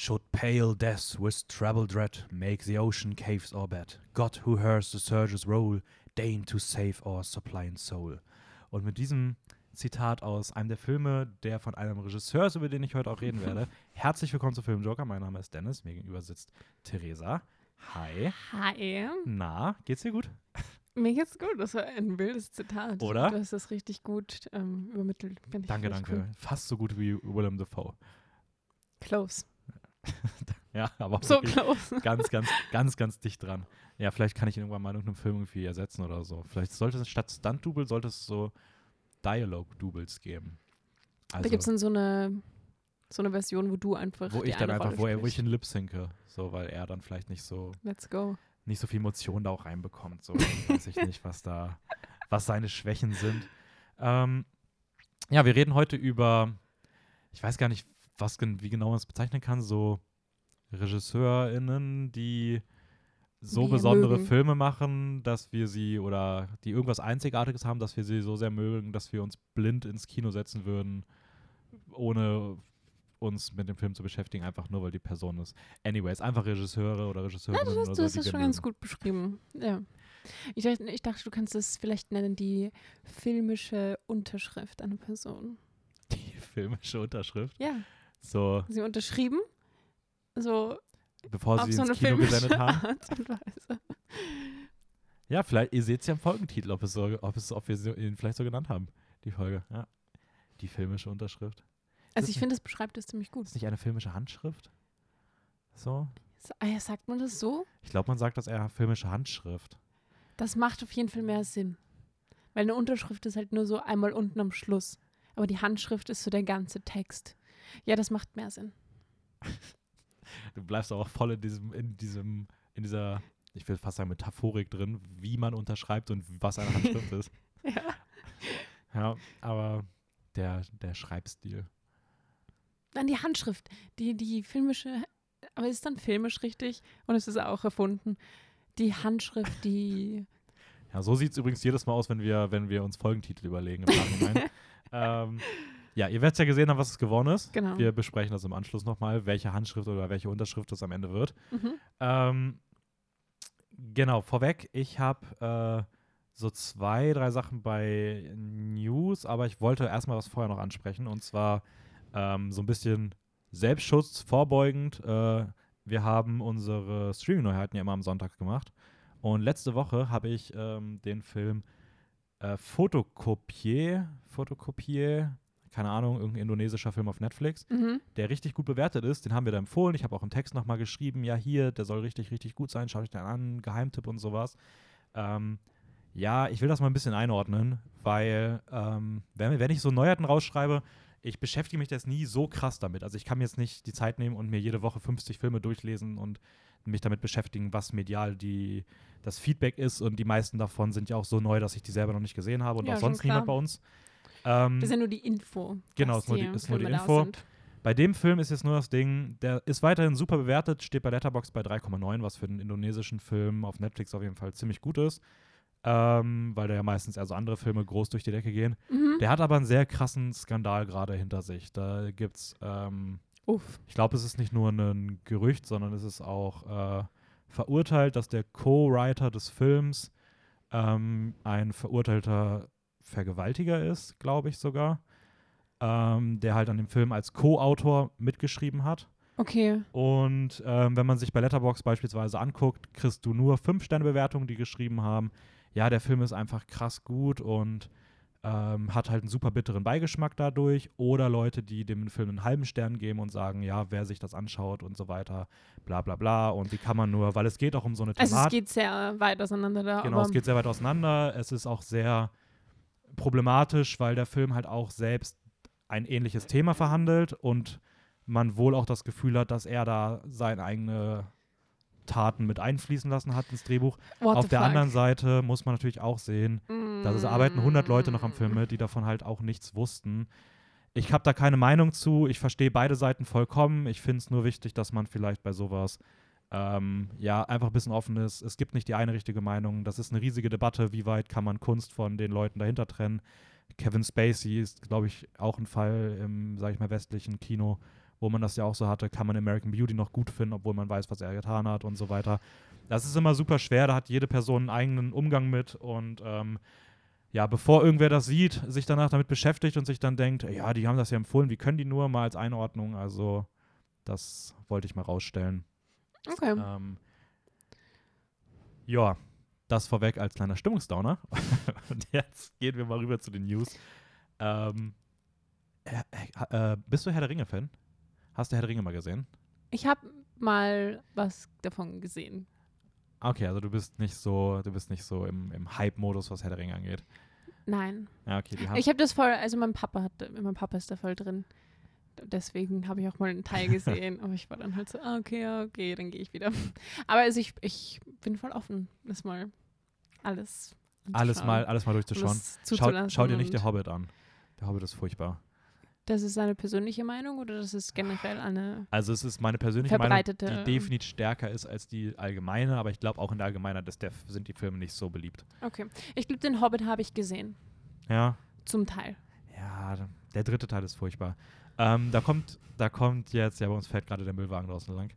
Should pale death with treble dread make the ocean caves our bed, God who hears the surges roll, deign to save our suppliant soul. Und mit diesem Zitat aus einem der Filme, der von einem Regisseur ist, über den ich heute auch reden werde. Herzlich willkommen zu Film Joker. Mein Name ist Dennis. Mir gegenüber sitzt Theresa. Hi. Hi. Na, geht's dir gut? Mir geht's gut. Das war ein wildes Zitat. Oder? Du hast das richtig gut ähm, übermittelt. Danke, danke. cool. Fast so gut wie Willem Dafoe. Close. Ja, aber So close. ganz, ganz, ganz, ganz dicht dran. Ja, vielleicht kann ich ihn irgendwann mal in irgendeinem Film irgendwie ersetzen oder so. Vielleicht sollte es statt Stunt-Double sollte es so Dialogue-Doubles geben. Also, da gibt es dann so eine, so eine Version, wo du einfach. wo ich dann einfach, wo, er, wo ich sprichst. ihn lip-synke, so, weil er dann vielleicht nicht so, Let's go. nicht so viel Emotionen da auch reinbekommt. So, weiß ich nicht, was da, was seine Schwächen sind. Ähm, ja, wir reden heute über, ich weiß gar nicht, was, wie genau man es bezeichnen kann, so RegisseurInnen, die so Wir besondere mögen. Filme machen, dass wir sie oder die irgendwas Einzigartiges haben, dass wir sie so sehr mögen, dass wir uns blind ins Kino setzen würden, ohne uns mit dem Film zu beschäftigen, einfach nur weil die Person ist. Anyways, einfach Regisseure oder Regisseurinnen Ja, du oder hast, so, du hast die das schon ganz gut beschrieben. Ja. Ich dachte, ich dachte, du kannst es vielleicht nennen, die filmische Unterschrift einer Person. Die filmische Unterschrift. Ja. So, Sie unterschrieben. So bevor sie so eine ins Kino gesendet haben. Art und Weise. Ja, vielleicht, ihr seht es ja im Folgentitel, ob, es so, ob, es, ob wir ihn vielleicht so genannt haben, die Folge. Ja. Die filmische Unterschrift. Also das ich finde, das beschreibt es ziemlich gut. Ist nicht eine filmische Handschrift? So? Ah sagt man das so? Ich glaube, man sagt das eher filmische Handschrift. Das macht auf jeden Fall mehr Sinn. Weil eine Unterschrift ist halt nur so einmal unten am Schluss. Aber die Handschrift ist so der ganze Text. Ja, das macht mehr Sinn. Du bleibst aber auch voll in diesem, in diesem, in dieser, ich will fast sagen, Metaphorik drin, wie man unterschreibt und was eine Handschrift ist. Ja. Ja, aber der, der Schreibstil. Dann die Handschrift. Die, die filmische. Aber ist dann filmisch richtig? Und es ist auch erfunden. Die Handschrift, die. Ja, so sieht es übrigens jedes Mal aus, wenn wir, wenn wir uns Folgentitel überlegen im Nachhinein. ähm, ja, ihr werdet ja gesehen haben, was es geworden ist. Genau. Wir besprechen das im Anschluss nochmal, welche Handschrift oder welche Unterschrift das am Ende wird. Mhm. Ähm, genau, vorweg, ich habe äh, so zwei, drei Sachen bei News, aber ich wollte erstmal was vorher noch ansprechen und zwar ähm, so ein bisschen Selbstschutz vorbeugend. Äh, wir haben unsere Streaming-Neuheiten ja immer am Sonntag gemacht und letzte Woche habe ich ähm, den Film äh, Fotokopier, Fotokopier, keine Ahnung, irgendein indonesischer Film auf Netflix Mhm. der richtig gut bewertet ist, den haben wir da empfohlen. Ich habe auch im Text nochmal geschrieben, ja hier, der soll richtig, richtig gut sein, schaut euch den an, Geheimtipp und sowas. Ähm, ja, ich will das mal ein bisschen einordnen, weil ähm, wenn, wenn ich so Neuheiten rausschreibe, ich beschäftige mich jetzt nie so krass damit. Also ich kann mir jetzt nicht die Zeit nehmen und mir jede Woche 50 Filme durchlesen und mich damit beschäftigen, was medial die, das Feedback ist. Und die meisten davon sind ja auch so neu, dass ich die selber noch nicht gesehen habe und Ja, auch sonst niemand bei uns. Ähm, Das ist ja nur die Info. Genau, ist nur die- ist nur die Info. bei dem Film ist jetzt nur das Ding, der ist weiterhin super bewertet, steht bei Letterboxd bei 3,9, was für einen indonesischen Film auf Netflix auf jeden Fall ziemlich gut ist. Ähm, weil da ja meistens eher so andere Filme groß durch die Decke gehen. Mhm. Der hat aber einen sehr krassen Skandal gerade hinter sich. Da gibt's, ähm, Uff. ich glaube, es ist nicht nur ein Gerücht, sondern es ist auch äh, verurteilt, dass der Co-Writer des Films ähm, ein verurteilter Vergewaltiger ist, glaube ich sogar. Ähm, der halt an dem Film als Co-Autor mitgeschrieben hat. Okay. Und ähm, wenn man sich bei Letterboxd beispielsweise anguckt, kriegst du nur 5-Sterne-Bewertungen, die geschrieben haben, ja, der Film ist einfach krass gut und ähm, hat halt einen super bitteren Beigeschmack dadurch. Oder Leute, die dem Film einen halben Stern geben und sagen, ja, wer sich das anschaut und so weiter, bla bla bla. Und wie kann man nur, weil es geht auch um so eine Also es Thematik. geht sehr weit auseinander da. Genau, es geht sehr weit auseinander. Es ist auch sehr problematisch, weil der Film halt auch selbst ein ähnliches Thema verhandelt und man wohl auch das Gefühl hat, dass er da seine eigene Taten mit einfließen lassen hat ins Drehbuch. What Auf der fuck? anderen Seite muss man natürlich auch sehen, da es arbeiten 100 Leute noch am Film mit, die davon halt auch nichts wussten. Ich habe da keine Meinung zu. Ich verstehe beide Seiten vollkommen. Ich finde es nur wichtig, dass man vielleicht bei sowas ähm, ja einfach ein bisschen offen ist. Es gibt nicht die eine richtige Meinung. Das ist eine riesige Debatte. Wie weit kann man Kunst von den Leuten dahinter trennen? Kevin Spacey ist, glaube ich, auch ein Fall im, sage ich mal, westlichen Kino, wo man das ja auch so hatte, kann man American Beauty noch gut finden, obwohl man weiß, was er getan hat und so weiter. Das ist immer super schwer, da hat jede Person einen eigenen Umgang mit und ähm, ja, bevor irgendwer das sieht, sich danach damit beschäftigt und sich dann denkt, ja, die haben das ja empfohlen, wie können die nur mal als Einordnung, also das wollte ich mal rausstellen. Okay. Ähm, ja, das vorweg als kleiner Stimmungsdowner. und jetzt gehen wir mal rüber zu den News. Ähm, äh, äh, bist du Herr der Ringe-Fan? Hast du Herr der Ringe mal gesehen? Ich habe mal was davon gesehen. Okay, also du bist nicht so, du bist nicht so im, im Hype-Modus, was Herr der Ringe angeht. Nein. Ja, okay. Ich habe das voll, also mein Papa hat, mein Papa ist da voll drin. Deswegen habe ich auch mal einen Teil gesehen, aber ich war dann halt so, ah, okay, okay, dann gehe ich wieder. Aber also ich, ich bin voll offen, das mal alles alles mal, alles mal durchzuschauen. Schau, schau dir nicht der Hobbit an. Der Hobbit ist furchtbar. Das ist seine persönliche Meinung oder das ist generell eine Also es ist meine persönliche Meinung, die definitiv stärker ist als die allgemeine, aber ich glaube auch in der Allgemeinheit ist der, sind die Filme nicht so beliebt. Okay. Ich glaube, den Hobbit habe ich gesehen. Ja, Zum Teil. Ja, der dritte Teil ist furchtbar. Ähm, da kommt, da kommt jetzt, ja, bei uns fährt gerade der Müllwagen draußen lang.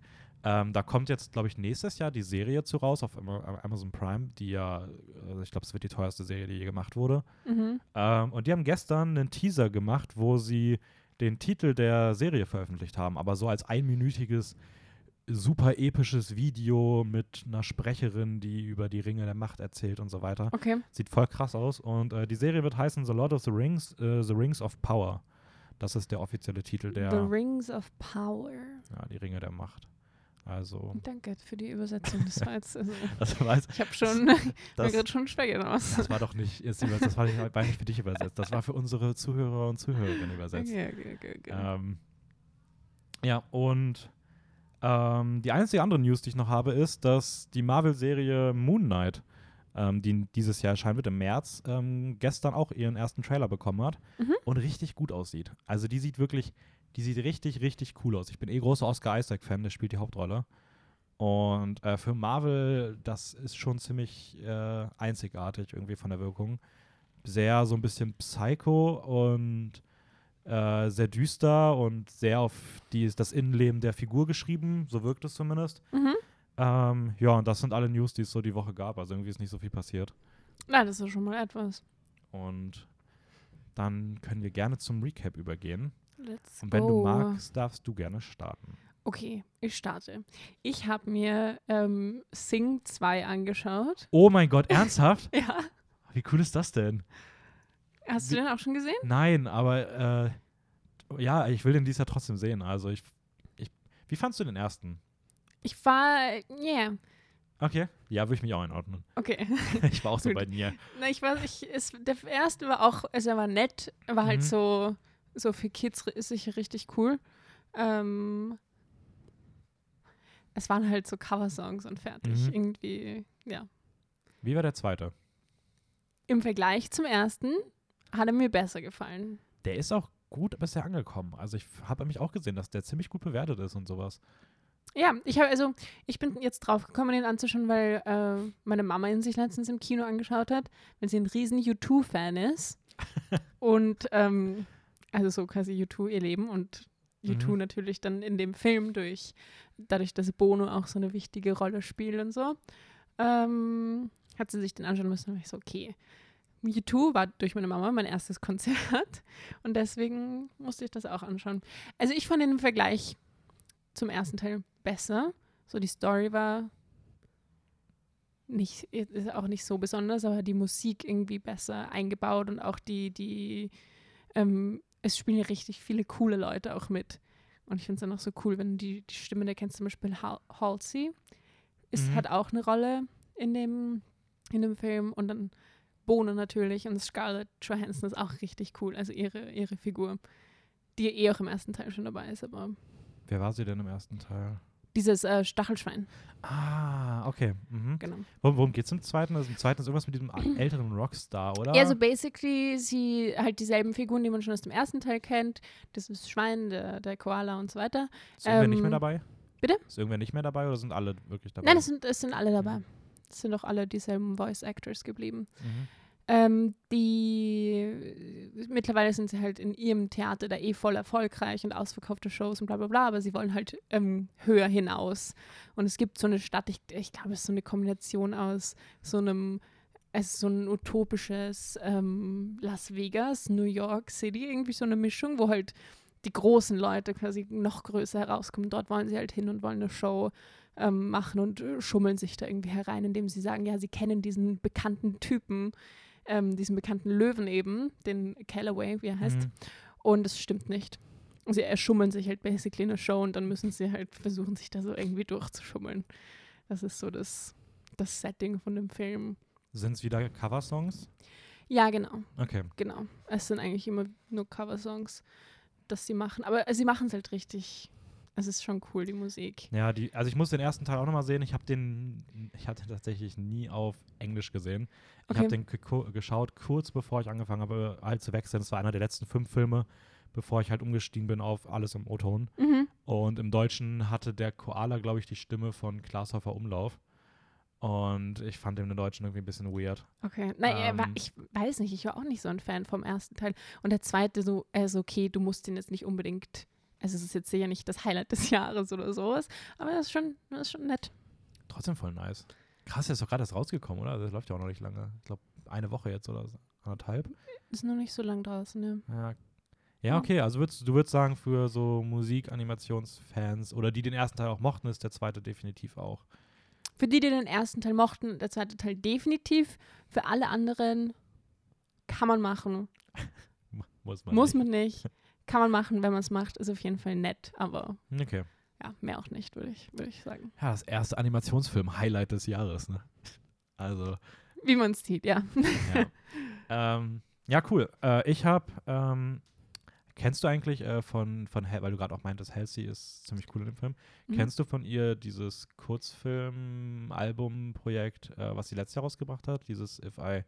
Ähm, da kommt jetzt, glaube ich, nächstes Jahr die Serie zu raus auf Ama- Amazon Prime, die ja, also ich glaube, es wird die teuerste Serie, die je gemacht wurde. Mhm. Ähm, und die haben gestern einen Teaser gemacht, wo sie den Titel der Serie veröffentlicht haben, aber so als einminütiges, super episches Video mit einer Sprecherin, die über die Ringe der Macht erzählt und so weiter. Okay. Sieht voll krass aus. Und äh, die Serie wird heißen The Lord of the Rings, äh, The Rings of Power. Das ist der offizielle Titel der, The Rings of Power. ja, die Ringe der Macht. Also, Danke für die Übersetzung. Das war jetzt, also, das, weiß, ich habe schon, mir das, gerade schon schwer gemaus. das war doch nicht, jetzt das war nicht, war nicht für dich übersetzt. Das war für unsere Zuhörer und Zuhörerinnen übersetzt. Okay, okay, okay, okay. Ähm, ja, und ähm, die einzige andere News, die ich noch habe, ist, dass die Marvel-Serie Moon Knight, ähm, die dieses Jahr erscheinen wird im März, ähm, gestern auch ihren ersten Trailer bekommen hat Mhm. und richtig gut aussieht. Also die sieht wirklich, die sieht richtig, richtig cool aus. Ich bin eh großer Oscar Isaac-Fan, der spielt die Hauptrolle. Und äh, für Marvel, das ist schon ziemlich äh, einzigartig irgendwie von der Wirkung. Sehr so ein bisschen Psycho und äh, sehr düster und sehr auf die, das Innenleben der Figur geschrieben, so wirkt es zumindest. Mhm. Ähm, ja, und das sind alle News, die es so die Woche gab. Also irgendwie ist nicht so viel passiert. Na, das ist schon mal etwas. Und dann können wir gerne zum Recap übergehen. Let's Und wenn go. du magst, darfst du gerne starten. Okay, ich starte. Ich habe mir ähm, Sing 2 angeschaut. Oh mein Gott, ernsthaft? Ja. Wie cool ist das denn? Hast du den auch schon gesehen? Nein, aber äh, ja, ich will den dies Jahr trotzdem sehen. Also ich, ich, wie fandst du den ersten? Ich war, yeah, Okay. Ja, würde ich mich auch einordnen. okay. Ich war auch so bei dir. Na, ich weiß, ich, es, der erste war auch, also er war nett, er war halt Mhm. so, so für Kids ist sicher richtig cool. Ähm, es waren halt so Coversongs und fertig. Mhm. Irgendwie, ja. Wie war der zweite? Im Vergleich zum ersten hat er mir besser gefallen. Der ist auch gut bisher angekommen. Also ich habe mich auch gesehen, dass der ziemlich gut bewertet ist und sowas. Ja, ich habe also, ich bin jetzt drauf gekommen, den anzuschauen, weil äh, meine Mama ihn sich letztens im Kino angeschaut hat, weil sie ein riesen U2-Fan ist. und ähm, also so quasi U2 ihr Leben und U2 Mhm. natürlich dann in dem Film durch, dadurch, dass Bono auch so eine wichtige Rolle spielt und so, ähm, hat sie sich den anschauen müssen. Und ich so, okay. U2 war durch meine Mama mein erstes Konzert und deswegen musste ich das auch anschauen. Also ich fand im Vergleich zum ersten Teil besser. So die Story war nicht, ist auch nicht so besonders, aber die Musik irgendwie besser eingebaut und auch die, die, ähm, es spielen ja richtig viele coole Leute auch mit. Und ich finde es dann auch so cool, wenn die, die Stimme, der kennst zum Beispiel Hal Halsey, ist, Mhm. hat auch eine Rolle in dem, in dem Film und dann Bono natürlich und Scarlett Johansson ist auch richtig cool, also ihre, ihre Figur, die eh auch im ersten Teil schon dabei ist, aber Wer war sie denn im ersten Teil? Dieses äh, Stachelschwein, Ah, okay. Mhm. genau. Worum, worum geht es im zweiten? Also im zweiten ist irgendwas mit diesem älteren Rockstar, oder? Ja, also basically sie halt dieselben Figuren, die man schon aus dem ersten Teil kennt. Das ist Schwein, der, der Koala und so weiter. ist irgendwer nicht mehr ähm, dabei? bitte? Ist irgendwer nicht mehr dabei oder sind alle wirklich dabei? Nein, es sind, es sind alle dabei. Es sind auch alle dieselben Voice Actors geblieben. Mhm. Ähm, die mittlerweile sind sie halt in ihrem Theater da eh voll erfolgreich und ausverkaufte Shows und bla bla bla, aber sie wollen halt ähm, höher hinaus. Und es gibt so eine Stadt, ich, ich glaube, es ist so eine Kombination aus so einem, es ist so ein utopisches ähm, Las Vegas, New York City, irgendwie so eine Mischung, wo halt die großen Leute quasi noch größer herauskommen. Dort wollen sie halt hin und wollen eine Show ähm, machen und äh, schummeln sich da irgendwie herein, indem sie sagen, ja, sie kennen diesen bekannten Typen, ähm, diesen bekannten Löwen eben, den Callaway, wie er heißt. Mhm. Und es stimmt nicht. Sie erschummeln sich halt basically eine Show und dann müssen sie halt versuchen, sich da so irgendwie durchzuschummeln. Das ist so das, das Setting von dem Film. Sind es wieder Coversongs? Ja, genau, Okay. genau. Es sind eigentlich immer nur Coversongs, dass sie machen. Aber äh, sie machen es halt richtig. Es ist schon cool, die Musik. Ja, die, also ich muss den ersten Teil auch nochmal sehen. Ich habe den, ich hatte tatsächlich nie auf Englisch gesehen. Ich Okay. habe den geschaut, kurz bevor ich angefangen habe, halt zu wechseln. Das war einer der letzten fünf Filme, bevor ich halt umgestiegen bin auf alles im O-Ton. Mhm. Und im Deutschen hatte der Koala, glaube ich, die Stimme von Glashäufer Umlauf. Und ich fand den im Deutschen irgendwie ein bisschen weird. Okay. Nein, war, Ähm. ich weiß nicht, ich war auch nicht so ein Fan vom ersten Teil. Und der zweite so, er ist okay, du musst den jetzt nicht unbedingt, also es ist jetzt sicher nicht das Highlight des Jahres oder sowas, aber das ist schon, das ist schon nett. Trotzdem voll nice. Krass, der ist doch gerade erst rausgekommen, oder? Das läuft ja auch noch nicht lange. Ich glaube, eine Woche jetzt oder so, anderthalb. Ist noch nicht so lang draußen, ne? Ja. Ja. Ja, okay, also würdest, du würdest sagen, für so Musik-Animationsfans oder die den ersten Teil auch mochten, ist der zweite definitiv auch. Für die, die den ersten Teil mochten, der zweite Teil definitiv. Für alle anderen kann man machen. Muss man. Muss nicht. man nicht. Kann man machen, wenn man es macht. Ist auf jeden Fall nett, aber Okay. ja, mehr auch nicht, würde ich, würd ich sagen. Ja, das erste Animationsfilm-Highlight des Jahres, ne? Also, Wie man es sieht, ja. ja. ähm, ja, cool. Äh, ich habe, ähm, kennst du eigentlich äh, von, von weil du gerade auch meintest, Halsey ist ziemlich cool in dem Film. Mhm. Kennst du von ihr dieses Kurzfilm-Album-Projekt, äh, was sie letztes Jahr rausgebracht hat? Dieses If I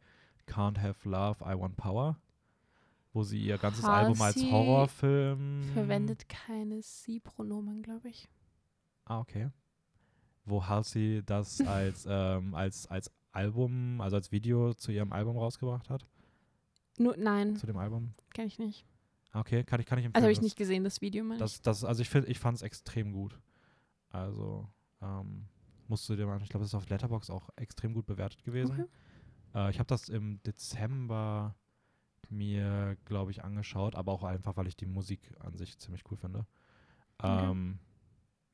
Can't Have Love, I Want Power? Wo sie ihr ganzes Album als Horrorfilm. Verwendet keine Sie-Pronomen, glaube ich. Ah, okay. Wo Halsey das als, ähm, als, als Album, also als Video zu ihrem Album rausgebracht hat? Nur, nein, Zu dem Album? kenne ich nicht. Ah, Okay, kann ich, kann ich empfehlen. Also habe ich nicht gesehen, das Video, meine Das, das, also ich ich fand es extrem gut. Also, ähm, musst du dir mal, ich glaube, das ist auf Letterbox auch extrem gut bewertet gewesen. Okay. Äh, ich habe das im Dezember mir, glaube ich, angeschaut, aber auch einfach, weil ich die Musik an sich ziemlich cool finde. Okay. Ähm,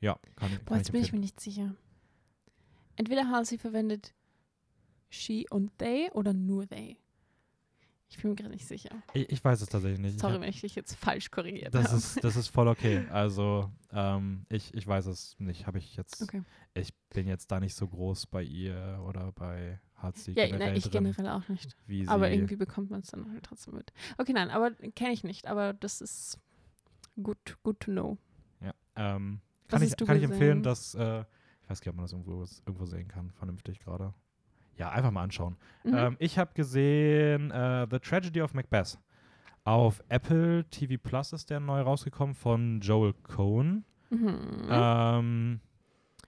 ja, kann, ich- Boah, kann jetzt ich bin ich mir nicht sicher. Entweder Halsey verwendet she und they oder nur they. Ich bin mir gerade nicht sicher. Ich, ich weiß es tatsächlich nicht. Ich Sorry, hab- wenn ich dich jetzt falsch korrigiert das, habe. ist, das ist voll okay. Also, ähm, ich, ich weiß es nicht. Habe ich jetzt, Okay. ich bin jetzt da nicht so groß bei ihr oder bei Hartzi Ja, generell nein, ich drin, generell auch nicht. sie Aber irgendwie bekommt man es dann halt trotzdem mit. Okay, nein, aber kenne ich nicht. Aber das ist good, good to know. Ja, ähm, kann ich, kann ich empfehlen, dass, äh, ich weiß gar nicht, ob man das irgendwo, irgendwo sehen kann, vernünftig gerade. Ja, einfach mal anschauen. Mhm. Ähm, ich habe gesehen äh, The Tragedy of Macbeth. Auf Apple TV Plus ist der neu rausgekommen von Joel Cohen. mhm. Ähm,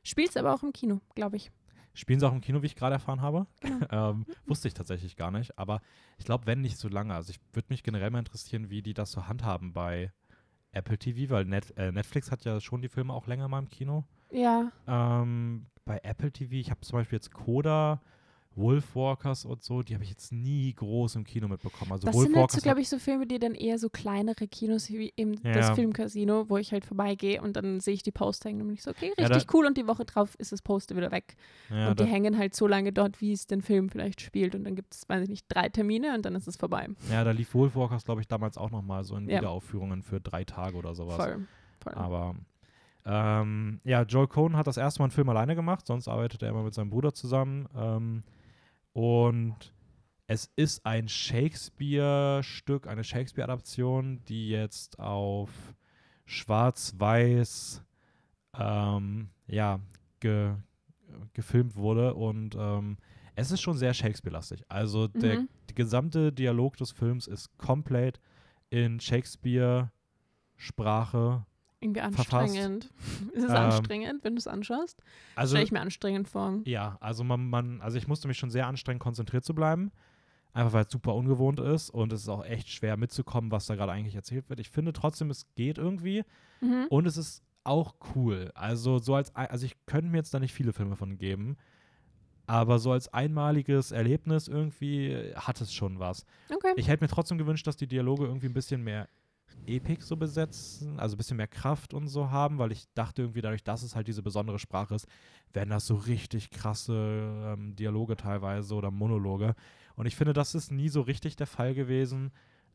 Spielst aber auch im Kino, glaube ich. Spielen sie auch im Kino, wie ich gerade erfahren habe? Genau. ähm, wusste ich tatsächlich gar nicht. Aber ich glaube, wenn nicht so lange. Also ich würde mich generell mal interessieren, wie die das so handhaben bei Apple TV, weil Net, äh, Netflix hat ja schon die Filme auch länger mal im Kino. Ja, Ähm, bei Apple TV, ich habe zum Beispiel jetzt Coda, Wolfwalkers und so, die habe ich jetzt nie groß im Kino mitbekommen. Also das sind halt so, glaube ich, so Filme, die dann eher so kleinere Kinos wie eben Ja. das Filmcasino, wo ich halt vorbeigehe und dann sehe ich die Poster hängen und bin ich so, okay, Ja, richtig da- cool und die Woche drauf ist das Poster wieder weg. ja, und da, die hängen halt so lange dort, wie es den Film vielleicht spielt und dann gibt es, weiß ich nicht, drei Termine und dann ist es vorbei. ja, da lief Wolfwalkers, glaube ich, damals auch nochmal so in Ja. Wiederaufführungen für drei Tage oder sowas. Voll. voll. Aber ähm, ja, Joel Cohen hat das erste Mal einen Film alleine gemacht, sonst arbeitet er immer mit seinem Bruder zusammen. Ähm, und es ist ein Shakespeare-Stück, eine Shakespeare-Adaption, die jetzt auf schwarz-weiß ähm, ja, ge, gefilmt wurde. Und ähm, es ist schon sehr Shakespeare-lastig. Also der Mhm. die gesamte Dialog des Films ist komplett in Shakespeare-Sprache. Irgendwie verfasst. anstrengend. ist es Ähm, anstrengend, wenn du es anschaust? Also Stelle ich mir anstrengend vor. ja, also man, man, also ich musste mich schon sehr anstrengen, konzentriert zu bleiben. Einfach weil es super ungewohnt ist und es ist auch echt schwer mitzukommen, was da gerade eigentlich erzählt wird. Ich finde trotzdem, es geht irgendwie Mhm. und es ist auch cool. Also so als also ich könnte mir jetzt da nicht viele Filme von geben, aber so als einmaliges Erlebnis irgendwie hat es schon was. Okay. Ich hätte mir trotzdem gewünscht, dass die Dialoge irgendwie ein bisschen mehr Epik so besetzen, also ein bisschen mehr Kraft und so haben, weil ich dachte irgendwie dadurch, dass es halt diese besondere Sprache ist, werden das so richtig krasse ähm, Dialoge teilweise oder Monologe. Und ich finde, das ist nie so richtig der Fall gewesen.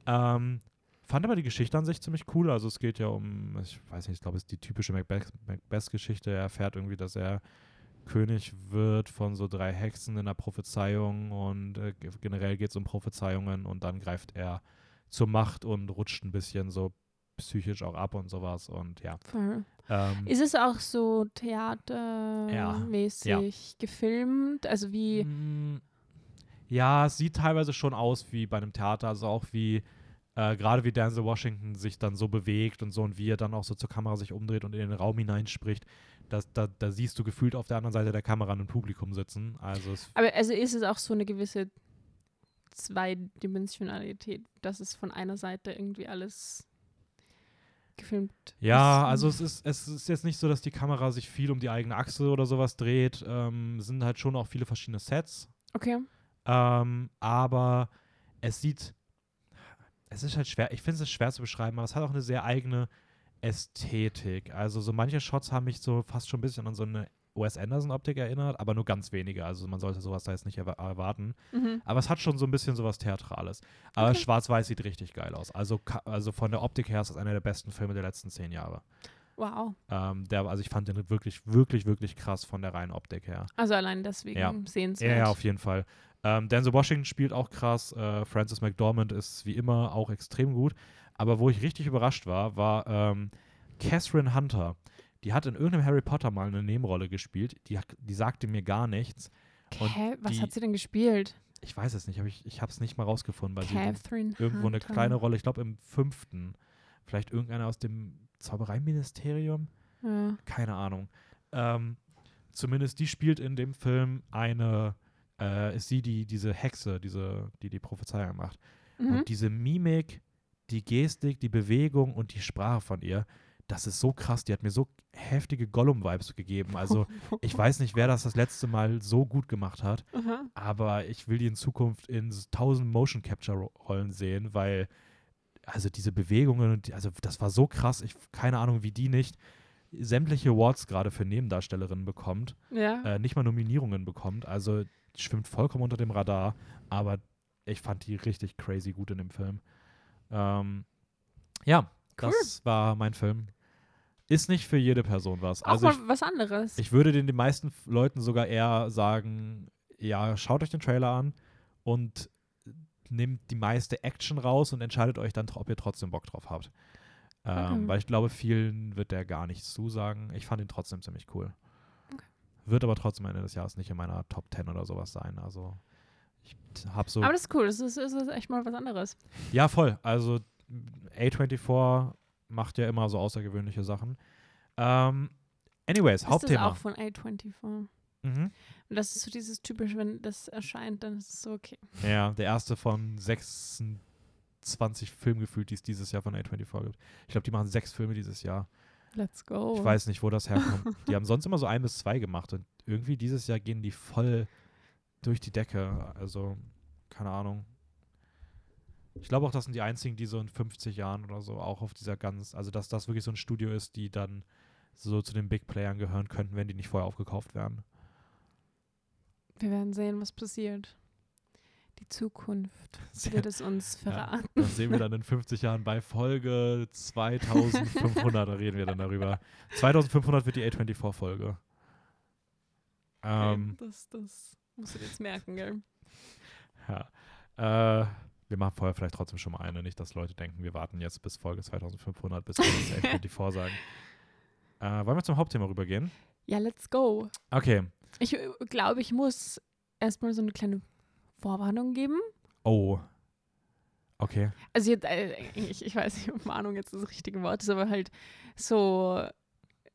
Ähm, fand aber die Geschichte an sich ziemlich cool. Also es geht ja um, ich weiß nicht, ich glaube, es ist die typische Macbeth- Macbeth-Geschichte. er erfährt irgendwie, dass er König wird von so drei Hexen in der Prophezeiung und äh, ge- generell geht es um Prophezeiungen und dann greift er zur Macht und rutscht ein bisschen so psychisch auch ab und sowas und ja. Voll. Ähm, Ist es auch so theatermäßig gefilmt? Also wie. Mm, Ja, es sieht teilweise schon aus wie bei einem Theater, also auch wie äh, gerade wie Denzel Washington sich dann so bewegt und so und wie er dann auch so zur Kamera sich umdreht und in den Raum hineinspricht. Das, da, da siehst du gefühlt auf der anderen Seite der Kamera ein Publikum sitzen. Also Aber also ist es auch so eine gewisse Zweidimensionalität, dass es von einer Seite irgendwie alles gefilmt ja, ist? also es ist, es ist jetzt nicht so, dass die Kamera sich viel um die eigene Achse oder sowas dreht. Ähm, es sind halt schon auch viele verschiedene Sets. Okay. Ähm, aber es sieht, es ist halt schwer, ich finde es schwer zu beschreiben, aber es hat auch eine sehr eigene Ästhetik. Also so manche Shots haben mich so fast schon ein bisschen an so eine Wes Anderson-Optik erinnert, aber nur ganz wenige. Also man sollte sowas da jetzt nicht erwa- erwarten. Mhm. Aber es hat schon so ein bisschen sowas Theatrales. Aber Okay. Schwarz-Weiß sieht richtig geil aus. Also, also von der Optik her ist das einer der besten Filme der letzten zehn Jahre. Wow. Ähm, der, also ich fand den wirklich, wirklich, wirklich krass von der reinen Optik her. Also allein deswegen Ja. sehenswert. Ja, ja, auf jeden Fall. Ähm, Denzel Washington spielt auch krass. Äh, Francis McDormand ist wie immer auch extrem gut. Aber wo ich richtig überrascht war, war ähm, Catherine Hunter. Die hat in irgendeinem Harry Potter mal eine Nebenrolle gespielt. Die, die sagte mir gar nichts. Hä, was die- hat sie denn gespielt? Ich weiß es nicht, aber ich, ich habe es nicht mal rausgefunden, weil sie Catherine irgendwo eine Hunter. kleine Rolle, ich glaube im fünften. Vielleicht irgendeiner aus dem Zaubereiministerium Ja. keine Ahnung. Ähm, zumindest die spielt in dem Film eine, äh, ist sie die, diese Hexe, diese, die die Prophezeiung macht. Mhm. Und diese Mimik, die Gestik, die Bewegung und die Sprache von ihr, das ist so krass. Die hat mir so heftige Gollum-Vibes gegeben. Also ich weiß nicht, wer das das letzte Mal so gut gemacht hat, Aha. aber ich will die in Zukunft in s- tausend Motion Capture Rollen sehen, weil also diese Bewegungen also das war so krass. Ich keine Ahnung, wie die nicht sämtliche Awards gerade für Nebendarstellerinnen bekommt, Ja. äh, nicht mal Nominierungen bekommt. Also schwimmt vollkommen unter dem Radar, aber ich fand die richtig crazy gut in dem Film. Ähm, ja, Cool. das war mein Film. Ist nicht für jede Person was. Auch Also mal ich, was anderes. ich würde den den meisten Leuten sogar eher sagen, ja, schaut euch den Trailer an und nehmt die meiste Action raus und entscheidet euch dann, ob ihr trotzdem Bock drauf habt. Ähm, Okay. Weil ich glaube, vielen wird der gar nichts zusagen. Ich fand ihn trotzdem ziemlich cool. Okay. Wird aber trotzdem Ende des Jahres nicht in meiner Top 10 oder sowas sein. Also ich habe so. Aber das ist cool. Das ist, das ist echt mal was anderes. Ja, voll. Also A24 macht ja immer so außergewöhnliche Sachen. Ähm, anyways, Ist Hauptthema. das auch von A24? Mhm. Und das ist so dieses typische, wenn das erscheint, dann ist es so okay. Ja, der erste von 26 Filmen gefühlt, die es dieses Jahr von A24 gibt. Ich glaube, die machen sechs Filme dieses Jahr. Let's go. Ich weiß nicht, wo das herkommt. die haben sonst immer so ein bis zwei gemacht und irgendwie dieses Jahr gehen die voll durch die Decke. Also, keine Ahnung. Ich glaube auch, das sind die einzigen, die so in 50 Jahren oder so auch auf dieser ganz, also dass das wirklich so ein Studio ist, die dann so zu den Big Playern gehören könnten, wenn die nicht vorher aufgekauft werden. Wir werden sehen, was passiert. Die Zukunft wird es uns Ja, verraten. das sehen wir dann in 50 Jahren bei Folge 2500, da reden wir dann darüber. 2500 wird die A24-Folge. Ähm, Okay, das, das musst du jetzt merken, gell? ja. Äh, wir machen vorher vielleicht trotzdem schon mal eine, nicht, dass Leute denken, wir warten jetzt bis Folge 2500, bis wir das A24 sagen. Äh, wollen wir zum Hauptthema rübergehen? Ja, let's go. Okay. Ich äh, glaube, ich muss erstmal so eine kleine Vorwarnung geben. Oh. Okay. Also jetzt, äh, ich, ich weiß nicht, ob Warnung jetzt das richtige Wort ist, aber halt so,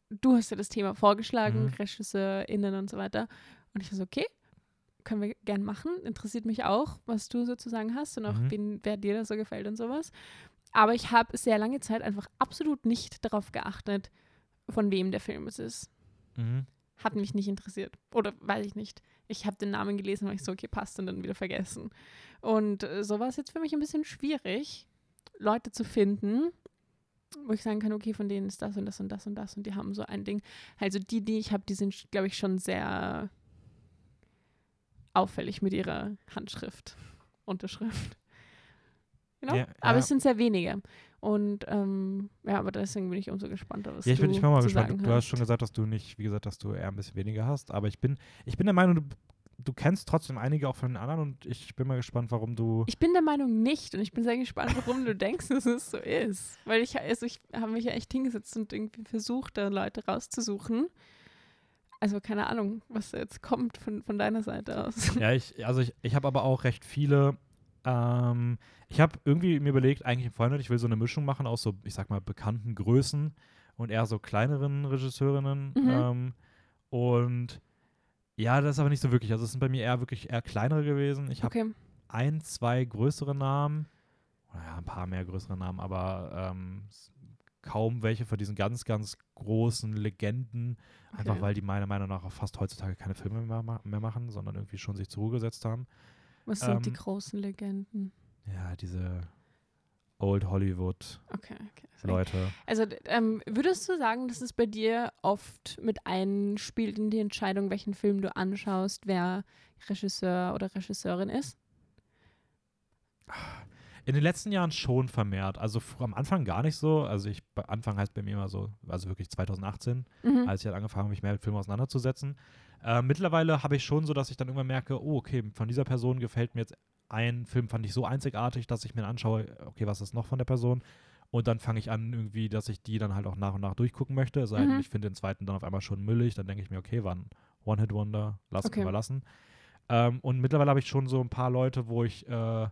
du hast ja das Thema vorgeschlagen, Mhm. RegisseurInnen und so weiter. Und ich war so, okay, können wir gern machen. Interessiert mich auch, was du sozusagen hast und auch, Mhm. wen, wer dir da so gefällt und sowas. Aber ich habe sehr lange Zeit einfach absolut nicht darauf geachtet, von wem der Film es ist. Mhm. Hat mich nicht interessiert. Oder weiß ich nicht. Ich habe den Namen gelesen, weil ich so, okay, passt und dann wieder vergessen. Und äh, so war es jetzt für mich ein bisschen schwierig, Leute zu finden, wo ich sagen kann, okay, von denen ist das und das und das und das und die haben so ein Ding. Also die, die ich habe, die sind, glaube ich, schon sehr auffällig mit ihrer Handschrift, Unterschrift. Genau. Ja, Aber ja. es sind sehr wenige. Und ähm, ja, aber deswegen bin ich umso gespannter, was Ja, ich bin, du ich bin mal gespannt. Du hast hast. schon gesagt, dass du nicht, wie gesagt, dass du eher ein bisschen weniger hast. Aber ich bin, ich bin der Meinung, du, du kennst trotzdem einige auch von den anderen und ich bin mal gespannt, warum du. Ich bin der Meinung nicht und ich bin sehr gespannt, warum du denkst, dass es so ist. Weil ich, also ich habe mich ja echt hingesetzt und irgendwie versucht, da Leute rauszusuchen. Also keine Ahnung, was jetzt kommt von, von deiner Seite aus. Ja, ich, also ich, ich habe aber auch recht viele. Ähm, ich habe irgendwie mir überlegt, eigentlich im Vorhinein, ich will so eine Mischung machen aus so, ich sag mal, bekannten Größen und eher so kleineren Regisseurinnen. Mhm. Ähm, und ja, das ist aber nicht so wirklich. Also es sind bei mir eher wirklich eher kleinere gewesen. Ich habe Okay. ein, zwei größere Namen. Naja, ein paar mehr größere Namen, aber ähm, kaum welche von diesen ganz, ganz großen Legenden. Einfach Okay. weil die meiner Meinung nach auch fast heutzutage keine Filme mehr, mehr machen, sondern irgendwie schon sich zur Ruhe gesetzt haben. Was sind die ähm, großen Legenden? Ja, diese Old Hollywood Okay, okay. Leute. Also ähm, würdest du sagen, dass es bei dir oft mit einspielt in die Entscheidung, welchen Film du anschaust, wer Regisseur oder Regisseurin ist? In den letzten Jahren schon vermehrt. Also am Anfang gar nicht so. Also ich, Anfang heißt bei mir immer so, also wirklich 2018, Mhm. als ich halt angefangen habe, mich mehr mit Filmen auseinanderzusetzen. Äh, mittlerweile habe ich schon so, dass ich dann irgendwann merke, oh, okay, von dieser Person gefällt mir jetzt ein Film, fand ich so einzigartig, dass ich mir anschaue, okay, was ist noch von der Person? Und dann fange ich an, irgendwie, dass ich die dann halt auch nach und nach durchgucken möchte. Denn, Mhm. ich finde den zweiten dann auf einmal schon müllig, dann denke ich mir, okay, war ein One-Hit-Wonder, lass Okay. okay. lassen. Ähm, und mittlerweile habe ich schon so ein paar Leute, wo ich äh,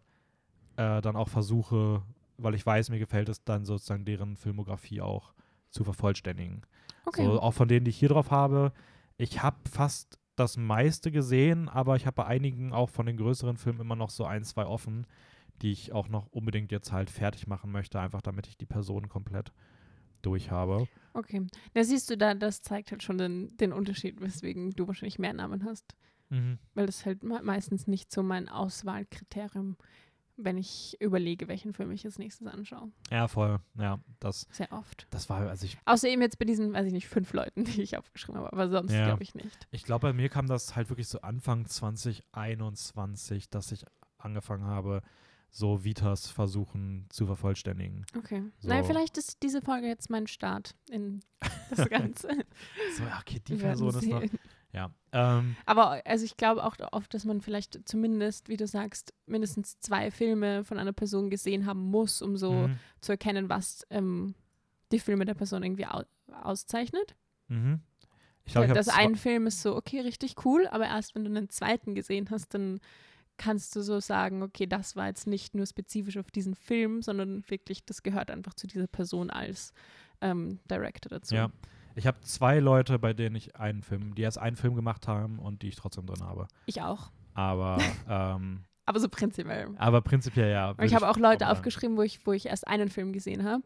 äh, dann auch versuche, weil ich weiß, mir gefällt es dann sozusagen deren Filmografie auch zu vervollständigen. Okay. So, auch von denen, die ich hier drauf habe. Ich habe fast das meiste gesehen, aber ich habe bei einigen auch von den größeren Filmen immer noch so ein, zwei offen, die ich auch noch unbedingt jetzt halt fertig machen möchte, einfach damit ich die Person komplett durch habe. Okay. Da siehst du, da, das zeigt halt schon den, den Unterschied, weswegen du wahrscheinlich mehr Namen hast. Weil das halt me meistens nicht so mein Auswahlkriterium, wenn ich überlege, welchen Film ich als nächstes anschaue. Ja, voll. Ja, das, Sehr oft. das war, also ich, Außer eben jetzt bei diesen, weiß ich nicht, fünf Leuten, die ich aufgeschrieben habe, aber sonst Ja. glaube ich nicht. ich glaube, bei mir kam das halt wirklich so Anfang 2021, dass ich angefangen habe, so Vitas versuchen zu vervollständigen. Okay. So. Nein, vielleicht ist diese Folge jetzt mein Start in das Ganze. So, ja, okay, die Person ist noch. Ja. Ähm, Aber also ich glaube auch oft, dass man vielleicht zumindest, wie du sagst, mindestens zwei Filme von einer Person gesehen haben muss, um so mhm, zu erkennen, was ähm, die Filme der Person irgendwie au auszeichnet. mhm. Ich glaube, habe dass ein Film ist so, okay, richtig cool, aber erst wenn du einen zweiten gesehen hast, dann kannst du so sagen, okay, das war jetzt nicht nur spezifisch auf diesen Film, sondern wirklich, das gehört einfach zu dieser Person als ähm, Director dazu. Ja. Ich habe zwei Leute, bei denen ich einen Film, die erst einen Film gemacht haben und die ich trotzdem drin habe. Ich auch. Aber, ähm, Aber so prinzipiell. aber prinzipiell ja. Und ich habe auch Leute aufgeschrieben, wo ich, wo ich erst einen Film gesehen habe.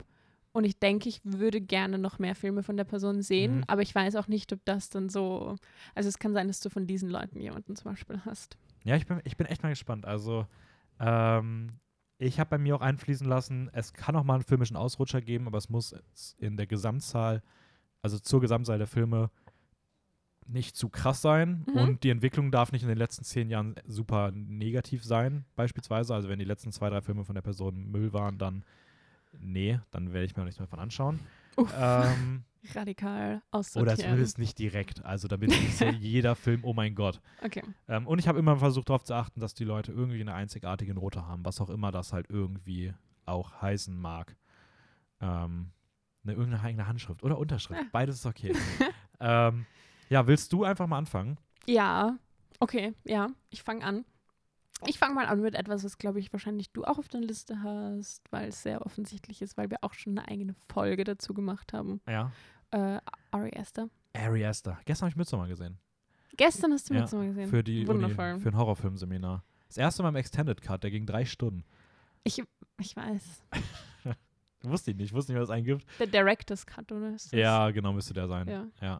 Und ich denke, ich würde gerne noch mehr Filme von der Person sehen, Mhm. aber ich weiß auch nicht, ob das dann so. Also es kann sein, dass du von diesen Leuten jemanden zum Beispiel hast. Ja, ich bin, ich bin echt mal gespannt. Also, ähm, ich habe bei mir auch einfließen lassen, es kann auch mal einen filmischen Ausrutscher geben, aber es muss in der Gesamtzahl, also zur Gesamtzahl der Filme, nicht zu krass sein Mhm. und die Entwicklung darf nicht in den letzten zehn Jahren super negativ sein, beispielsweise. Also wenn die letzten zwei, drei Filme von der Person Müll waren, dann nee, dann werde ich mir auch nichts mehr von anschauen. Uff, Ähm, radikal oder aussortieren. zumindest nicht direkt. Also damit nicht so jeder Film, oh mein Gott. Okay. Ähm, und ich habe immer versucht darauf zu achten, dass die Leute irgendwie eine einzigartige Note haben, was auch immer das halt irgendwie auch heißen mag. Ähm, eine irgendeine eigene Handschrift oder Unterschrift. Ja. Beides ist okay. ähm, ja, willst du einfach mal anfangen? Ja, okay, ja, ich fange an. Ich fange mal an mit etwas, was, glaube ich, wahrscheinlich du auch auf der Liste hast, weil es sehr offensichtlich ist, weil wir auch schon eine eigene Folge dazu gemacht haben. Ja. Äh, Ari Aster. Ari Aster. Gestern habe ich Midsommar gesehen. Gestern hast du Ja, Midsommar gesehen. Für, die Uni, Wundervoll. für ein Horrorfilmseminar. Das erste Mal im Extended Cut, der ging drei Stunden. Ich, ich weiß. Wusste ich nicht, wusste nicht, was es einen gibt. Der Director's Cut, oder? Ist das? Ja, genau, müsste der sein. Ja. ja.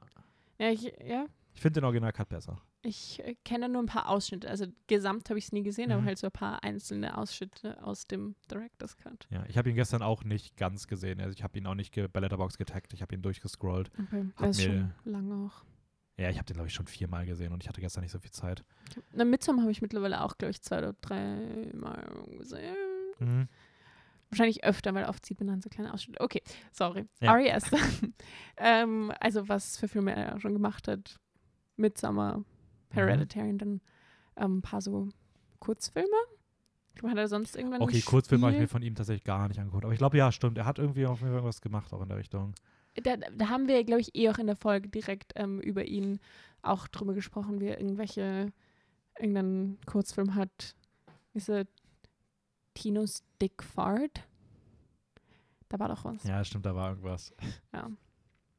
Ja, ich, ja, Ich finde den Original-Cut besser. ich äh, kenne nur ein paar Ausschnitte. Also gesamt habe ich es nie gesehen, aber Mhm. halt so ein paar einzelne Ausschnitte aus dem Director's Cut. Ja, ich habe ihn gestern auch nicht ganz gesehen. Also ich habe ihn auch nicht bei Letterboxd getaggt. Ich habe ihn durchgescrollt. Okay. Das ist schon lange auch. Ja, ich habe den, glaube ich, schon viermal gesehen und ich hatte gestern nicht so viel Zeit. Na, Midsommar habe ich mittlerweile auch, glaube ich, zwei oder drei Mal gesehen. Mhm. Wahrscheinlich öfter, weil oft sieht man dann so kleine Ausschnitte. Okay, sorry. Ja. Aster. ähm, also was für Filme er schon gemacht hat. Midsommar, Hereditary und dann ähm, ein paar so Kurzfilme. Ich glaube, hat er sonst irgendwann Okay, Kurzfilm habe ich mir von ihm tatsächlich gar nicht angeguckt. Aber ich glaube, ja, stimmt. Er hat irgendwie auf Fall irgendwas gemacht, auch in der Richtung. Da, da haben wir, glaube ich, eh auch in der Folge direkt ähm, über ihn auch drüber gesprochen, wie er irgendwelche, irgendeinen Kurzfilm hat. Diese Tinos Dick Fart. Da war doch was. Ja, stimmt, da war irgendwas. Ja.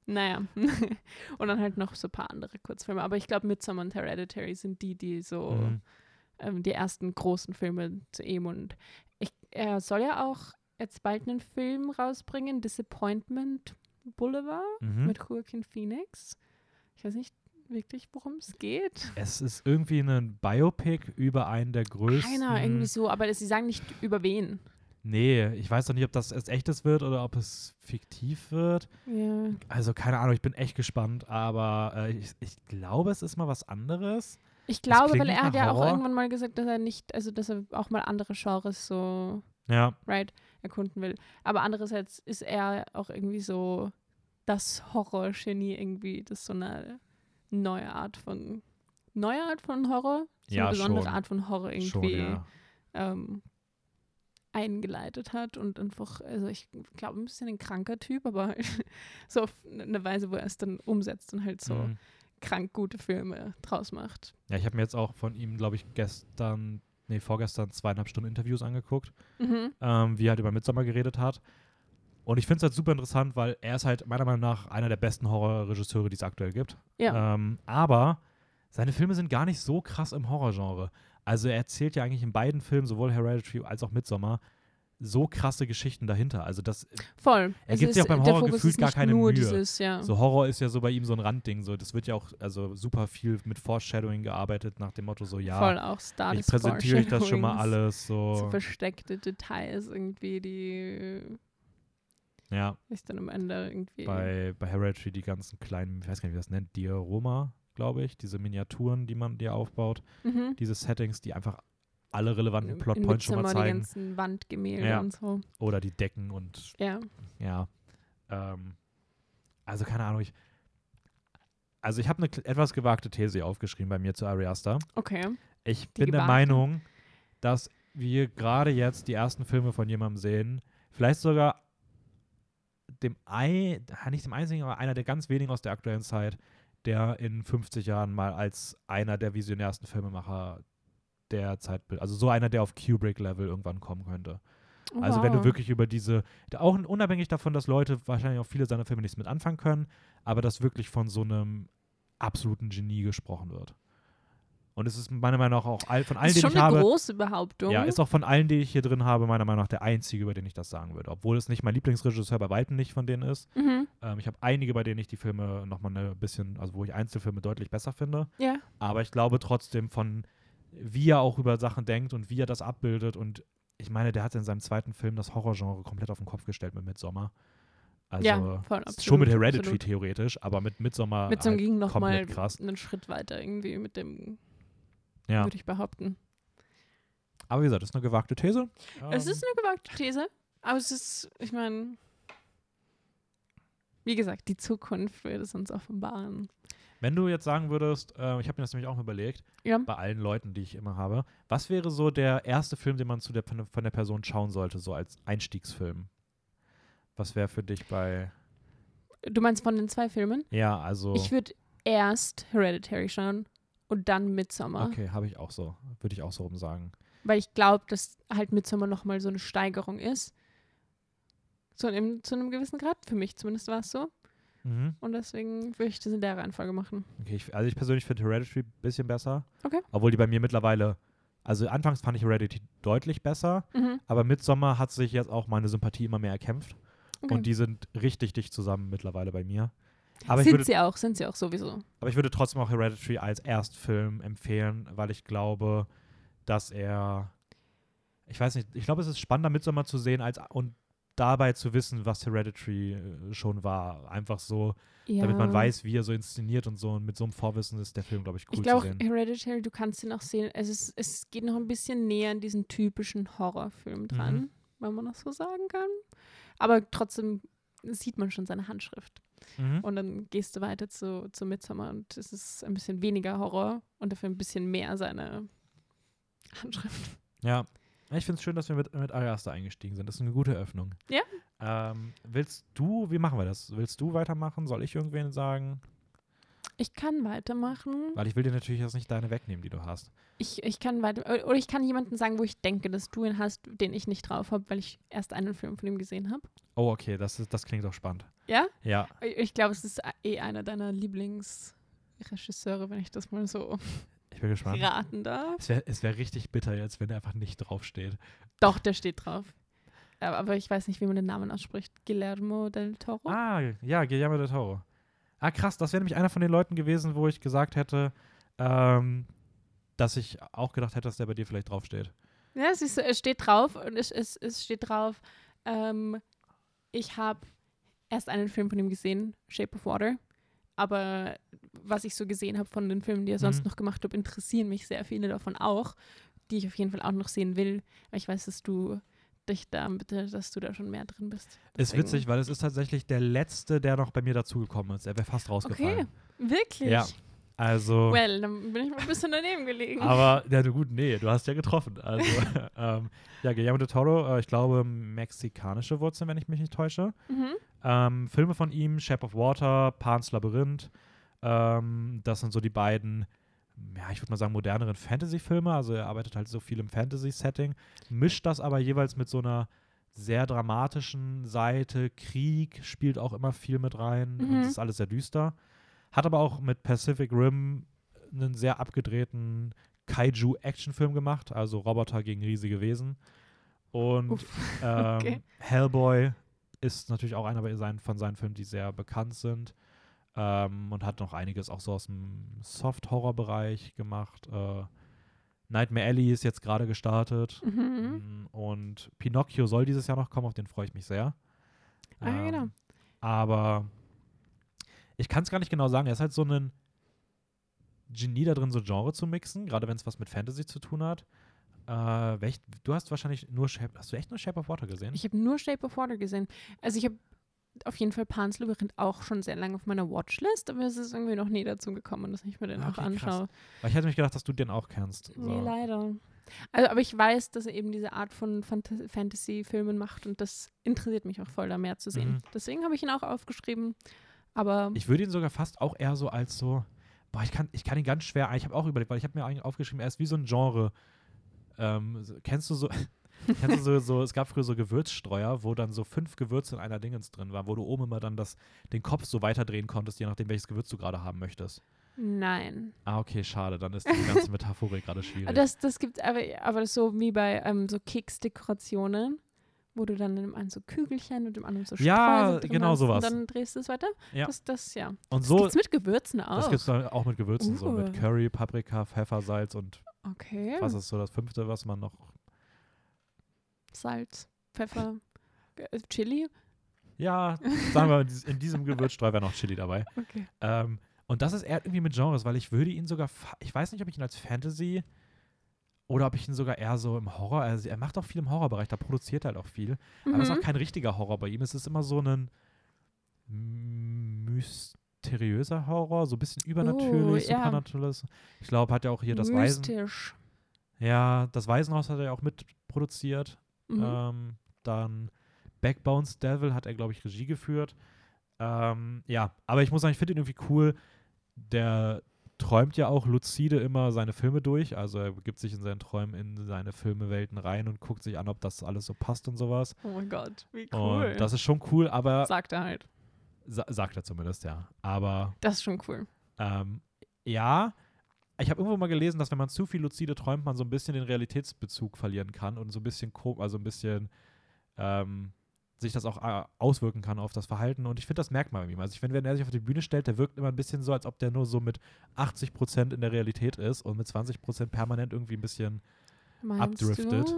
Naja. und dann halt noch so ein paar andere Kurzfilme. Aber ich glaube, Midsommar und Hereditary sind die, die so Mhm. ähm, die ersten großen Filme zu ihm. Und ich, er soll ja auch jetzt bald einen Film rausbringen, Disappointment Boulevard Mhm. mit Joaquin Phoenix. Ich weiß nicht wirklich, worum es geht. Es ist irgendwie ein Biopic über einen der größten. Keiner, irgendwie so, aber sie sagen nicht über wen. Nee, ich weiß noch nicht, ob das erst echtes wird oder ob es fiktiv wird. Ja. Also keine Ahnung, ich bin echt gespannt, aber äh, ich, ich glaube, es ist mal was anderes. Ich glaube, weil er hat ja auch irgendwann mal gesagt, dass er nicht, also dass er auch mal andere Genres so Ja, right, erkunden will. Aber andererseits ist er auch irgendwie so das Horror-Genie irgendwie, das so eine neue Art von, neue Art von Horror, so Ja, eine besondere schon. Art von Horror irgendwie schon, ja. ähm, eingeleitet hat und einfach, also ich glaube, ein bisschen ein kranker Typ, aber so auf eine Weise, wo er es dann umsetzt und halt so Mhm. krank gute Filme draus macht. Ja, ich habe mir jetzt auch von ihm, glaube ich, gestern, nee, vorgestern zweieinhalb Stunden Interviews angeguckt, Mhm. ähm, wie er halt über Midsommar geredet hat. Und ich finde es halt super interessant, weil er ist halt meiner Meinung nach einer der besten Horrorregisseure, die es aktuell gibt. Ja. Ähm, aber seine Filme sind gar nicht so krass im Horrorgenre. Also er erzählt ja eigentlich in beiden Filmen, sowohl Hereditary als auch Midsommar, so krasse Geschichten dahinter. Also das, Voll. Er Es gibt sich auch beim Horror gefühlt gar keine Mühe. Dieses, ja. so Horror ist ja so bei ihm so ein Randding. So, das wird ja auch also super viel mit Foreshadowing gearbeitet, nach dem Motto so, ja, Voll auch Star ich präsentiere euch das schon mal alles. So So, versteckte Details irgendwie, die ja, ist dann am Ende irgendwie. bei, bei Hereditary die ganzen kleinen, ich weiß gar nicht, wie das nennt, Diorama, glaube ich, diese Miniaturen, die man dir aufbaut, mhm. diese Settings, die einfach alle relevanten In Plotpoints schon mal Midsommar Die zeigen. ganzen Wandgemälde Ja. und so. Oder die Decken und Ja. ja. Ähm, also keine Ahnung, ich. Also ich habe eine etwas gewagte These aufgeschrieben bei mir zu Ari Aster. Okay. Ich Die bin der gewagte? Meinung, dass wir gerade jetzt die ersten Filme von jemandem sehen, vielleicht sogar dem ein, nicht dem einzigen, aber einer der ganz wenigen aus der aktuellen Zeit, der in 50 Jahren mal als einer der visionärsten Filmemacher der Zeit, also so einer, der auf Kubrick-Level irgendwann kommen könnte. Also wenn du Wow. wirklich über diese, auch unabhängig davon, dass Leute wahrscheinlich auch viele seiner Filme nichts mit anfangen können, aber dass wirklich von so einem absoluten Genie gesprochen wird. Und es ist meiner Meinung nach auch all, von allen, ist die schon ich eine habe, große Behauptung. ja, ist auch von allen, die ich hier drin habe, meiner Meinung nach der einzige, über den ich das sagen würde. Obwohl es nicht mein Lieblingsregisseur bei weitem nicht von denen ist. mhm. Ähm, ich habe einige, bei denen ich die Filme nochmal ein bisschen, also wo ich Einzelfilme deutlich besser finde. Ja. Aber ich glaube trotzdem von, wie er auch über Sachen denkt und wie er das abbildet. Und ich meine, der hat in seinem zweiten Film das Horrorgenre komplett auf den Kopf gestellt mit Midsommar. Also ja, voll, ist absolut. schon mit Hereditary absolut. theoretisch, aber mit Midsommar Mit so einem halt ging noch mal komplett krass. einen Schritt weiter irgendwie mit dem, Ja. würde ich behaupten. Aber wie gesagt, das ist eine gewagte These. Es Ähm, ist eine gewagte These, aber es ist, ich meine, wie gesagt, die Zukunft wird es uns offenbaren. Wenn du jetzt sagen würdest, äh, ich habe mir das nämlich auch mal überlegt, Ja. bei allen Leuten, die ich immer habe, was wäre so der erste Film, den man zu der, von der- von der Person schauen sollte, so als Einstiegsfilm? Was wäre für dich bei, Du meinst von den zwei Filmen? ja, also, Ich würde erst Hereditary schauen und dann Midsommar. okay, habe ich auch so, würde ich auch so rum sagen. Weil ich glaube, dass halt Midsommar nochmal so eine Steigerung ist. So in, zu einem gewissen Grad. Für mich zumindest war es so. Mhm. und deswegen würde ich das in der Reihenfolge machen. Okay, ich, also ich persönlich finde Hereditary ein bisschen besser. Okay. Obwohl die bei mir mittlerweile, also anfangs fand ich Hereditary deutlich besser, Mhm. aber Midsommar hat sich jetzt auch meine Sympathie immer mehr erkämpft. Okay. Und die sind richtig dicht zusammen mittlerweile bei mir. Aber sind würde, sie auch, sind sie auch sowieso. aber ich würde trotzdem auch Hereditary als Erstfilm empfehlen, weil ich glaube, dass er, ich weiß nicht, ich glaube, es ist spannender Midsommar zu sehen als und dabei zu wissen, was Hereditary äh, schon war. Einfach so, Ja. damit man weiß, wie er so inszeniert und so. Und mit so einem Vorwissen ist der Film, glaube ich, cool ich glaube, zu sehen. Hereditary, du kannst ihn auch sehen, es, ist, es geht noch ein bisschen näher an diesen typischen Horrorfilm dran, Mhm. wenn man das so sagen kann. Aber trotzdem sieht man schon seine Handschrift. Mhm. Und dann gehst du weiter zu, zu Midsommar und es ist ein bisschen weniger Horror und dafür ein bisschen mehr seine Handschrift. Ja. Ich finde es schön, dass wir mit, mit Ari Aster eingestiegen sind. Das ist eine gute Öffnung. Ja. Ähm, willst du, wie machen wir das? Willst du weitermachen? Soll ich irgendwen sagen? Ich kann weitermachen. Weil ich will dir natürlich jetzt nicht deine wegnehmen, die du hast. Ich, ich kann weiter. Oder ich kann jemanden sagen, wo ich denke, dass du ihn hast, den ich nicht drauf habe, weil ich erst einen Film von ihm gesehen habe. Oh, okay, das, ist, das klingt doch spannend. Ja? Ja, Ich- glaube, es ist eh einer deiner Lieblingsregisseure, wenn ich das mal so ich bin gespannt. raten darf. Es wäre wär richtig bitter jetzt, wenn er einfach nicht draufsteht. Doch, der steht drauf. Aber ich weiß nicht, wie man den Namen ausspricht. Guillermo del Toro? Ah, ja, Guillermo del Toro. Ah, krass, das wäre nämlich einer von den Leuten gewesen, wo ich gesagt hätte, ähm, dass ich auch gedacht hätte, dass der bei dir vielleicht draufsteht. Ja, es, ist, es steht drauf und es, es, es steht drauf, ähm, ich habe erst einen Film von ihm gesehen, Shape of Water. Aber was ich so gesehen habe von den Filmen, die er sonst Mhm. noch gemacht hat, interessieren mich sehr viele davon auch, die ich auf jeden Fall auch noch sehen will. Aber ich weiß, dass du dich da, bitte, dass du da schon mehr drin bist. Ist Deswegen- witzig, weil es ist tatsächlich der letzte, der noch bei mir dazugekommen ist. Er wäre fast rausgefallen. Okay, wirklich? Ja. Also, Well, dann bin ich mal ein bisschen daneben gelegen. aber, ja, du, gut, nee, du hast ja getroffen. Also, ähm, ja, Guillermo del Toro, äh, ich glaube, mexikanische Wurzeln, wenn ich mich nicht täusche. mhm. Ähm, Filme von ihm, Shape of Water, Pan's Labyrinth. Ähm, das sind so die beiden, ja, ich würde mal sagen, moderneren Fantasy-Filme. Also er arbeitet halt so viel im Fantasy-Setting, mischt das aber jeweils mit so einer sehr dramatischen Seite. Krieg spielt auch immer viel mit rein und Mhm. das ist alles sehr düster. Hat aber auch mit Pacific Rim einen sehr abgedrehten Kaiju-Actionfilm gemacht, also Roboter gegen riesige Wesen. Und Uff, ähm, okay. Hellboy ist natürlich auch einer von seinen Filmen, die sehr bekannt sind. Ähm, und hat noch einiges auch so aus dem Soft-Horror-Bereich gemacht. Äh, Nightmare Alley ist jetzt gerade gestartet. Mhm. Mm, Und Pinocchio soll dieses Jahr noch kommen, auf den freue ich mich sehr. Ah, genau. Aber ich kann es gar nicht genau sagen. Er ist halt so ein Genie da drin, so Genre zu mixen, gerade wenn es was mit Fantasy zu tun hat. Äh, welch, du hast wahrscheinlich nur Shape, hast du echt nur Shape of Water gesehen? Ich habe nur Shape of Water gesehen. Also ich habe auf jeden Fall Pan's Labyrinth auch schon sehr lange auf meiner Watchlist, aber es ist irgendwie noch nie dazu gekommen, dass ich mir den auch okay, krass. anschaue. Weil ich hätte mich gedacht, dass du den auch kennst. So. Nee, leider. Also, aber ich weiß, dass er eben diese Art von Fantasy-Filmen macht und das interessiert mich auch voll, da mehr zu sehen. Mhm. Deswegen habe ich ihn auch aufgeschrieben. Aber Ich würde ihn sogar fast auch eher so als so, boah, ich kann, ich kann ihn ganz schwer, ich habe auch überlegt, weil ich habe mir eigentlich aufgeschrieben, er ist wie so ein Genre. Ähm, kennst du so, kennst du so, so, es gab früher so Gewürzstreuer, wo dann so fünf Gewürze in einer Dingens drin waren, wo du oben immer dann das, den Kopf so weiterdrehen konntest, je nachdem, welches Gewürz du gerade haben möchtest. nein. Ah, okay, schade, dann ist die ganze Metaphorik gerade schwierig. Das, das gibt aber, aber so wie bei ähm, so Keksdekorationen, wo du dann in dem einen so Kügelchen und im anderen so Ja, genau hast sowas. Und dann drehst du es weiter. Ja. Das, das, ja. Und Das so, gibt's mit Gewürzen auch. das gibt es auch mit Gewürzen, so mit Uh. Curry, Paprika, Pfeffer, Salz und Okay. was ist so das fünfte, was man noch Salz, Pfeffer, äh, Chili. Ja, sagen wir, in dies- in diesem Gewürzstreu wäre noch Chili dabei. Okay. Ähm, und das ist eher irgendwie mit Genres, weil ich würde ihn sogar, ich weiß nicht, ob ich ihn als Fantasy oder ob ich ihn sogar eher so im Horror, also er macht auch viel im Horrorbereich, da produziert er halt auch viel. Aber es ist auch Mhm. kein richtiger Horror bei ihm, es ist immer so ein mysteriöser Horror, so ein bisschen übernatürlich, Oh, ja. Ich glaube, hat er auch hier das Waisen, Mystisch. ja, das Waisenhaus hat er auch mitproduziert. Mhm. Ähm, dann Backbones Devil hat er, glaube ich, Regie geführt. Ähm, ja, aber ich muss sagen, ich finde ihn irgendwie cool. Der träumt ja auch lucide immer seine Filme durch. Also er begibt sich in seinen Träumen in seine Filmewelten rein und guckt sich an, ob das alles so passt und sowas. oh mein Gott, wie cool. Und das ist schon cool, aber Sagt er halt. Sa sagt er zumindest, ja. Aber Das ist schon cool. ähm, ja, ich habe irgendwo mal gelesen, dass wenn man zu viel luzide träumt, man so ein bisschen den Realitätsbezug verlieren kann und so ein bisschen, also ein bisschen ähm, sich das auch äh, auswirken kann auf das Verhalten. Und ich finde, das merkt man bei ihm. Also ich finde, wenn er sich auf die Bühne stellt, der wirkt immer ein bisschen so, als ob der nur so mit 80 Prozent in der Realität ist und mit 20 Prozent permanent irgendwie ein bisschen Meinst Abdriftet.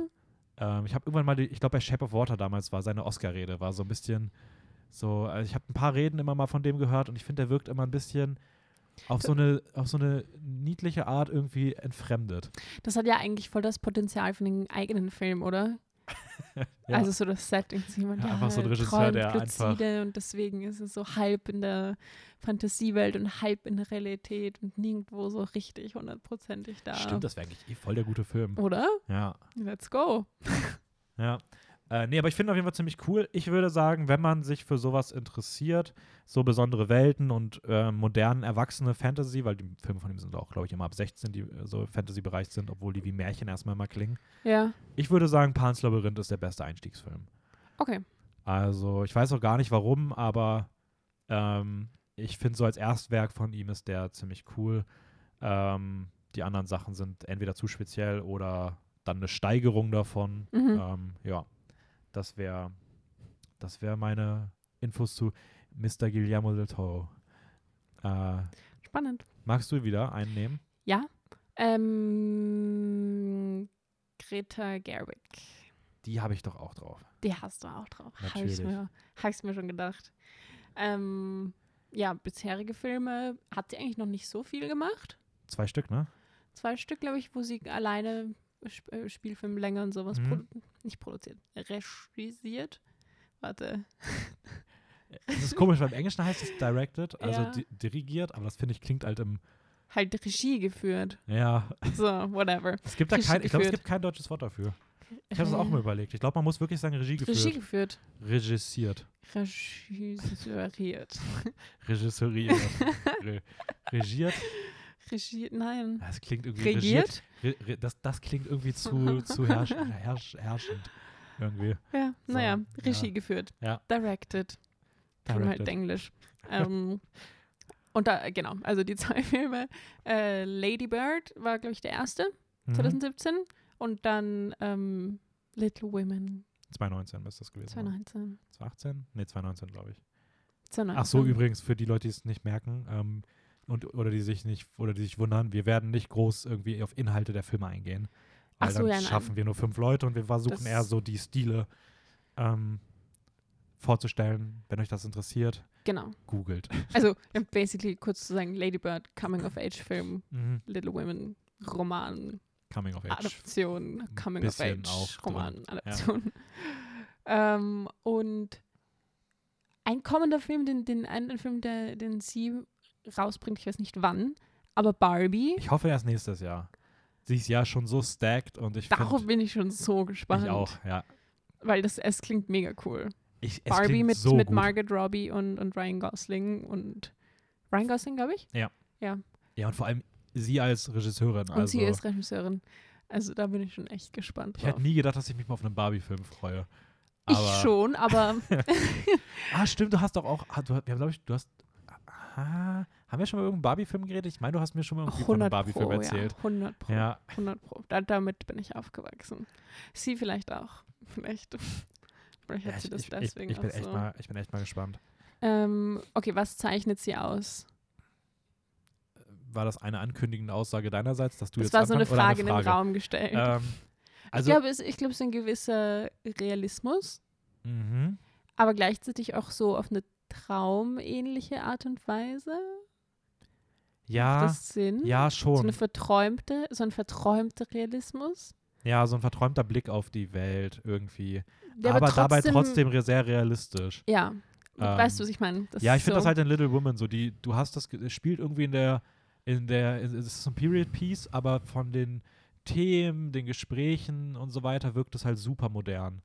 Ähm, ich habe irgendwann mal, die, ich glaube bei Shape of Water damals war seine Oscar-Rede, war so ein bisschen so, also ich habe ein paar Reden immer mal von dem gehört und ich finde, der wirkt immer ein bisschen auf so eine, auf so eine niedliche Art irgendwie entfremdet. Das hat ja eigentlich voll das Potenzial für einen eigenen Film, oder? Ja. Also so das Setting, so jemand, Ja, ja, einfach so ein Regisseur, der einfach- und deswegen ist es so halb in der Fantasiewelt und halb in der Realität und nirgendwo so richtig hundertprozentig da. Stimmt, das wäre eigentlich eh voll der gute Film. Oder? Ja, Let's go. ja. Äh, nee, aber ich finde auf jeden Fall ziemlich cool. Ich würde sagen, wenn man sich für sowas interessiert, so besondere Welten und äh, modernen, erwachsene Fantasy, weil die Filme von ihm sind auch, glaube ich, immer ab 16, die äh, so Fantasy-Bereich sind, obwohl die wie Märchen erstmal mal klingen. Ja, Ich würde sagen, Pans Labyrinth ist der beste Einstiegsfilm. okay. Also, ich weiß auch gar nicht warum, aber ähm, ich finde so als Erstwerk von ihm ist der ziemlich cool. Ähm, die anderen Sachen sind entweder zu speziell oder dann eine Steigerung davon. Mhm. Ähm, ja, das wäre das wär meine Infos zu Mr. Guillermo del Toro. Äh, Spannend. magst du wieder einen nehmen? Ja. Ähm, Greta Gerwig. Die habe ich doch auch drauf. Die hast du auch drauf. Habe ich mir, hab ich's mir schon gedacht. Ähm, ja, bisherige Filme hat sie eigentlich noch nicht so viel gemacht. Zwei Stück, ne? Zwei Stück, glaube ich, wo sie alleine Spielfilmlänge und sowas Mhm. produ nicht produziert, regisiert. Warte. Es ist komisch, weil im Englischen heißt es directed, also Ja. di dirigiert, aber das finde ich klingt halt im, Halt Regie geführt. ja, So, whatever. es gibt da Regie kein, ich glaube, es gibt kein deutsches Wort dafür. Ich habe es auch mal überlegt. Ich glaube, man muss wirklich sagen Regie geführt. Regie geführt. Regisiert. Regisseuriert. Regisseuriert. Re regiert. Regie, nein. Das klingt irgendwie Regiert? Re re das, das klingt irgendwie zu, zu herrsch herrsch herrschend. Irgendwie. Ja, So, naja, ja. Regie geführt. Ja. Directed. Schon halt. Englisch. ähm, und da, genau, also die zwei Filme. Äh, Lady Bird war, glaube ich, der erste, Mhm. 2017. Und dann ähm, Little Women, 2019 müsste das gewesen sein. 2019. 2018? Nee, 2019, glaube ich. 2019. Ach so, übrigens, für die Leute, die es nicht merken ähm, und, oder die sich nicht oder die sich wundern, wir werden nicht groß irgendwie auf Inhalte der Filme eingehen. Weil Ach so, dann ja, nein. schaffen wir nur fünf Leute und wir versuchen eher so die Stile ähm, vorzustellen. Wenn euch das interessiert, Genau. googelt. Also, ja, basically, kurz zu sagen, Lady Bird, Coming-of-Age-Film, Mhm. Little Women, Roman, Coming of Age. Adoption, Coming of Age, Roman, Adoption. ähm, und ein kommender Film, den, den einen Film, der, den sie rausbringt, ich weiß nicht wann, aber Barbie, Ich hoffe erst nächstes Jahr. Sie ist ja schon so stacked und ich darauf finde, bin ich schon so gespannt. ich auch, ja. Weil das, es klingt mega cool. Ich, Barbie mit, so mit. Margaret Robbie und, und Ryan Gosling und Ryan Gosling, glaube ich. Ja, und vor allem sie als Regisseurin. Und also, sie ist Regisseurin. Also da bin ich schon echt gespannt ich drauf. hätte nie gedacht, dass ich mich mal auf einen Barbie-Film freue. ich Aber- schon, aber Ah, stimmt, du hast doch auch, ah, du, wir haben, glaube ich, du hast, ah, haben wir schon mal über irgendeinen Barbie-Film geredet? Ich meine, du hast mir schon mal irgendwie von einem 100 Barbie-Film erzählt. Ja, 100 Pro. Ja, 100 Pro. Da, damit bin ich aufgewachsen. Sie vielleicht auch. Vielleicht. Vielleicht hat ja sie ich, das ich, ich, deswegen ich, bin auch echt so. mal, ich bin echt mal gespannt. Ähm, okay, was zeichnet sie aus? War das eine ankündigende Aussage deinerseits, dass du das jetzt war so eine anfängst, oder Frage, in den Frage? Raum gestellt. Ähm, also, ich glaube, es, ich glaube, es ist ein gewisser Realismus, mhm. aber gleichzeitig auch so auf eine traumähnliche Art und Weise. Macht ja, das Sinn? ja, So eine schon. verträumte, so ein verträumter Realismus. Ja, so ein verträumter Blick auf die Welt irgendwie. Der aber dabei trotzdem sehr realistisch. Ja, Ähm, weißt du, was ich meine? Ja, ich finde so, das halt in Little Woman so, die, du hast das, spielt irgendwie in der, in der, es ist so ein Period Piece, aber von den Themen, den Gesprächen und so weiter wirkt es halt super modern.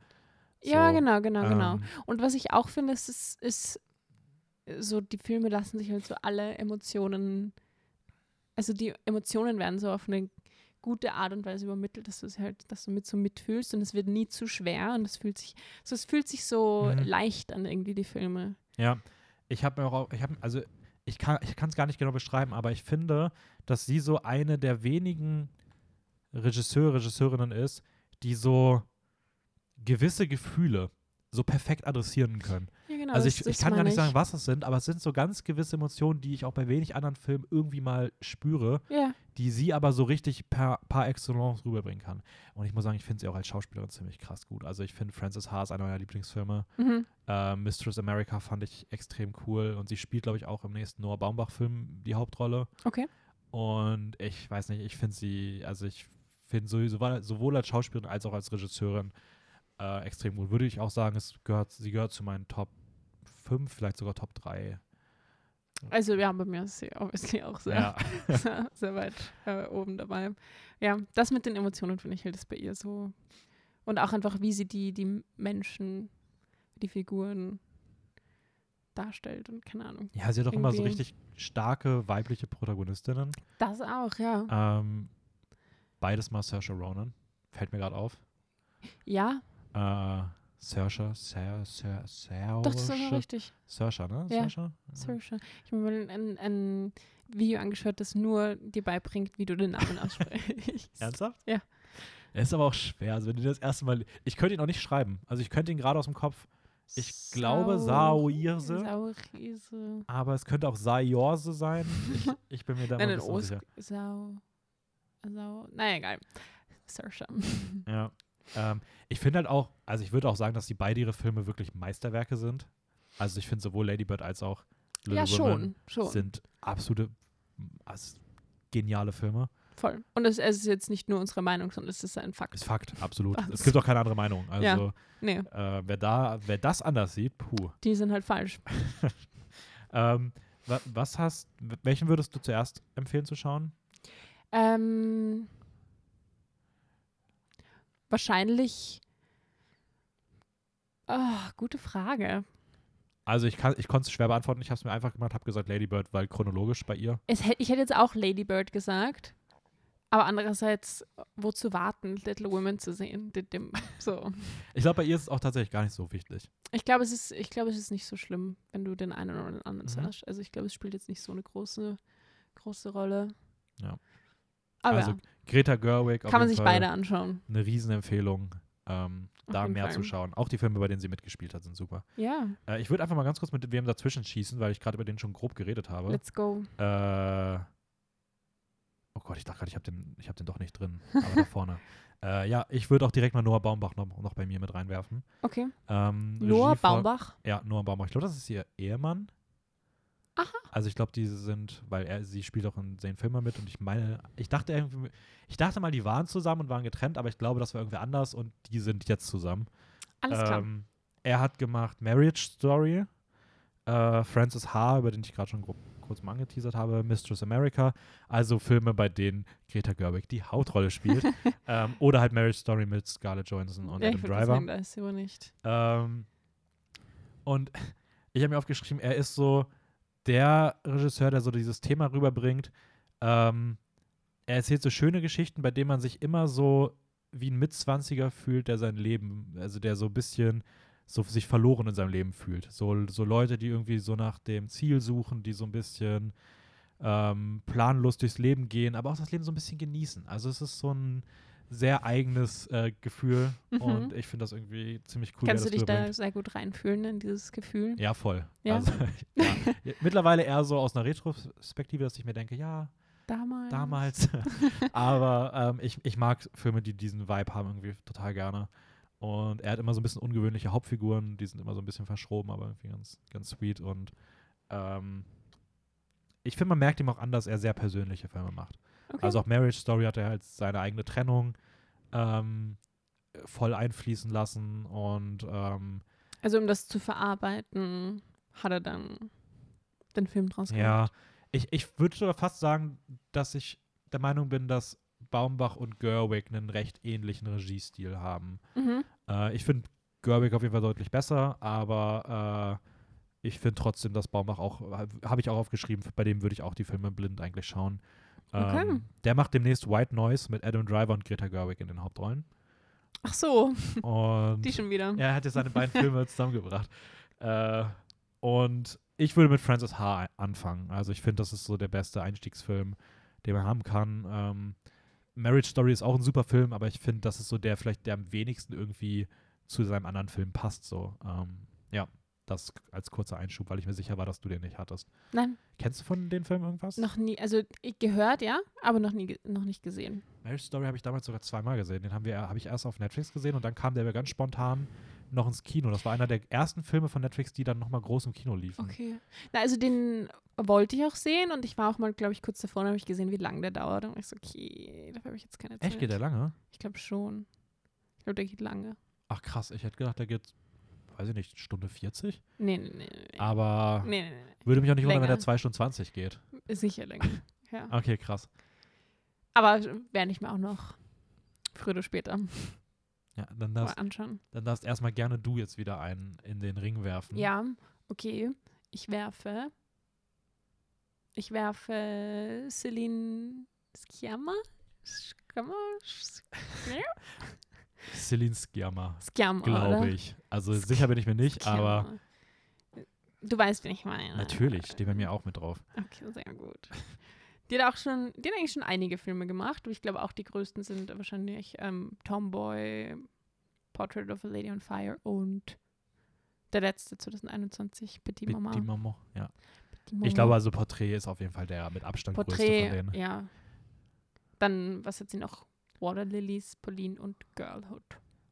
Ja, so, genau, genau, genau. ähm, Und was ich auch finde, ist, ist, ist so, die Filme lassen sich halt so alle Emotionen, also die Emotionen werden so auf eine gute Art und Weise übermittelt, dass du es halt, dass du mit so mitfühlst und es wird nie zu schwer und es fühlt sich, so es fühlt sich so Mhm. leicht an irgendwie die Filme. Ja, ich habe mir auch, ich habe, also ich kann ich es gar nicht genau beschreiben, aber ich finde, dass sie so eine der wenigen Regisseure, Regisseurinnen ist, die so gewisse Gefühle so perfekt adressieren können. Genau. also ich, ich kann gar nicht sagen, was es sind, aber es sind so ganz gewisse Emotionen, die ich auch bei wenig anderen Filmen irgendwie mal spüre, Ja, die sie aber so richtig per, par excellence rüberbringen kann. Und ich muss sagen, ich finde sie auch als Schauspielerin ziemlich krass gut. Also ich finde Frances Ha ist einer meiner Lieblingsfilme. mhm. Äh, Mistress America fand ich extrem cool und sie spielt, glaube ich, auch im nächsten Noah Baumbach-Film die Hauptrolle. okay. Und ich weiß nicht, ich finde sie, also ich finde sowohl, sowohl als Schauspielerin als auch als Regisseurin äh, extrem gut. Würde ich auch sagen, es gehört, sie gehört zu meinen Top 5, vielleicht sogar Top 3. Also ja, bei mir ist sie obviously auch sehr, Ja. sehr, sehr weit äh, oben dabei. Ja, das mit den Emotionen finde ich halt ist bei ihr so. Und auch einfach, wie sie die, die Menschen, die Figuren darstellt und keine Ahnung. ja, sie hat auch immer so richtig starke weibliche Protagonistinnen. Das auch, ja. Ähm, beides mal Saoirse Ronan. Fällt mir gerade auf. Ja, Äh, Saoirse, Saoirse, Saoirse, doch, das ist sogar richtig. Saoirse, ne? Ja. Saoirse. Ich habe mir mal ein, ein Video angeschaut, das nur dir beibringt, wie du den Namen aussprichst. Ernsthaft? Ja. Er ist aber auch schwer. Also wenn du das erste Mal. Ich könnte ihn auch nicht schreiben. Also ich könnte ihn gerade aus dem Kopf. Ich glaube Saoirse. Saoirse. Aber es könnte auch Saoirse sein. Ich, ich bin mir da mal ist unsicher. Sau. Sau. Naja, egal. Saoirse. Ja. Ähm, ich finde halt auch, also ich würde auch sagen, dass die beide ihre Filme wirklich Meisterwerke sind. Also ich finde sowohl Lady Bird als auch Little ja, Women schon. Schon. sind absolute also geniale Filme. Voll. Und es, ist jetzt nicht nur unsere Meinung, sondern es ist ein Fakt. Ist Fakt, absolut. Ach Es gibt auch keine andere Meinung. Also Ja. Nee, äh, wer da, wer das anders sieht, puh. die sind halt falsch. Ähm, wa was hast, welchen würdest du zuerst empfehlen zu schauen? Ähm, wahrscheinlich. Ah, gute Frage. Also ich, kann- ich konnte es schwer beantworten. Ich habe es mir einfach gemacht, habe gesagt Lady Bird, weil chronologisch bei ihr. Es hätt, ich hätte jetzt auch Lady Bird gesagt. Aber andererseits, wozu warten, Little Women zu sehen? So. Ich glaube, bei ihr ist es auch tatsächlich gar nicht so wichtig. Ich glaube, es ist, ich glaube, es ist nicht so schlimm, wenn du den einen oder den anderen Mhm. hast. Also ich glaube, es spielt jetzt nicht so eine große, große Rolle. Ja. Aber also ja, Greta Gerwig, kann man sich Fall beide anschauen. eine Riesenempfehlung, ähm, da mehr Fall. zu schauen. Auch die Filme, bei denen sie mitgespielt hat, sind super. Ja, Äh, ich würde einfach mal ganz kurz mit wem dazwischen schießen, weil ich gerade über den schon grob geredet habe. let's go. Äh, oh Gott, ich dachte gerade, ich habe den, ich hab den doch nicht drin. Aber da vorne. Äh, ja, ich würde auch direkt mal Noah Baumbach noch, noch bei mir mit reinwerfen. Okay. Ähm, Noah Baumbach. Ja, Noah Baumbach. Ich glaube, das ist ihr Ehemann. Aha. Also ich glaube, die sind, weil er, sie spielt auch in den Filmen mit und ich meine, ich dachte irgendwie, ich dachte mal, die waren zusammen und waren getrennt, aber ich glaube, das war irgendwie anders und die sind jetzt zusammen. Alles klar. Ähm, er hat gemacht Marriage Story, äh, Francis H., über den ich gerade schon kurz mal angeteasert habe, Mistress America, also Filme, bei denen Greta Gerwig die Hauptrolle spielt. ähm, oder halt Marriage Story mit Scarlett Johansson und ja, ich Adam würde Driver. sagen, da ist sie aber nicht. Ähm, und ich habe mir aufgeschrieben, er ist so der Regisseur, der so dieses Thema rüberbringt. Ähm, er erzählt so schöne Geschichten, bei denen man sich immer so wie ein Mitzwanziger fühlt, der sein Leben, also der so ein bisschen so sich verloren in seinem Leben fühlt. So, so Leute, die irgendwie so nach dem Ziel suchen, die so ein bisschen ähm, planlos durchs Leben gehen, aber auch das Leben so ein bisschen genießen. Also es ist so ein sehr eigenes äh, Gefühl Mhm. und ich finde das irgendwie ziemlich cool. Kannst du dich da sehr gut reinfühlen in dieses Gefühl? Ja, voll. Ja? Also, ja. Mittlerweile eher so aus einer Retrospektive, dass ich mir denke, ja, Damals. damals. Aber ähm, ich, ich mag Filme, die diesen Vibe haben, irgendwie total gerne. Und er hat immer so ein bisschen ungewöhnliche Hauptfiguren, die sind immer so ein bisschen verschroben, aber irgendwie ganz, ganz sweet. Und ähm, ich finde, man merkt ihm auch an, dass er sehr persönliche Filme macht. Okay. Also auch Marriage Story hat er halt seine eigene Trennung ähm, voll einfließen lassen und ähm, Also um das zu verarbeiten, hat er dann den Film draus Ja, gemacht. ich, ich würde sogar fast sagen, dass ich der Meinung bin, dass Baumbach und Gerwig einen recht ähnlichen Regiestil haben. Mhm. Äh, ich finde Gerwig auf jeden Fall deutlich besser, aber äh, ich finde trotzdem, dass Baumbach auch, habe ich auch aufgeschrieben, bei dem würde ich auch die Filme blind eigentlich schauen. Okay. Ähm, der macht demnächst White Noise mit Adam Driver und Greta Gerwig in den Hauptrollen. Ach so, Und die schon wieder. er hat jetzt seine beiden Filme zusammengebracht. Äh, und ich würde mit Francis H. anfangen. Also ich finde, das ist so der beste Einstiegsfilm, den man haben kann. Ähm, Marriage Story ist auch ein super Film, aber ich finde, das ist so der vielleicht, der am wenigsten irgendwie zu seinem anderen Film passt. So, ähm, ja, das als kurzer Einschub, weil ich mir sicher war, dass du den nicht hattest. Nein, Kennst du von den Film irgendwas? noch nie. Also gehört, ja, aber noch nie, noch nicht gesehen. Marriage Story habe ich damals sogar zweimal gesehen. Den haben wir, habe ich erst auf Netflix gesehen und dann kam der ganz spontan noch ins Kino. Das war einer der ersten Filme von Netflix, die dann nochmal groß im Kino liefen. Okay. Na, also den wollte ich auch sehen und ich war auch mal, glaube ich, kurz davor und habe ich gesehen, wie lange der dauert. Und ich so, okay, dafür habe ich jetzt keine Zeit. Echt, geht der lange? Ich glaube schon. Ich glaube, der geht lange. Ach krass, ich hätte gedacht, der geht, weiß ich nicht, Stunde 40. Nee, nee, nee. nee. Aber Nee, nee, würde mich auch nicht wundern, wenn Länger. der 2 Stunden 20 geht. Sicher länger. ja. Okay, krass. Aber werde ich mir auch noch früher oder später Ja, dann mal darfst, anschauen. dann darfst erstmal gerne du jetzt wieder einen in den Ring werfen. Ja, okay. Ich werfe. Ich werfe Celine Sciamma. Sciamma? Celine Sciamma, Sciamma, glaube ich. Also sicher bin ich mir nicht, aber Sciamma. Du weißt, wen ich meine. natürlich, steht bei mir auch mit drauf. Okay, sehr gut. Die hat auch schon, die hat eigentlich schon einige Filme gemacht. Ich glaube auch die größten sind wahrscheinlich ähm, Tomboy, Portrait of a Lady on Fire und der letzte 2021, Petit Mama. die Mama, ja. Petit Mama. Ich glaube also Porträt ist auf jeden Fall der mit Abstand größte von denen. ja. Dann, was hat sie noch? Water Lilies, Pauline und Girlhood.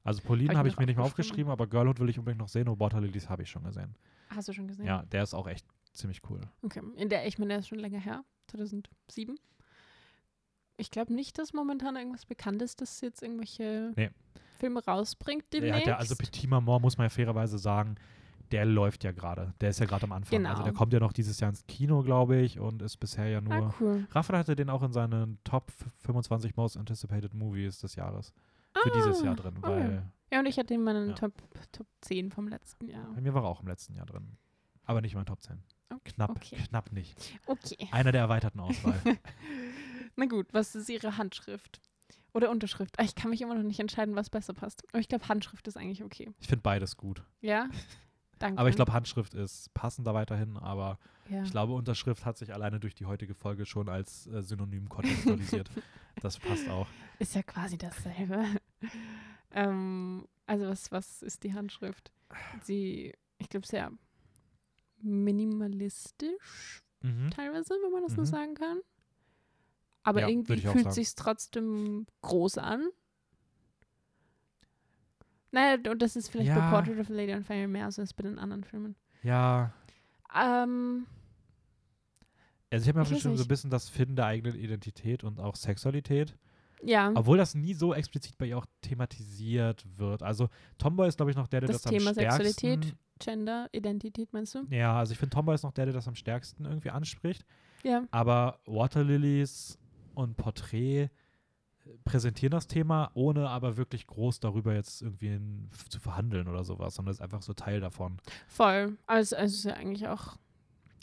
Also Pauline Hab ich habe mir ich mir nicht mehr aufgeschrieben. aber Girlhood will ich unbedingt noch sehen und Water Lilies habe ich schon gesehen. Hast du schon gesehen? Ja, der ist auch echt ziemlich cool. Okay. In der, ich meine, der ist schon länger her, 2007. Ich glaube nicht, dass momentan irgendwas bekannt ist, dass jetzt irgendwelche Nee. Filme rausbringt Der demnächst. ja, also Petit Maman, muss man ja fairerweise sagen, der läuft ja gerade. Der ist ja gerade am Anfang. Also Genau. der kommt ja noch dieses Jahr ins Kino, glaube ich, und ist bisher ja nur. ah, cool. Raphael hatte den auch in seinen Top 25 Most Anticipated Movies des Jahres. Für dieses Ah, Jahr drin, okay. weil Ja, und ich hatte in meinen Ja. Top, Top 10 vom letzten Jahr. bei mir war er auch im letzten Jahr drin. Aber nicht in meinen Top 10. Knapp, okay. knapp nicht. Okay. Einer der erweiterten Auswahl. Na gut, was ist Ihre Handschrift? Oder Unterschrift? Ah, Ich kann mich immer noch nicht entscheiden, was besser passt. Aber ich glaube, Handschrift ist eigentlich okay. ich finde beides gut. Ja? Danke. Aber ich glaube, Handschrift ist passender weiterhin, aber ja. ich glaube, Unterschrift hat sich alleine durch die heutige Folge schon als äh, Synonym kontextualisiert. das passt auch. Ist ja quasi dasselbe. ähm, also was, was ist die Handschrift? Sie, ich glaube, sehr minimalistisch Mhm. teilweise, wenn man das nur Mhm. sagen kann. Aber Ja, irgendwie fühlt sagen. sich trotzdem groß an. Naja, und das ist vielleicht Ja. bei Portrait of a Lady on Fire mehr so als bei den anderen Filmen. Ja, Ähm, also ich habe mir Ich bestimmt so ein bisschen das Finden der eigenen Identität und auch Sexualität. ja, Obwohl das nie so explizit bei ihr auch thematisiert wird. Also Tomboy ist, glaube ich, noch der, der das, das Thema am stärksten... Sexualität, Gender, Identität, meinst du? Ja, also ich finde Tomboy ist noch der, der das am stärksten irgendwie anspricht. Ja. Aber Waterlilies und Porträt präsentieren das Thema, ohne aber wirklich groß darüber jetzt irgendwie in, zu verhandeln oder sowas, sondern ist einfach so Teil davon. Voll. Also, also ist ja eigentlich auch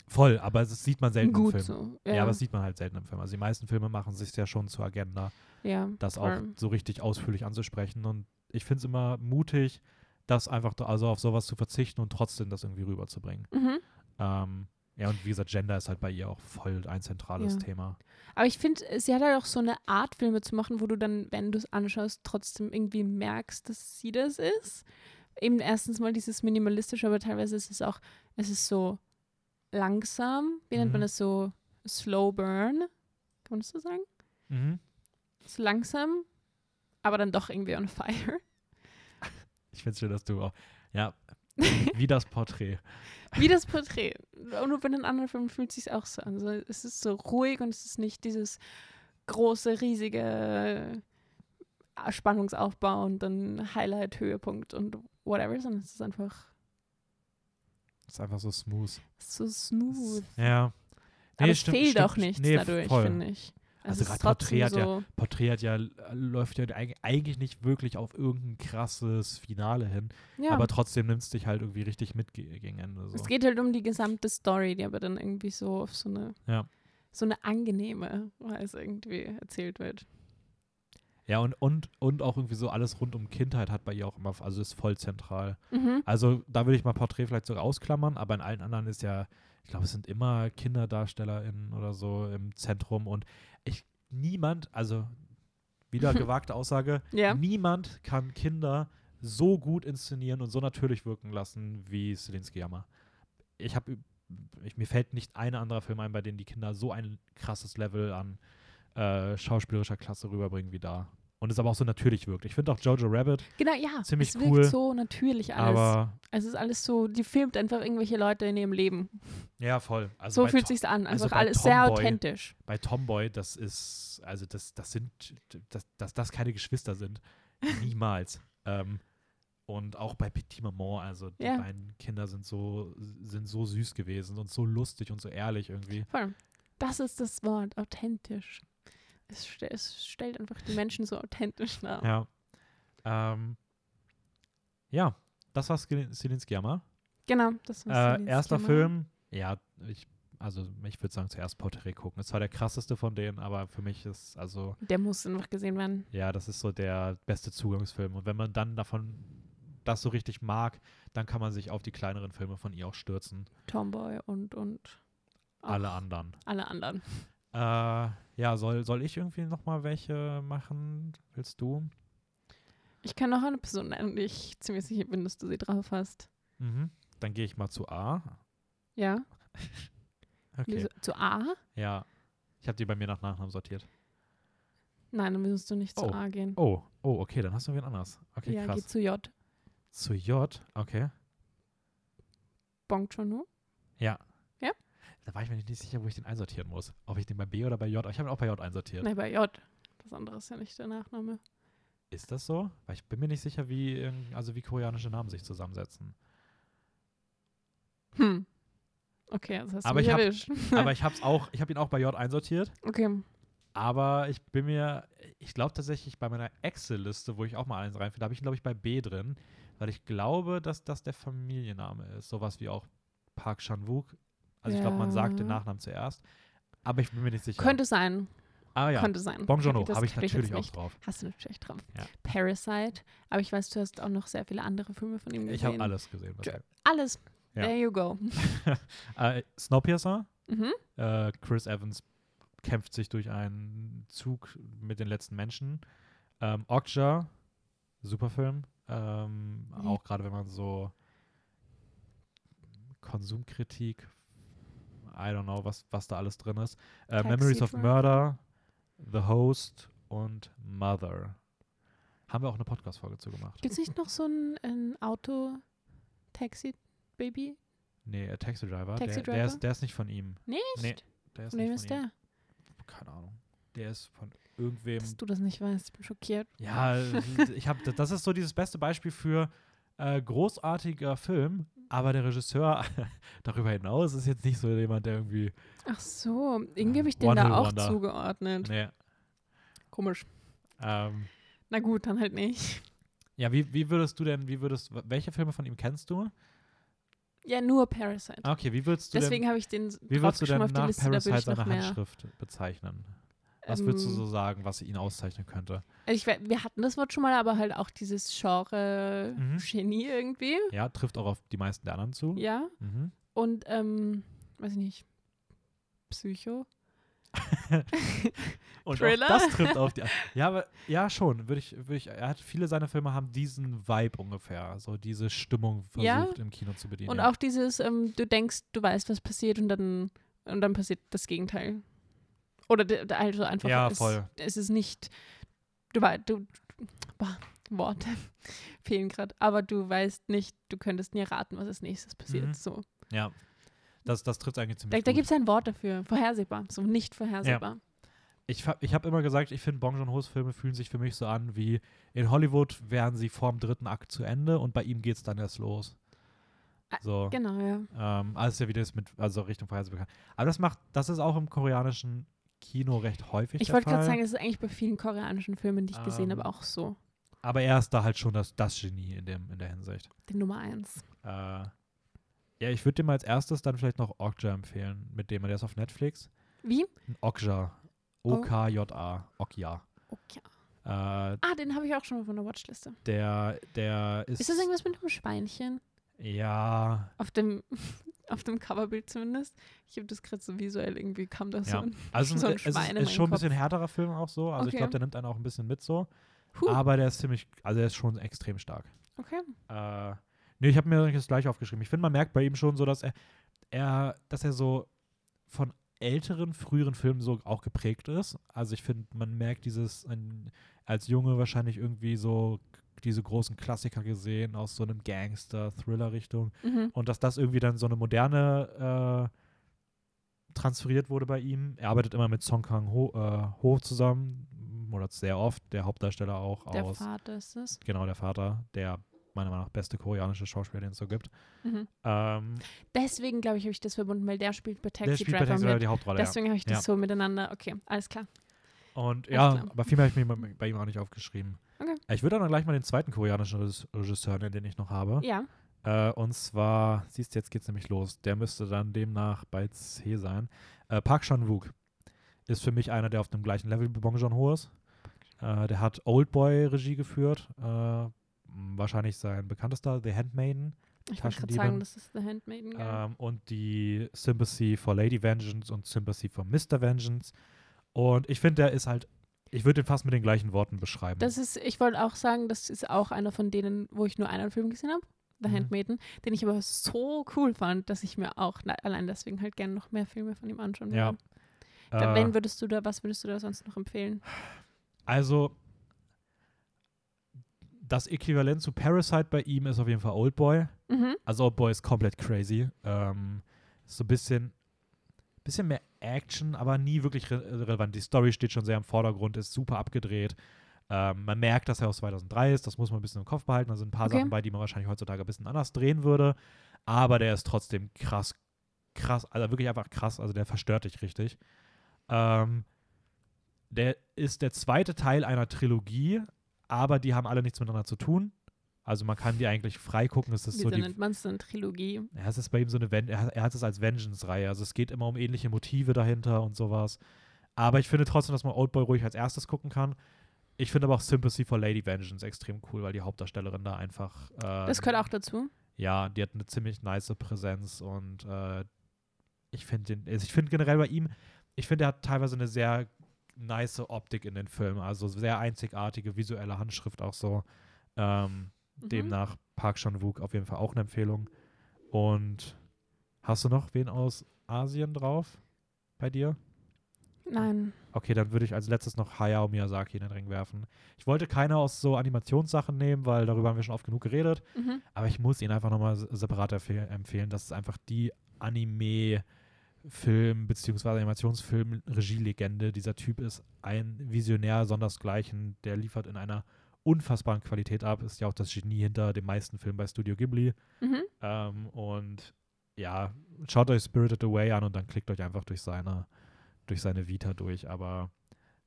Voll, aber das sieht man selten gut im Film. so. Ja. Ja, aber das sieht man halt selten im Film. Also die meisten Filme machen sich ja schon zur Agenda, ja, das auch voll. so richtig ausführlich anzusprechen. Und ich finde es immer mutig, das einfach also auf sowas zu verzichten und trotzdem das irgendwie rüberzubringen. Mhm. Ähm, ja, und wie gesagt, Gender ist halt bei ihr auch voll ein zentrales Ja. Thema. Aber ich finde, sie hat halt auch so eine Art, Filme zu machen, wo du dann, wenn du es anschaust, trotzdem irgendwie merkst, dass sie das ist. Eben erstens mal dieses Minimalistische, aber teilweise ist es auch, es ist so langsam. Wie nennt man Mhm. das so? Slow burn. Kann man das so sagen? Mhm. So langsam, aber dann doch irgendwie on fire. Ich finde es schön, dass du auch, ja, wie das Porträt. Wie das Porträt. Und bei den anderen Filmen fühlt es sich auch so an. Also es ist so ruhig und es ist nicht dieses große, riesige äh, Spannungsaufbau und dann Highlight, Höhepunkt und whatever, sondern es ist einfach Ist einfach so smooth. so smooth. Ja. Aber es stimmt- fehlt stimmt, auch nichts nee, dadurch, finde ich. Also ist gerade Porträt hat ja- so, Porträt hat ja, läuft ja eig- eigentlich nicht wirklich auf irgendein krasses Finale hin, ja. aber trotzdem nimmt es dich halt irgendwie richtig mit ge gegen Ende. So. es geht halt um die gesamte Story, die aber dann irgendwie so auf so eine, Ja. so eine angenehme Weise irgendwie erzählt wird. Ja, und, und, und auch irgendwie so alles rund um Kindheit hat bei ihr auch immer, also ist voll zentral. Mhm. Also da würde ich mal Porträt vielleicht sogar ausklammern, aber in allen anderen ist ja ich glaube, es sind immer KinderdarstellerInnen oder so im Zentrum und ich, niemand, also wieder gewagte Aussage, Ja. niemand kann Kinder so gut inszenieren und so natürlich wirken lassen wie Celine Sciamma. Ich habe, ich, mir fällt nicht ein anderer Film ein, bei dem die Kinder so ein krasses Level an äh, schauspielerischer Klasse rüberbringen wie da. Und es aber auch so natürlich wirkt. Ich finde auch Jojo Rabbit, Genau, ja. Ziemlich es wirkt cool, so natürlich alles. aber es ist alles so, die filmt einfach irgendwelche Leute in ihrem Leben. ja, voll. Also So fühlt sich's an. also Einfach bei alles sehr Tomboy- authentisch. bei Tomboy, das ist, also das, das sind, dass das, das keine Geschwister sind. Niemals. ähm, und auch bei Petit Maman, also die Ja. beiden Kinder sind so, sind so süß gewesen und so lustig und so ehrlich irgendwie. Voll. Das ist das Wort, authentisch. Es, ste es stellt einfach die Menschen so authentisch dar. Ja. Ähm, ja, das war Celine Sciamma. Genau, das war Äh, erster Sciamma. Film, ja, ich, also ich würde sagen, zuerst Porträt gucken. Es war der krasseste von denen, aber für mich ist, also, Der muss einfach gesehen werden. ja, das ist so der beste Zugangsfilm. Und wenn man dann davon das so richtig mag, dann kann man sich auf die kleineren Filme von ihr auch stürzen. Tomboy und, und Alle anderen. alle anderen. Äh, ja, soll, soll ich irgendwie nochmal welche machen? Willst du? Ich kann noch eine Person nennen, die ich ziemlich sicher bin, dass du sie drauf hast. Mhm. Dann gehe ich mal zu A. Ja? Okay. Wieso- Zu A? Ja. Ich habe die bei mir nach Nachnamen sortiert. Nein, dann müsstest du nicht zu Oh. A gehen. Oh, oh, okay, dann hast du wen anders. Okay, ja, geh krass. zu J. Zu J, okay. Bong Joon-ho? Ja. Da war ich mir nicht sicher, wo ich den einsortieren muss. Ob ich den bei B oder bei J. Ich habe ihn auch bei J einsortiert. Nein, bei J. Das andere ist ja nicht der Nachname. Ist das so? Weil ich bin mir nicht sicher, wie, irgend- also wie koreanische Namen sich zusammensetzen. Hm. Okay, das hast du Aber mich ich hab-. Aber ich hab's auch, ich habe ihn auch bei J einsortiert. okay. Aber ich bin mir, ich glaube tatsächlich bei meiner Excel-Liste, wo ich auch mal eins reinfinde, habe ich ihn, glaube ich, bei B drin, weil ich glaube, dass das der Familienname ist. Sowas wie auch Park Chan-wook. Also ich glaube, man sagt den Ja. Nachnamen zuerst. Aber ich bin mir nicht sicher. Könnte sein. ah ja, Könnte sein. Das habe ich natürlich auch drauf. Hast du natürlich drauf. Ja. Parasite. Aber ich weiß, du hast auch noch sehr viele andere Filme von ihm gesehen. Ich habe alles gesehen. Was Ja. Alles. Ja. There you go. äh, Snowpiercer. Mhm. Äh, Chris Evans kämpft sich durch einen Zug mit den letzten Menschen. Ähm, Okja, super Film. Ähm, Wie? auch gerade wenn man so Konsumkritik, I don't know, was, was da alles drin ist. Äh, Memories of Driver. Murder, The Host und Mother. Haben wir auch eine Podcast-Folge zu gemacht. Gibt es nicht noch so ein, ein Auto-Taxi-Baby? Nee, äh, Taxi Driver. Taxi der, Der, Driver? ist, der ist nicht von ihm. Nicht? Nee, der ist Von wem nicht ist von ihm. der? Keine Ahnung. Der ist von irgendwem. Dass du das nicht weißt. Ich bin schockiert. Ja, ich habe das ist so dieses beste Beispiel für äh, großartiger Film, aber der Regisseur darüber hinaus ist jetzt nicht so jemand, der irgendwie Ach so. Irgendwie habe ich den da auch Wonder. zugeordnet. nee, Komisch. ähm, Na gut, dann halt nicht. ja, wie, wie würdest du denn, wie würdest welche Filme von ihm kennst du? Ja, nur Parasite. Ah, Okay, wie würdest du Deswegen habe ich den wie würdest du denn auf die nach Parasite seine. Handschrift bezeichnen? Was würdest du Ähm, so sagen, was ihn auszeichnen könnte? Also ich, wir hatten das Wort schon mal, aber halt auch dieses Genre Mhm. Genie irgendwie. Ja, trifft auch auf die meisten der anderen zu. Ja. Mhm. Und, ähm, weiß ich nicht, Psycho. Und Thriller? das trifft auf die. Ja, aber ja schon, würde ich, würde ich. Er hat viele seiner Filme haben diesen Vibe ungefähr, so diese Stimmung versucht Ja. im Kino zu bedienen. Und ja. auch dieses, ähm, du denkst, du weißt, was passiert und dann, und dann passiert das Gegenteil. Oder also einfach, Ja, es, voll. es ist nicht, du weißt, du, boah, Worte fehlen gerade, aber du weißt nicht, du könntest nie raten, was als nächstes passiert. Mhm. So. ja, das, das trifft eigentlich Da, ziemlich da gut. gibt es ein Wort dafür, vorhersehbar, so nicht vorhersehbar. ich fa- ich habe immer gesagt, ich finde Bong Joon-ho's Filme fühlen sich für mich so an wie in Hollywood wären sie vorm dritten Akt zu Ende und bei ihm geht es dann erst los. Ah, So. Genau, ja. Ähm, alles ja wieder ist mit, also Richtung vorhersehbar. Aber das macht, das ist auch im koreanischen Kino recht häufig Ich wollte gerade sagen, es ist eigentlich bei vielen koreanischen Filmen, die ich gesehen Ähm, habe, auch so. aber er ist da halt schon das, das Genie in, dem, in der Hinsicht. Die Nummer eins. Äh, ja, ich würde dir mal als erstes dann vielleicht noch Okja empfehlen, mit dem, der ist auf Netflix. Wie? Okja. O-K-J-A. Okja. Okay. Äh, Ah, den habe ich auch schon mal von der Watchliste. der, der ist. Ist das irgendwas mit einem Schweinchen? Ja. Auf dem, Auf dem Coverbild zumindest. Ich habe das gerade so visuell irgendwie kam das Ja. so ein Also so ein es ist, Schwein in ist meinen schon ein Kopf. bisschen härterer Film auch so. Also ich Okay. glaube, der nimmt einen auch ein bisschen mit so. Huh. Aber der ist ziemlich, also der ist schon extrem stark. Okay. Äh, nee, ich habe mir das gleich aufgeschrieben. Ich finde, man merkt bei ihm schon so, dass er, er, dass er so von älteren, früheren Filmen so auch geprägt ist. Also ich finde, man merkt dieses, ein, als Junge wahrscheinlich irgendwie so diese großen Klassiker gesehen aus so einem Gangster-Thriller-Richtung. Mhm. Und dass das irgendwie dann so eine moderne äh, transferiert wurde bei ihm. Er arbeitet immer mit Song Kang Ho, äh, Ho zusammen, oder sehr oft, der Hauptdarsteller auch Der aus, Vater ist es. genau, der Vater, der meiner Meinung nach beste koreanische Schauspieler, den es so gibt. Mhm. Ähm, Deswegen, glaube ich, habe ich das verbunden, weil der spielt bei der Taxi spielt bei Taxi Driver die Hauptrolle, ja. Deswegen habe ich das Ja. so miteinander. Okay, alles klar. Und Alles ja, klar. aber viel mehr habe ich mir bei ihm auch nicht aufgeschrieben. Okay. Ich würde dann gleich mal den zweiten koreanischen Regis- Regisseur nennen, den ich noch habe. Ja. Äh, und zwar, siehst du, jetzt geht's nämlich los. Der müsste dann demnach bei C sein. Äh, Park Chan-wook ist für mich einer, der auf dem gleichen Level wie Bong Joon-ho ist. Äh, der hat Oldboy Regie geführt. Äh, wahrscheinlich sein bekanntester, The Handmaiden. Ich wollte gerade sagen, das ist The Handmaiden. Ähm, und die Sympathy for Lady Vengeance und Sympathy for Mr. Vengeance. Und ich finde, der ist halt, ich würde ihn fast mit den gleichen Worten beschreiben. Das ist, ich wollte auch sagen, das ist auch einer von denen, wo ich nur einen Film gesehen habe, The Mhm. Handmaiden, den ich aber so cool fand, dass ich mir auch allein deswegen halt gerne noch mehr Filme von ihm anschauen Ja. würde. Da, Äh, wen würdest du da, was würdest du da sonst noch empfehlen? Also, das Äquivalent zu Parasite bei ihm ist auf jeden Fall Oldboy. Mhm. Also Oldboy ist komplett crazy. Ähm, so ein bisschen, bisschen mehr Action, aber nie wirklich re relevant. Die Story steht schon sehr im Vordergrund, ist super abgedreht. Ähm, man merkt, dass er aus 2003 ist, das muss man ein bisschen im Kopf behalten. Da sind ein paar Okay. Sachen bei, die man wahrscheinlich heutzutage ein bisschen anders drehen würde. Aber der ist trotzdem krass, krass, also wirklich einfach krass. Also der verstört dich richtig. Ähm, der ist der zweite Teil einer Trilogie, aber die haben alle nichts miteinander zu tun. Also man kann die eigentlich frei gucken. Es ist Wieso so die, nennt man es denn Trilogie? ja, es ist bei ihm so eine, Ven er, hat- er hat es als Vengeance-Reihe. Also es geht immer um ähnliche Motive dahinter und sowas. Aber ich finde trotzdem, dass man Oldboy ruhig als erstes gucken kann. Ich finde aber auch Sympathy for Lady Vengeance extrem cool, weil die Hauptdarstellerin da einfach. Äh, Das gehört auch dazu. Ja, die hat eine ziemlich nice Präsenz und äh, ich finde den, also ich finde generell bei ihm, ich finde, er hat teilweise eine sehr nice Optik in den Filmen, also sehr einzigartige visuelle Handschrift auch so. Ähm, Mhm. Demnach Park Chan-wook auf jeden Fall auch eine Empfehlung. Und hast du noch wen aus Asien drauf bei dir? Nein. Okay, dann würde ich als letztes noch Hayao Miyazaki in den Ring werfen. Ich wollte keine aus so Animationssachen nehmen, weil darüber haben wir schon oft genug geredet. Mhm. Aber ich muss ihn einfach nochmal separat empfehl- empfehlen. Das ist einfach die Anime-Film- bzw. Animationsfilm-Regielegende. Dieser Typ ist ein Visionär sondersgleichen. Der liefert in einer unfassbaren Qualität ab. Ist ja auch das Genie hinter den meisten Filmen bei Studio Ghibli. Mhm. Ähm, und ja, schaut euch Spirited Away an und dann klickt euch einfach durch seine, durch seine Vita durch. Aber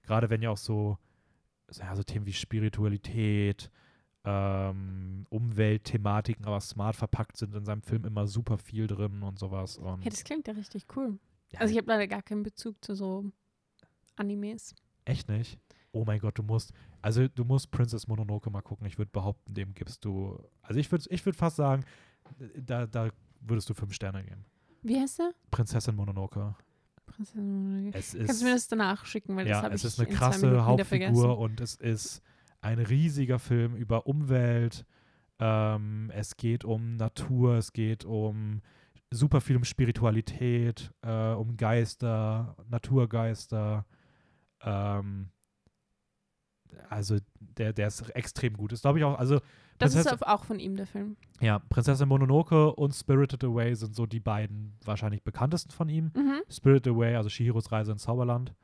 gerade wenn ihr auch so, ja, so Themen wie Spiritualität, ähm, Umweltthematiken, aber smart verpackt sind in seinem Film immer super viel drin und sowas. Und Hey, das klingt ja richtig cool. ja, Also ich habe leider gar keinen Bezug zu so Animes. echt nicht. Oh mein Gott, du musst, also du musst Princess Mononoke mal gucken. Ich würde behaupten, dem gibst du, also ich würde ich würd fast sagen, da, da würdest du fünf Sterne geben. Wie heißt der? Prinzessin Mononoke. Prinzessin Mononoke. Es Kannst du mir das danach schicken, weil das ja, habe es ich ist eine krasse. Hauptfigur und es ist ein riesiger Film über Umwelt. Ähm, es geht um Natur, es geht um super viel um Spiritualität, äh, um Geister, Naturgeister. Ähm, also der, der ist extrem gut. Ist glaube ich auch, also Das ist Prinzessin- auch von ihm der Film. ja, Prinzessin Mononoke und Spirited Away sind so die beiden wahrscheinlich bekanntesten von ihm. Mhm. Spirit Away, also Shihiros Reise ins Zauberland,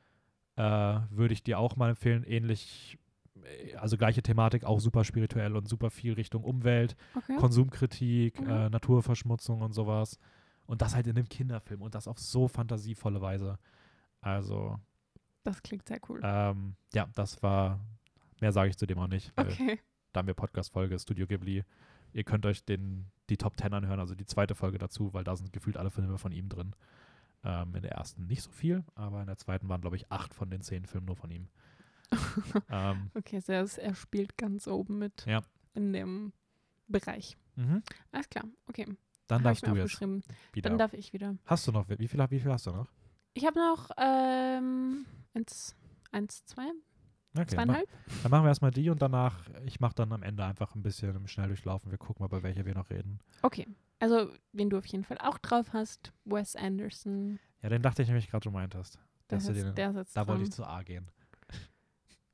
äh, würde ich dir auch mal empfehlen. Ähnlich, äh, also gleiche Thematik, auch super spirituell und super viel Richtung Umwelt, Okay. Konsumkritik, Mhm. äh, Naturverschmutzung und sowas. Und das halt in einem Kinderfilm und das auf so fantasievolle Weise. Also, Das klingt sehr cool. ähm, ja, das war, mehr sage ich zu dem auch nicht. Weil okay. Da haben wir Podcast-Folge Studio Ghibli. Ihr könnt euch den, die Top 10 anhören, also die zweite Folge dazu, weil da sind gefühlt alle Filme von ihm drin. Ähm, in der ersten nicht so viel, aber in der zweiten waren, glaube ich, acht von den zehn Filmen nur von ihm. ähm, okay, so er, spielt ganz oben mit Ja. in dem Bereich. mhm. Alles klar, okay. Dann Hab darfst du jetzt wieder. Dann darf ich wieder. hast du noch, wie viel, wie viel hast du noch? Ich habe noch ähm, eins, eins, zwei, Okay, zweieinhalb. Dann machen wir erstmal die und danach, ich mache dann am Ende einfach ein bisschen im Schnelldurchlauf. Wir gucken mal, bei welcher wir noch reden. Okay. Also, wen du auf jeden Fall auch drauf hast, Wes Anderson. Ja, den dachte ich nämlich gerade, du meintest. Der Dass ist, den, da wollte dran. ich zu A gehen.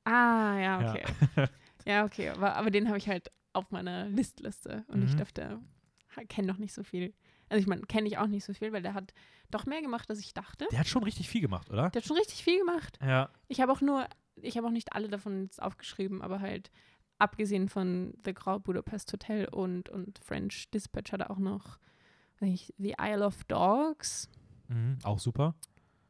Ah, ja, Ja. okay. Ja, okay. Aber, aber den habe ich halt auf meiner Listliste und ich Mhm. dachte, kenne noch nicht so viel. Also ich meine, kenne ich auch nicht so viel, weil der hat doch mehr gemacht, als ich dachte. Der hat schon richtig viel gemacht, oder? Der hat schon richtig viel gemacht. Ja. Ich habe auch nur, ich habe auch nicht alle davon jetzt aufgeschrieben, aber halt abgesehen von The Grand Budapest Hotel und, und French Dispatch hat er auch noch nicht, The Isle of Dogs. Mhm, auch super.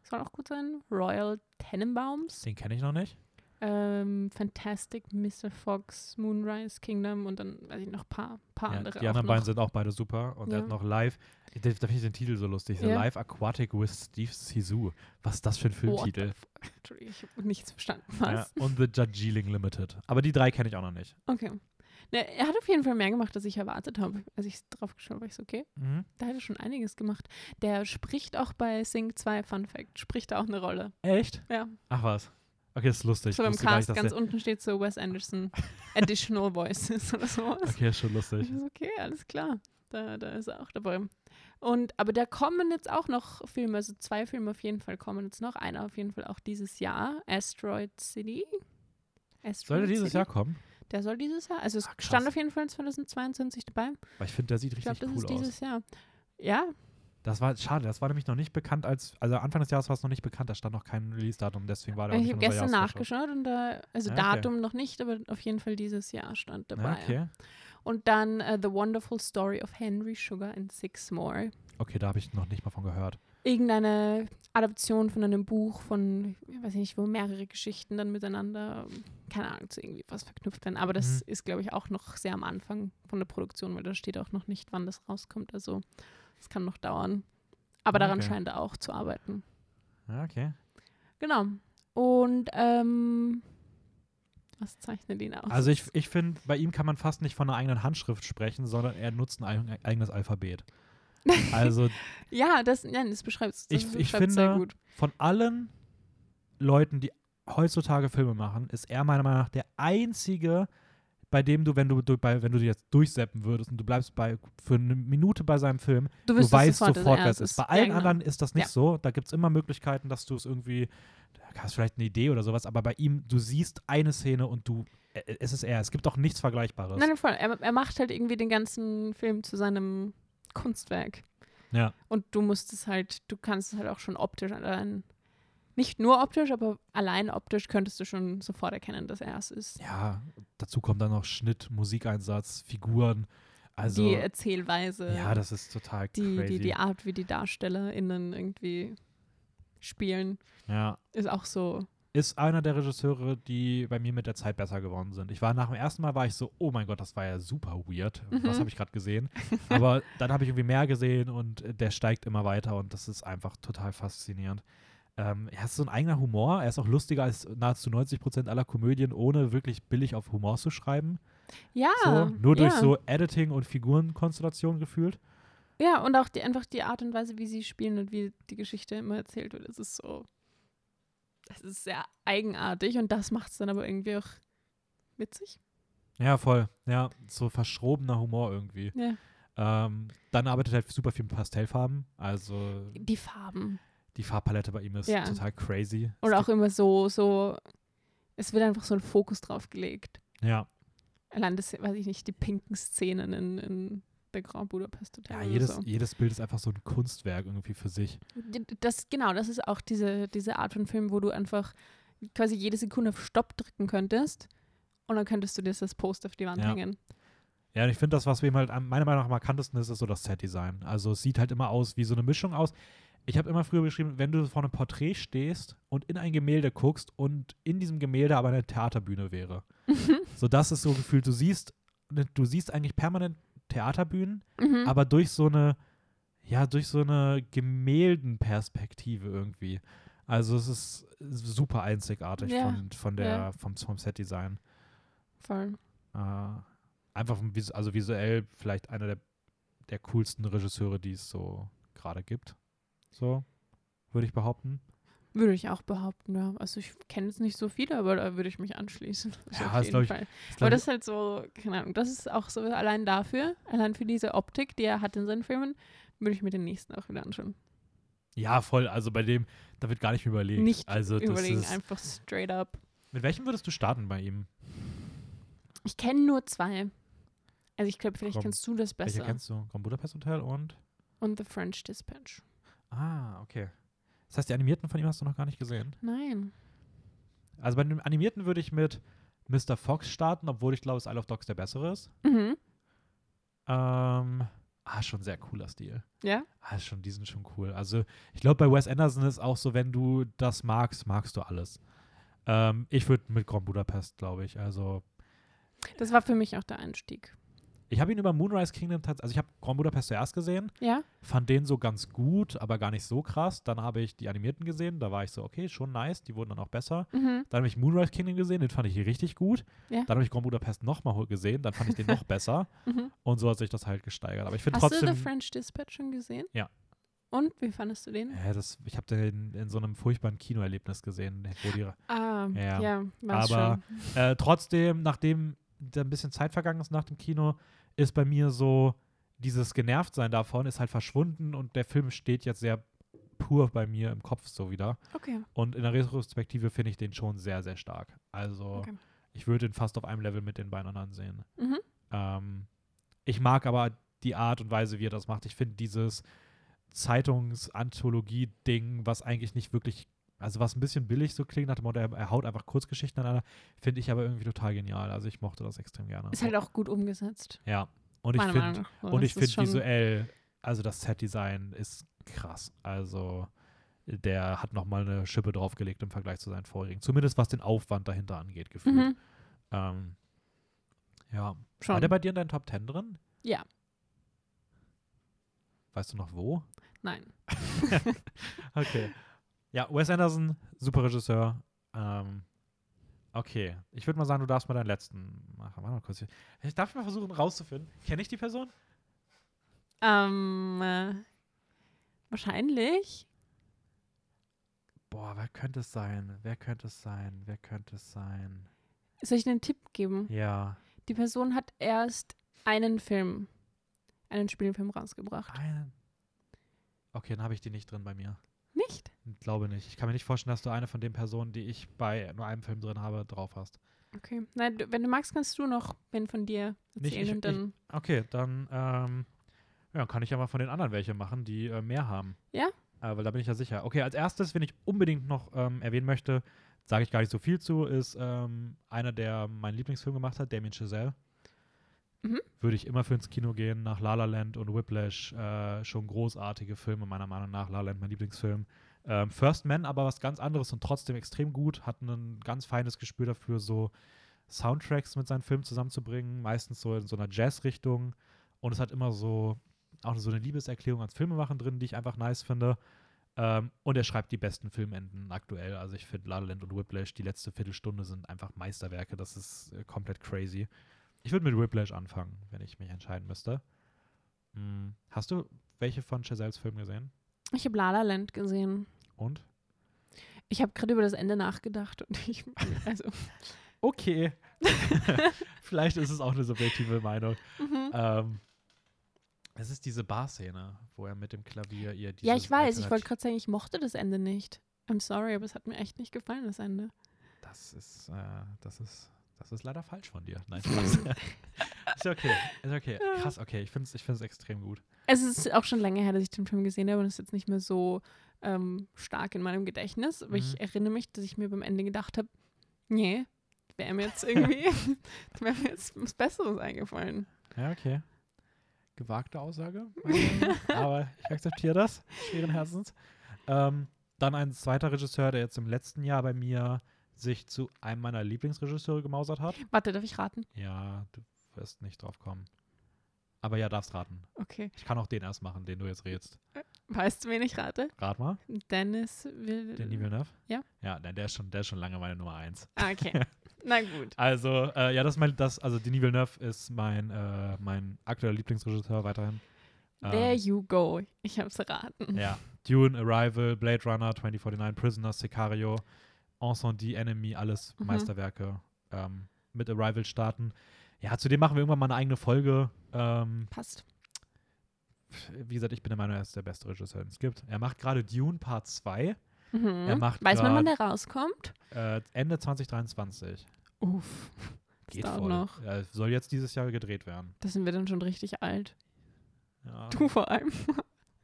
Soll auch gut sein. Royal Tenenbaums. Den kenne ich noch nicht. Ähm, Fantastic Mr. Fox, Moonrise Kingdom und dann weiß ich noch ein paar, paar Ja, andere. die anderen beiden sind auch beide super. Und er Ja. hat noch live, da, da finde ich den Titel so lustig. Ja. Live Aquatic with Steve Sisu. Was ist das für ein Filmtitel? Entschuldigung, ich habe nichts verstanden. Ja, Was? und The Darjeeling Limited. Aber die drei kenne ich auch noch nicht. Okay. Ne, er hat auf jeden Fall mehr gemacht, als ich erwartet habe. Als ich drauf geschaut habe, war ich so, okay, Mhm. da hat er schon einiges gemacht. Der spricht auch bei Sing 2, Fun Fact, spricht da auch eine Rolle. Echt? Ja, Ach was. Okay, das ist lustig. so Ich beim Cast nicht, ganz unten steht so Wes Anderson Additional Voices oder sowas. Okay, ist schon lustig. Ich so, okay, alles klar. Da, da ist er auch dabei. Und, aber da kommen jetzt auch noch Filme, also zwei Filme auf jeden Fall kommen jetzt noch. Einer auf jeden Fall auch dieses Jahr, Asteroid City. Asteroid Soll der dieses City. Jahr kommen? Der soll dieses Jahr, also es krass. stand auf jeden Fall 2022 dabei. Weil ich finde, der sieht Ich richtig glaube, das cool ist aus. dieses Jahr. Ja, Das war schade, das war nämlich noch nicht bekannt als, also Anfang des Jahres war es noch nicht bekannt, da stand noch kein Release-Datum, deswegen war der ich habe gestern nachgeschaut und da, also Ja, okay. Datum noch nicht, aber auf jeden Fall dieses Jahr stand dabei. Ja, okay. Und dann äh, The Wonderful Story of Henry Sugar and Six More. okay, da habe ich noch nicht mal von gehört. irgendeine Adaption von einem Buch von, ich weiß nicht, wo mehrere Geschichten dann miteinander, keine Ahnung, zu irgendwie was verknüpft werden. Aber das Mhm. ist, glaube ich, auch noch sehr am Anfang von der Produktion, weil da steht auch noch nicht, wann das rauskommt. Also es kann noch dauern. Aber daran Okay. scheint er auch zu arbeiten. Ja, okay. Genau. Und ähm, was zeichnet ihn aus? Also ich, ich finde, bei ihm kann man fast nicht von einer eigenen Handschrift sprechen, sondern er nutzt ein eig- eigenes Alphabet. Also ja, das, nein, das beschreibt es Ich- ich finde- sehr gut. von allen Leuten, die heutzutage Filme machen, ist er meiner Meinung nach der einzige, bei dem du, wenn du, du bei, wenn du jetzt durchseppen würdest und du bleibst bei für eine Minute bei seinem Film, Du, du weißt sofort, sofort, er wer es ist. Bei Ja, allen genau. anderen ist das nicht Ja. so. Da gibt es immer Möglichkeiten, dass du es irgendwie, da hast du vielleicht eine Idee oder sowas, aber bei ihm, du siehst eine Szene und du, äh, es ist er. Es gibt auch nichts Vergleichbares. Nein, voll. Er, er macht halt irgendwie den ganzen Film zu seinem Kunstwerk. Ja. Und du musst es halt, du kannst es halt auch schon optisch allein, nicht nur optisch, aber allein optisch könntest du schon sofort erkennen, dass er es ist. Ja, dazu kommt dann noch Schnitt, Musikeinsatz, Figuren. Also, die Erzählweise, ja, das ist total die, crazy. die, die Art, wie die DarstellerInnen irgendwie spielen, ja. ist auch so. Ist einer der Regisseure, die bei mir mit der Zeit besser geworden sind. Ich war nach dem ersten Mal, war ich so, oh mein Gott, das war ja super weird. Mhm. Was habe ich gerade gesehen? Aber dann habe ich irgendwie mehr gesehen und der steigt immer weiter und das ist einfach total faszinierend. Ähm, er hat so ein eigener Humor. Er ist auch lustiger als nahezu 90 Prozent aller Komödien, ohne wirklich billig auf Humor zu schreiben. Ja, so, nur durch ja. so Editing und Figurenkonstellation gefühlt. Ja, und auch die, einfach die Art und Weise, wie sie spielen und wie die Geschichte immer erzählt wird, es ist so. Es ist sehr eigenartig und das macht es dann aber irgendwie auch witzig. Ja, voll. Ja, so verschrobener Humor irgendwie. Ja. Ähm, dann arbeitet er halt super viel mit Pastellfarben. Also Die Farben. Die Farbpalette bei ihm ist Ja. total crazy. Und Es auch immer so, so, es wird einfach so ein Fokus drauf gelegt. Ja, Allein das, weiß ich nicht, die pinken Szenen in, in der Grand Budapest Hotel. ja oder jedes, so. jedes Bild ist einfach so ein Kunstwerk irgendwie für sich. Das, genau, das ist auch diese, diese Art von Film, wo du einfach quasi jede Sekunde auf Stopp drücken könntest und dann könntest du dir das Post auf die Wand Ja. hängen. Ja, und ich finde, das, was ihm halt meiner Meinung nach am markantesten ist, ist so das Set-Design. Also es sieht halt immer aus wie so eine Mischung aus. Ich habe immer früher beschrieben, wenn du vor einem Porträt stehst und in ein Gemälde guckst und in diesem Gemälde aber eine Theaterbühne wäre. So, das ist so gefühlt, du siehst, du siehst eigentlich permanent Theaterbühnen, Mhm. aber durch so eine, ja, durch so eine Gemäldenperspektive irgendwie. Also es ist super einzigartig Ja, von, von der, ja. vom, vom Set-Design. Voll. Äh, einfach also visuell vielleicht einer der, der coolsten Regisseure, die es so gerade gibt. So, würde ich behaupten. Würde ich auch behaupten, ja. Also ich kenne jetzt nicht so viele, aber da würde ich mich anschließen. Ja, auf jeden ich- Fall. Aber das ist halt so, keine Ahnung, das ist auch so allein dafür, allein für diese Optik, die er hat in seinen Filmen, würde ich mir den nächsten auch wieder anschauen. ja, voll. Also bei dem, da wird gar nicht mehr überlegt. Nicht also Überlegen, ist, einfach straight up. Mit welchem würdest du starten bei ihm? Ich kenne nur zwei. Also ich glaube, vielleicht Komm, kennst du das Welche besser. kennst du? Grand Budapest Hotel und? Und The French Dispatch. Ah, okay. Das heißt, die animierten von ihm hast du noch gar nicht gesehen? Nein. Also bei den animierten würde ich mit Mr. Fox starten, obwohl ich glaube, dass Isle of Dogs der bessere ist. Mhm. Ähm, ah, schon sehr cooler Stil. Ja? Ah, schon, die sind schon cool. Also, ich glaube, bei Wes Anderson ist auch so, wenn du das magst, magst du alles. Ähm, ich würde mit Grand Budapest, glaube ich. Also, Das war für mich auch der Einstieg. Ich habe ihn über Moonrise Kingdom tatsächlich, also ich habe Grand Budapest zuerst gesehen, Ja? fand den so ganz gut, aber gar nicht so krass. Dann habe ich die animierten gesehen, da war ich so, okay, schon nice, die wurden dann auch besser. Mhm. Dann habe ich Moonrise Kingdom gesehen, den fand ich richtig gut. Ja. Dann habe ich Grand Budapest nochmal gesehen, dann fand ich den noch besser. Mhm. Und so hat sich das halt gesteigert. Aber ich finde Hast trotzdem. du The French Dispatch schon gesehen? Ja. Und wie fandest du den? Ja, das, ich habe den in so einem furchtbaren Kinoerlebnis gesehen, wo die Ah, Ja. ja, Aber- schon. Äh, trotzdem, nachdem da ein bisschen Zeit vergangen ist nach dem Kino, ist bei mir so dieses Genervtsein davon ist halt verschwunden und der Film steht jetzt sehr pur bei mir im Kopf so wieder. Okay. Und in der Retrospektive finde ich den schon sehr, sehr stark. Also Okay. ich würde ihn fast auf einem Level mit den beiden anderen sehen. Mhm. Ähm, ich mag aber die Art und Weise, wie er das macht. Ich finde dieses Zeitungs-Anthologie-Ding, was eigentlich nicht wirklich, also was ein bisschen billig so klingt, nach dem Motto, er, er haut einfach Kurzgeschichten aneinander, finde ich aber irgendwie total genial. Also ich mochte das extrem gerne. Ist halt auch gut umgesetzt. ja. Und ich finde, und ich finde visuell, also das Set-Design ist krass. Also der hat nochmal eine Schippe draufgelegt im Vergleich zu seinen vorigen. Zumindest was den Aufwand dahinter angeht, gefühlt. Mhm. Ähm, ja. Schon. War der bei dir in deinen Top 10 drin? Ja. Weißt du noch wo? Nein. Okay. Ja, Wes Anderson, super Regisseur. Ähm, okay. Ich würde mal sagen, du darfst mal deinen letzten machen. Warte mal kurz. Ich darf mal versuchen rauszufinden. Kenne ich die Person? Ähm, äh, wahrscheinlich. Boah, wer könnte es sein? Wer könnte es sein? Wer könnte es sein? Soll ich einen Tipp geben? Ja. Die Person hat erst einen Film, einen Spielfilm rausgebracht. Einen. Okay, dann habe ich die nicht drin bei mir. Nicht? Ich glaube nicht. Ich kann mir nicht vorstellen, dass du eine von den Personen, die ich bei nur einem Film drin habe, drauf hast. Okay. Nein, du, wenn du magst, kannst du noch wen von dir Nicht erzählen ich- und dann. Okay, dann ähm, ja, kann ich ja mal von den anderen welche machen, die äh, mehr haben. Ja? Äh, weil da bin ich ja sicher. Okay, als erstes, wenn ich unbedingt noch ähm, erwähnen möchte, sage ich gar nicht so viel zu, ist ähm, einer, der meinen Lieblingsfilm gemacht hat, Damien Chazelle. Mhm. Würde ich immer für ins Kino gehen, nach La La Land und Whiplash. Äh, schon großartige Filme, meiner Meinung nach. La La Land, mein Lieblingsfilm. Ähm, First Man, aber was ganz anderes und trotzdem extrem gut. Hat ein ganz feines Gespür dafür, so Soundtracks mit seinen Filmen zusammenzubringen. Meistens so in so einer Jazz-Richtung. Und es hat immer so auch so eine Liebeserklärung ans Filmemachen drin, die ich einfach nice finde. Ähm, und er schreibt die besten Filmenden aktuell. Also ich finde La La Land und Whiplash, die letzte Viertelstunde sind einfach Meisterwerke. Das ist äh, komplett crazy. Ich würde mit Whiplash anfangen, wenn ich mich entscheiden müsste. Hm, Hast du welche von Chazelles Filmen gesehen? Ich habe La La Land gesehen. Und? Ich habe gerade über das Ende nachgedacht und ich, also, Okay. Vielleicht ist es auch eine subjektive Meinung. mhm. Ähm, es ist diese Bar-Szene, wo er mit dem Klavier ihr ja, dieses ich weiß. Ich wollte gerade sagen, ich mochte das Ende nicht. I'm sorry, aber es hat mir echt nicht gefallen, das Ende. Das ist, äh, das ist, das ist leider falsch von dir. Nein, Spaß. ist okay, ist okay. Krass, okay. Ich finde es ich find's extrem gut. Es ist auch schon länger her, dass ich den Film gesehen habe und es ist jetzt nicht mehr so ähm, stark in meinem Gedächtnis. Aber Mhm. ich erinnere mich, dass ich mir beim Ende gedacht habe, nee, wäre mir jetzt irgendwie, wäre mir jetzt was Besseres eingefallen. Ja, okay. Gewagte Aussage. Aber ich akzeptiere das, schweren Herzens. Ähm, dann ein zweiter Regisseur, der jetzt im letzten Jahr bei mir sich zu einem meiner Lieblingsregisseure gemausert hat. Warte, darf ich raten? Ja, du wirst nicht drauf kommen. Aber ja, darfst raten. Okay. Ich kann auch den erst machen, den du jetzt redest. Weißt du, wen ich rate? Rat mal. Dennis will. Den Villeneuve? Ja. Ja, nein, der ist schon, der ist schon lange meine Nummer eins. Ah, okay. Na gut. Also, äh, ja, das ist mein, das, also Denis Villeneuve ist mein, äh, mein aktueller Lieblingsregisseur weiterhin. There Ähm, you go. Ich hab's erraten. ja. Dune, Arrival, Blade Runner, 2049, Prisoner, Sicario, Incendie, Enemy, alles Mhm. Meisterwerke. Ähm, mit Arrival starten. Ja, zudem machen wir irgendwann mal eine eigene Folge. Ähm, Passt. wie gesagt, ich bin der Meinung, er ist der beste Regisseur, den es gibt. Er macht gerade Dune Part 2, Mhm. Er macht Weiß man, wann grad- der rauskommt? äh, Ende 2023. Uff. Das Geht voll. noch. Ja, soll jetzt dieses Jahr gedreht werden. Da sind wir dann schon richtig alt. Ja. Du vor allem.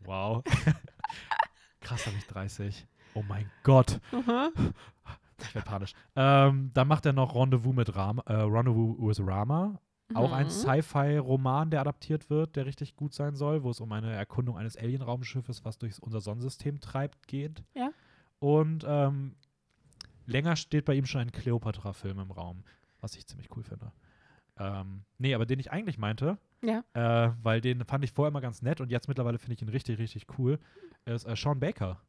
Wow. Krass, habe ich 30. Oh mein Gott. Aha. Ich werde panisch. Ähm, dann macht er noch Rendezvous mit Rama, äh, Rendezvous with Rama. Auch ein Mhm. Sci-Fi-Roman, der adaptiert wird, der richtig gut sein soll, wo es um eine Erkundung eines Alien-Raumschiffes, was durch unser Sonnensystem treibt, geht. Ja. Und ähm, länger steht bei ihm schon ein Cleopatra-Film im Raum, was ich ziemlich cool finde. Ähm, nee, aber den ich eigentlich meinte, Ja. äh, weil den fand ich vorher immer ganz nett und jetzt mittlerweile finde ich ihn richtig, richtig cool, ist äh, Sean Baker.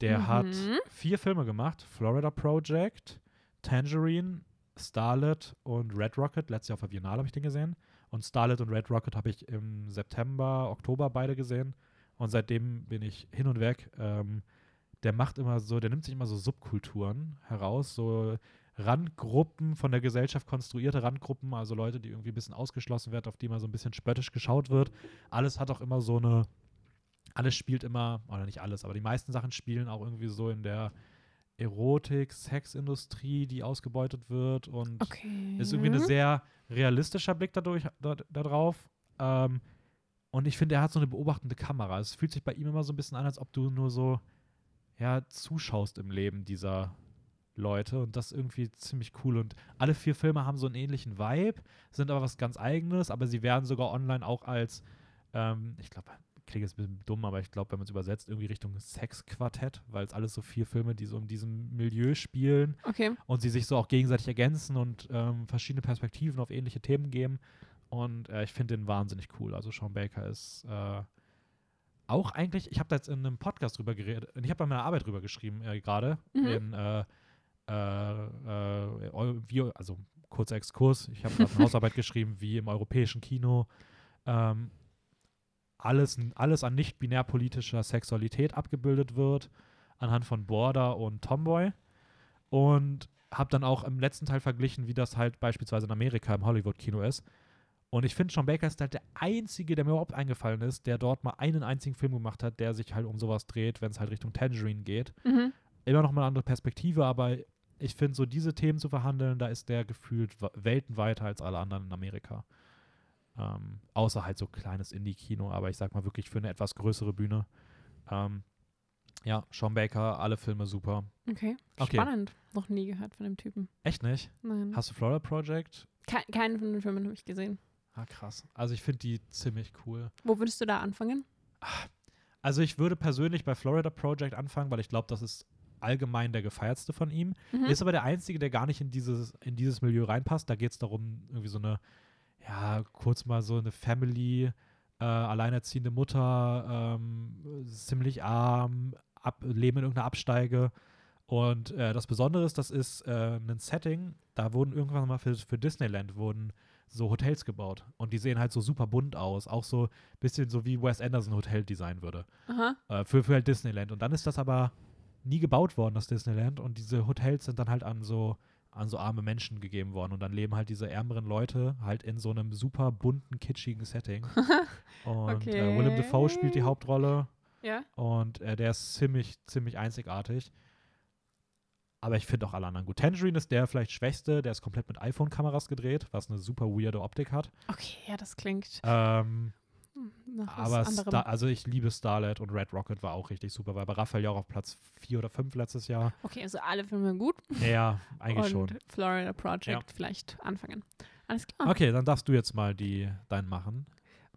Der hat Mhm. vier Filme gemacht: Florida Project, Tangerine, Starlet und Red Rocket. Letztes Jahr auf der Biennale habe ich den gesehen. Und Starlet und Red Rocket habe ich im September, Oktober beide gesehen. Und seitdem bin ich hin und weg. Ähm, der macht immer so, der nimmt sich immer so Subkulturen heraus, so Randgruppen von der Gesellschaft konstruierte Randgruppen, also Leute, die irgendwie ein bisschen ausgeschlossen werden, auf die mal so ein bisschen spöttisch geschaut wird. Alles hat auch immer so eine, alles spielt immer, oder nicht alles, aber die meisten Sachen spielen auch irgendwie so in der Erotik, Sexindustrie, die ausgebeutet wird und Okay. ist irgendwie ein sehr realistischer Blick dadurch, da, da drauf. Ähm, und ich finde, er hat so eine beobachtende Kamera. Es fühlt sich bei ihm immer so ein bisschen an, als ob du nur so ja, zuschaust im Leben dieser Leute. Und das ist irgendwie ziemlich cool. Und alle vier Filme haben so einen ähnlichen Vibe, sind aber was ganz Eigenes, aber sie werden sogar online auch als, ähm, ich glaube, klingt jetzt ein bisschen dumm, aber ich glaube, wenn man es übersetzt, irgendwie Richtung Sexquartett, weil es alles so vier Filme, die so in diesem Milieu spielen Okay. und sie sich so auch gegenseitig ergänzen und ähm, verschiedene Perspektiven auf ähnliche Themen geben. Und äh, ich finde den wahnsinnig cool. Also Sean Baker ist äh, auch eigentlich, ich habe da jetzt in einem Podcast drüber geredet, ich habe bei meiner Arbeit drüber geschrieben äh, gerade, Mhm. in äh, äh, äh, also kurzer Exkurs, ich habe gerade eine Hausarbeit geschrieben, wie im europäischen Kino ähm, alles, alles an nicht-binär politischer Sexualität abgebildet wird, anhand von Border und Tomboy. Und habe dann auch im letzten Teil verglichen, wie das halt beispielsweise in Amerika im Hollywood-Kino ist. Und ich finde, Sean Baker ist halt der Einzige, der mir überhaupt eingefallen ist, der dort mal einen einzigen Film gemacht hat, der sich halt um sowas dreht, wenn es halt Richtung Tangerine geht. Mhm. Immer noch mal eine andere Perspektive, aber ich finde, so diese Themen zu verhandeln, da ist der gefühlt wa- Welten weiter als alle anderen in Amerika. Ähm, außer halt so kleines Indie-Kino, aber ich sag mal wirklich für eine etwas größere Bühne. Ähm, ja, Sean Baker, alle Filme super. Okay. Okay. Spannend. Noch nie gehört von dem Typen. Echt nicht? Nein. Hast du Florida Project? Ke keinen von den Filmen habe ich gesehen. Ah, krass. Also ich finde die ziemlich cool. Wo würdest du da anfangen? Also ich würde persönlich bei Florida Project anfangen, weil ich glaube, das ist allgemein der gefeiertste von ihm. Mhm. Ist aber der einzige, der gar nicht in dieses, in dieses Milieu reinpasst. Da geht es darum, irgendwie so eine, ja, kurz mal so eine Family, äh, alleinerziehende Mutter, ähm, ziemlich arm, ab, leben in irgendeiner Absteige. Und äh, das Besondere ist, das ist äh, ein Setting, da wurden irgendwann mal für, für Disneyland wurden so Hotels gebaut. Und die sehen halt so super bunt aus. Auch so ein bisschen so wie Wes Anderson Hotel designen würde. Äh, für, für halt Disneyland. Und dann ist das aber nie gebaut worden, das Disneyland. Und diese Hotels sind dann halt an so, an so arme Menschen gegeben worden. Und dann leben halt diese ärmeren Leute halt in so einem super bunten, kitschigen Setting. Und äh, Willem Dafoe spielt die Okay. Hauptrolle. Ja. Und äh, der ist ziemlich, ziemlich einzigartig. Aber ich finde auch alle anderen gut. Tangerine ist der vielleicht schwächste, der ist komplett mit iPhone-Kameras gedreht, was eine super weirde Optik hat. Okay, ja, das klingt Ähm, hm, nach aber. Star, also ich liebe Starlight und Red Rocket war auch richtig super, weil bei Raphael ja auch auf Platz 4 oder 5 letztes Jahr. Okay, also alle Filme gut. Ja, eigentlich und schon. Florida Project Ja. vielleicht anfangen. Alles klar. Okay, dann darfst du jetzt mal die deinen machen.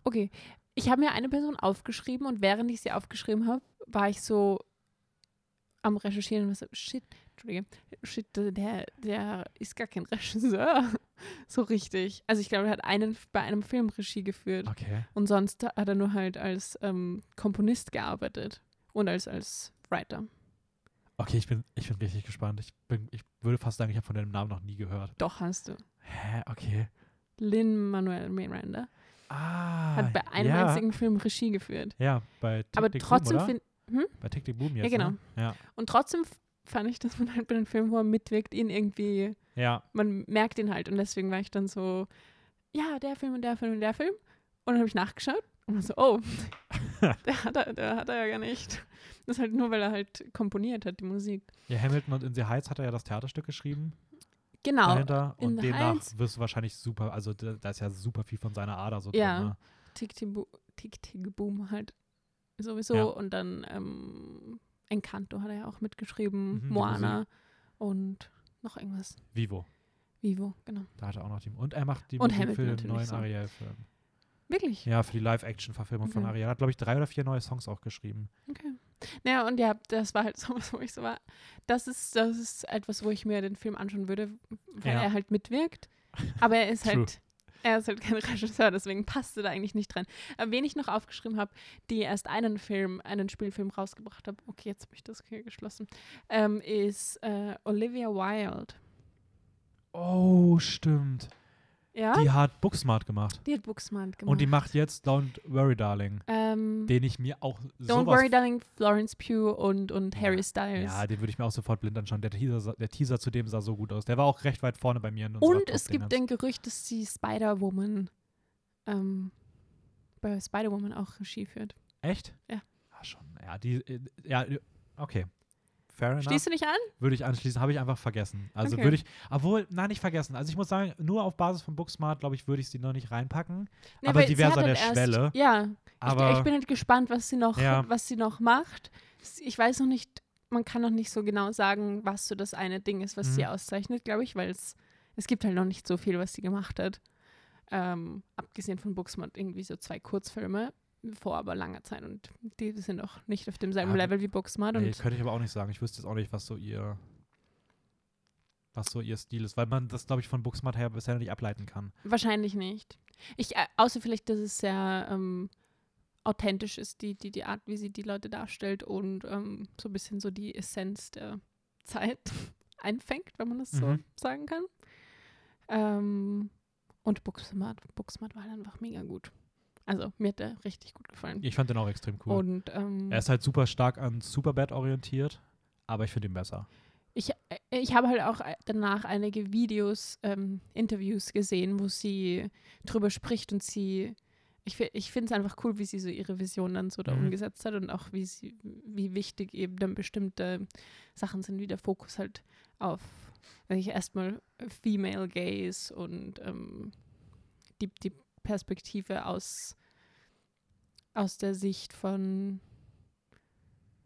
Okay. Ich habe mir eine Person aufgeschrieben und während ich sie aufgeschrieben habe, war ich so am Recherchieren und so, shit, shit, der, der ist gar kein Regisseur. so richtig. Also ich glaube, er hat einen bei einem Film Regie geführt Okay. und sonst hat er nur halt als ähm, Komponist gearbeitet und als, als Writer. Okay, ich bin, ich bin richtig gespannt. Ich, bin, ich würde fast sagen, ich habe von deinem Namen noch nie gehört. Doch, hast du. Hä? Okay. Lin-Manuel Miranda. Ah, Hat bei einem ja. einzigen Film Regie geführt. Ja, bei Tick, Aber Tick, trotzdem finde Bei Tick, Tick, Boom jetzt, genau. Ne? Ja, Und trotzdem fand ich, dass man halt bei den Filmen, wo er mitwirkt, ihn irgendwie, ja. man merkt ihn halt. Und deswegen war ich dann so, ja, der Film und der Film und der Film. Und dann habe ich nachgeschaut und war so, oh, der hat, er, der hat er ja gar nicht. Das ist halt nur, weil er halt komponiert hat, die Musik. Ja, Hamilton und In the Heights hat er ja das Theaterstück geschrieben Genau. dahinter. In Und demnach Heights- wirst du wahrscheinlich super, also da, da ist ja super viel von seiner Ader so Ja. drin. Ne? Tick, Tick, Bo- Tick, Tick, Boom halt sowieso. Ja. Und dann ähm, Encanto hat er ja auch mitgeschrieben, Mhm, Moana und noch irgendwas. Vivo, Vivo, genau. da hat er auch noch die. Und er macht die Und Musik für den neuen so. Ariel-Film. Wirklich? Ja, für die Live-Action-Verfilmung von Okay. Ariel. Er hat, glaube ich, drei oder vier neue Songs auch geschrieben. Okay. Naja, und ja, das war halt sowas, wo ich so war. Das ist, das ist etwas, wo ich mir den Film anschauen würde, weil Ja. er halt mitwirkt. Aber er ist halt, er ist halt kein Regisseur, deswegen passte da eigentlich nicht dran. Aber wen ich noch aufgeschrieben habe, die erst einen Film, einen Spielfilm rausgebracht habe, okay, jetzt habe ich das hier geschlossen, ähm, ist äh, Olivia Wilde. Oh, stimmt. Ja? Die hat Booksmart gemacht. Die hat Booksmart gemacht. Und die macht jetzt Don't Worry, Darling. ähm, Den ich mir auch Don't Worry, Darling, Florence Pugh und, und Ja. Harry Styles. Ja, den würde ich mir auch sofort blind anschauen. Der Teaser, der Teaser zu dem sah so gut aus. Der war auch recht weit vorne bei mir. Und es gibt ein Gerücht, dass sie Spider-Woman ähm, bei Spider-Woman auch Regie führt. Echt? Ja. Ah, schon. Ja, die, äh, ja, okay. Fair enough. Stehst du nicht an? Würde ich anschließen, habe ich einfach vergessen. Also Okay. würde ich, obwohl, nein, nicht vergessen. Also ich muss sagen, nur auf Basis von Booksmart, glaube ich, würde ich sie noch nicht reinpacken. Nee, Aber sie wäre so an der erst- Schwelle. Ja, Aber ich, ich bin halt gespannt, was sie noch, Ja. was sie noch macht. Ich weiß noch nicht, man kann noch nicht so genau sagen, was so das eine Ding ist, was Mhm. sie auszeichnet, glaube ich, weil es es gibt halt noch nicht so viel, was sie gemacht hat. Ähm, abgesehen von Booksmart irgendwie so zwei Kurzfilme vor aber langer Zeit und die sind auch nicht auf demselben Ja, Level wie Booksmart nee, könnte ich aber auch nicht sagen. Ich wüsste jetzt auch nicht, was so ihr was so ihr Stil ist, weil man das, glaube ich, von Booksmart her bisher nicht ableiten kann. Wahrscheinlich nicht. Ich, äh, außer vielleicht, dass es sehr ähm, authentisch ist, die, die, die Art, wie sie die Leute darstellt und ähm, so ein bisschen so die Essenz der Zeit einfängt, wenn man das so Mhm. sagen kann. Ähm, und Booksmart, Booksmart war halt einfach mega gut. Also mir hat der richtig gut gefallen. Ich fand den auch extrem cool. Und ähm, er ist halt super stark an Superbad orientiert, aber ich finde ihn besser. Ich, äh, ich habe halt auch äh, danach einige Videos, ähm, Interviews gesehen, wo sie drüber spricht und sie, ich, ich finde es einfach cool, wie sie so ihre Vision dann so da Mhm. umgesetzt hat und auch wie sie, wie wichtig eben dann bestimmte Sachen sind, wie der Fokus halt auf, wenn ich erstmal Female Gaze und ähm, die, die Perspektive aus, aus der Sicht von,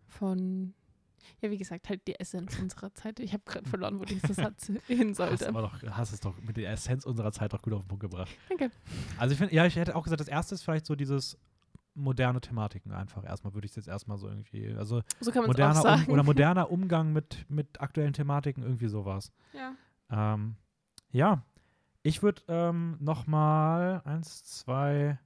von ja, wie gesagt, halt die Essenz unserer Zeit. Ich habe gerade verloren, wo dieser Satz hin Hast, sollte. aber doch, hast es doch mit der Essenz unserer Zeit doch gut auf den Punkt gebracht. Danke. Also ich finde, ja, ich hätte auch gesagt, das erste ist vielleicht so dieses moderne Thematiken einfach. Erstmal würde ich es jetzt erstmal so irgendwie, also So moderner um, oder moderner Umgang mit, mit aktuellen Thematiken, irgendwie sowas. ja. Ähm, ja, ich würde ähm, noch mal eins, zwei,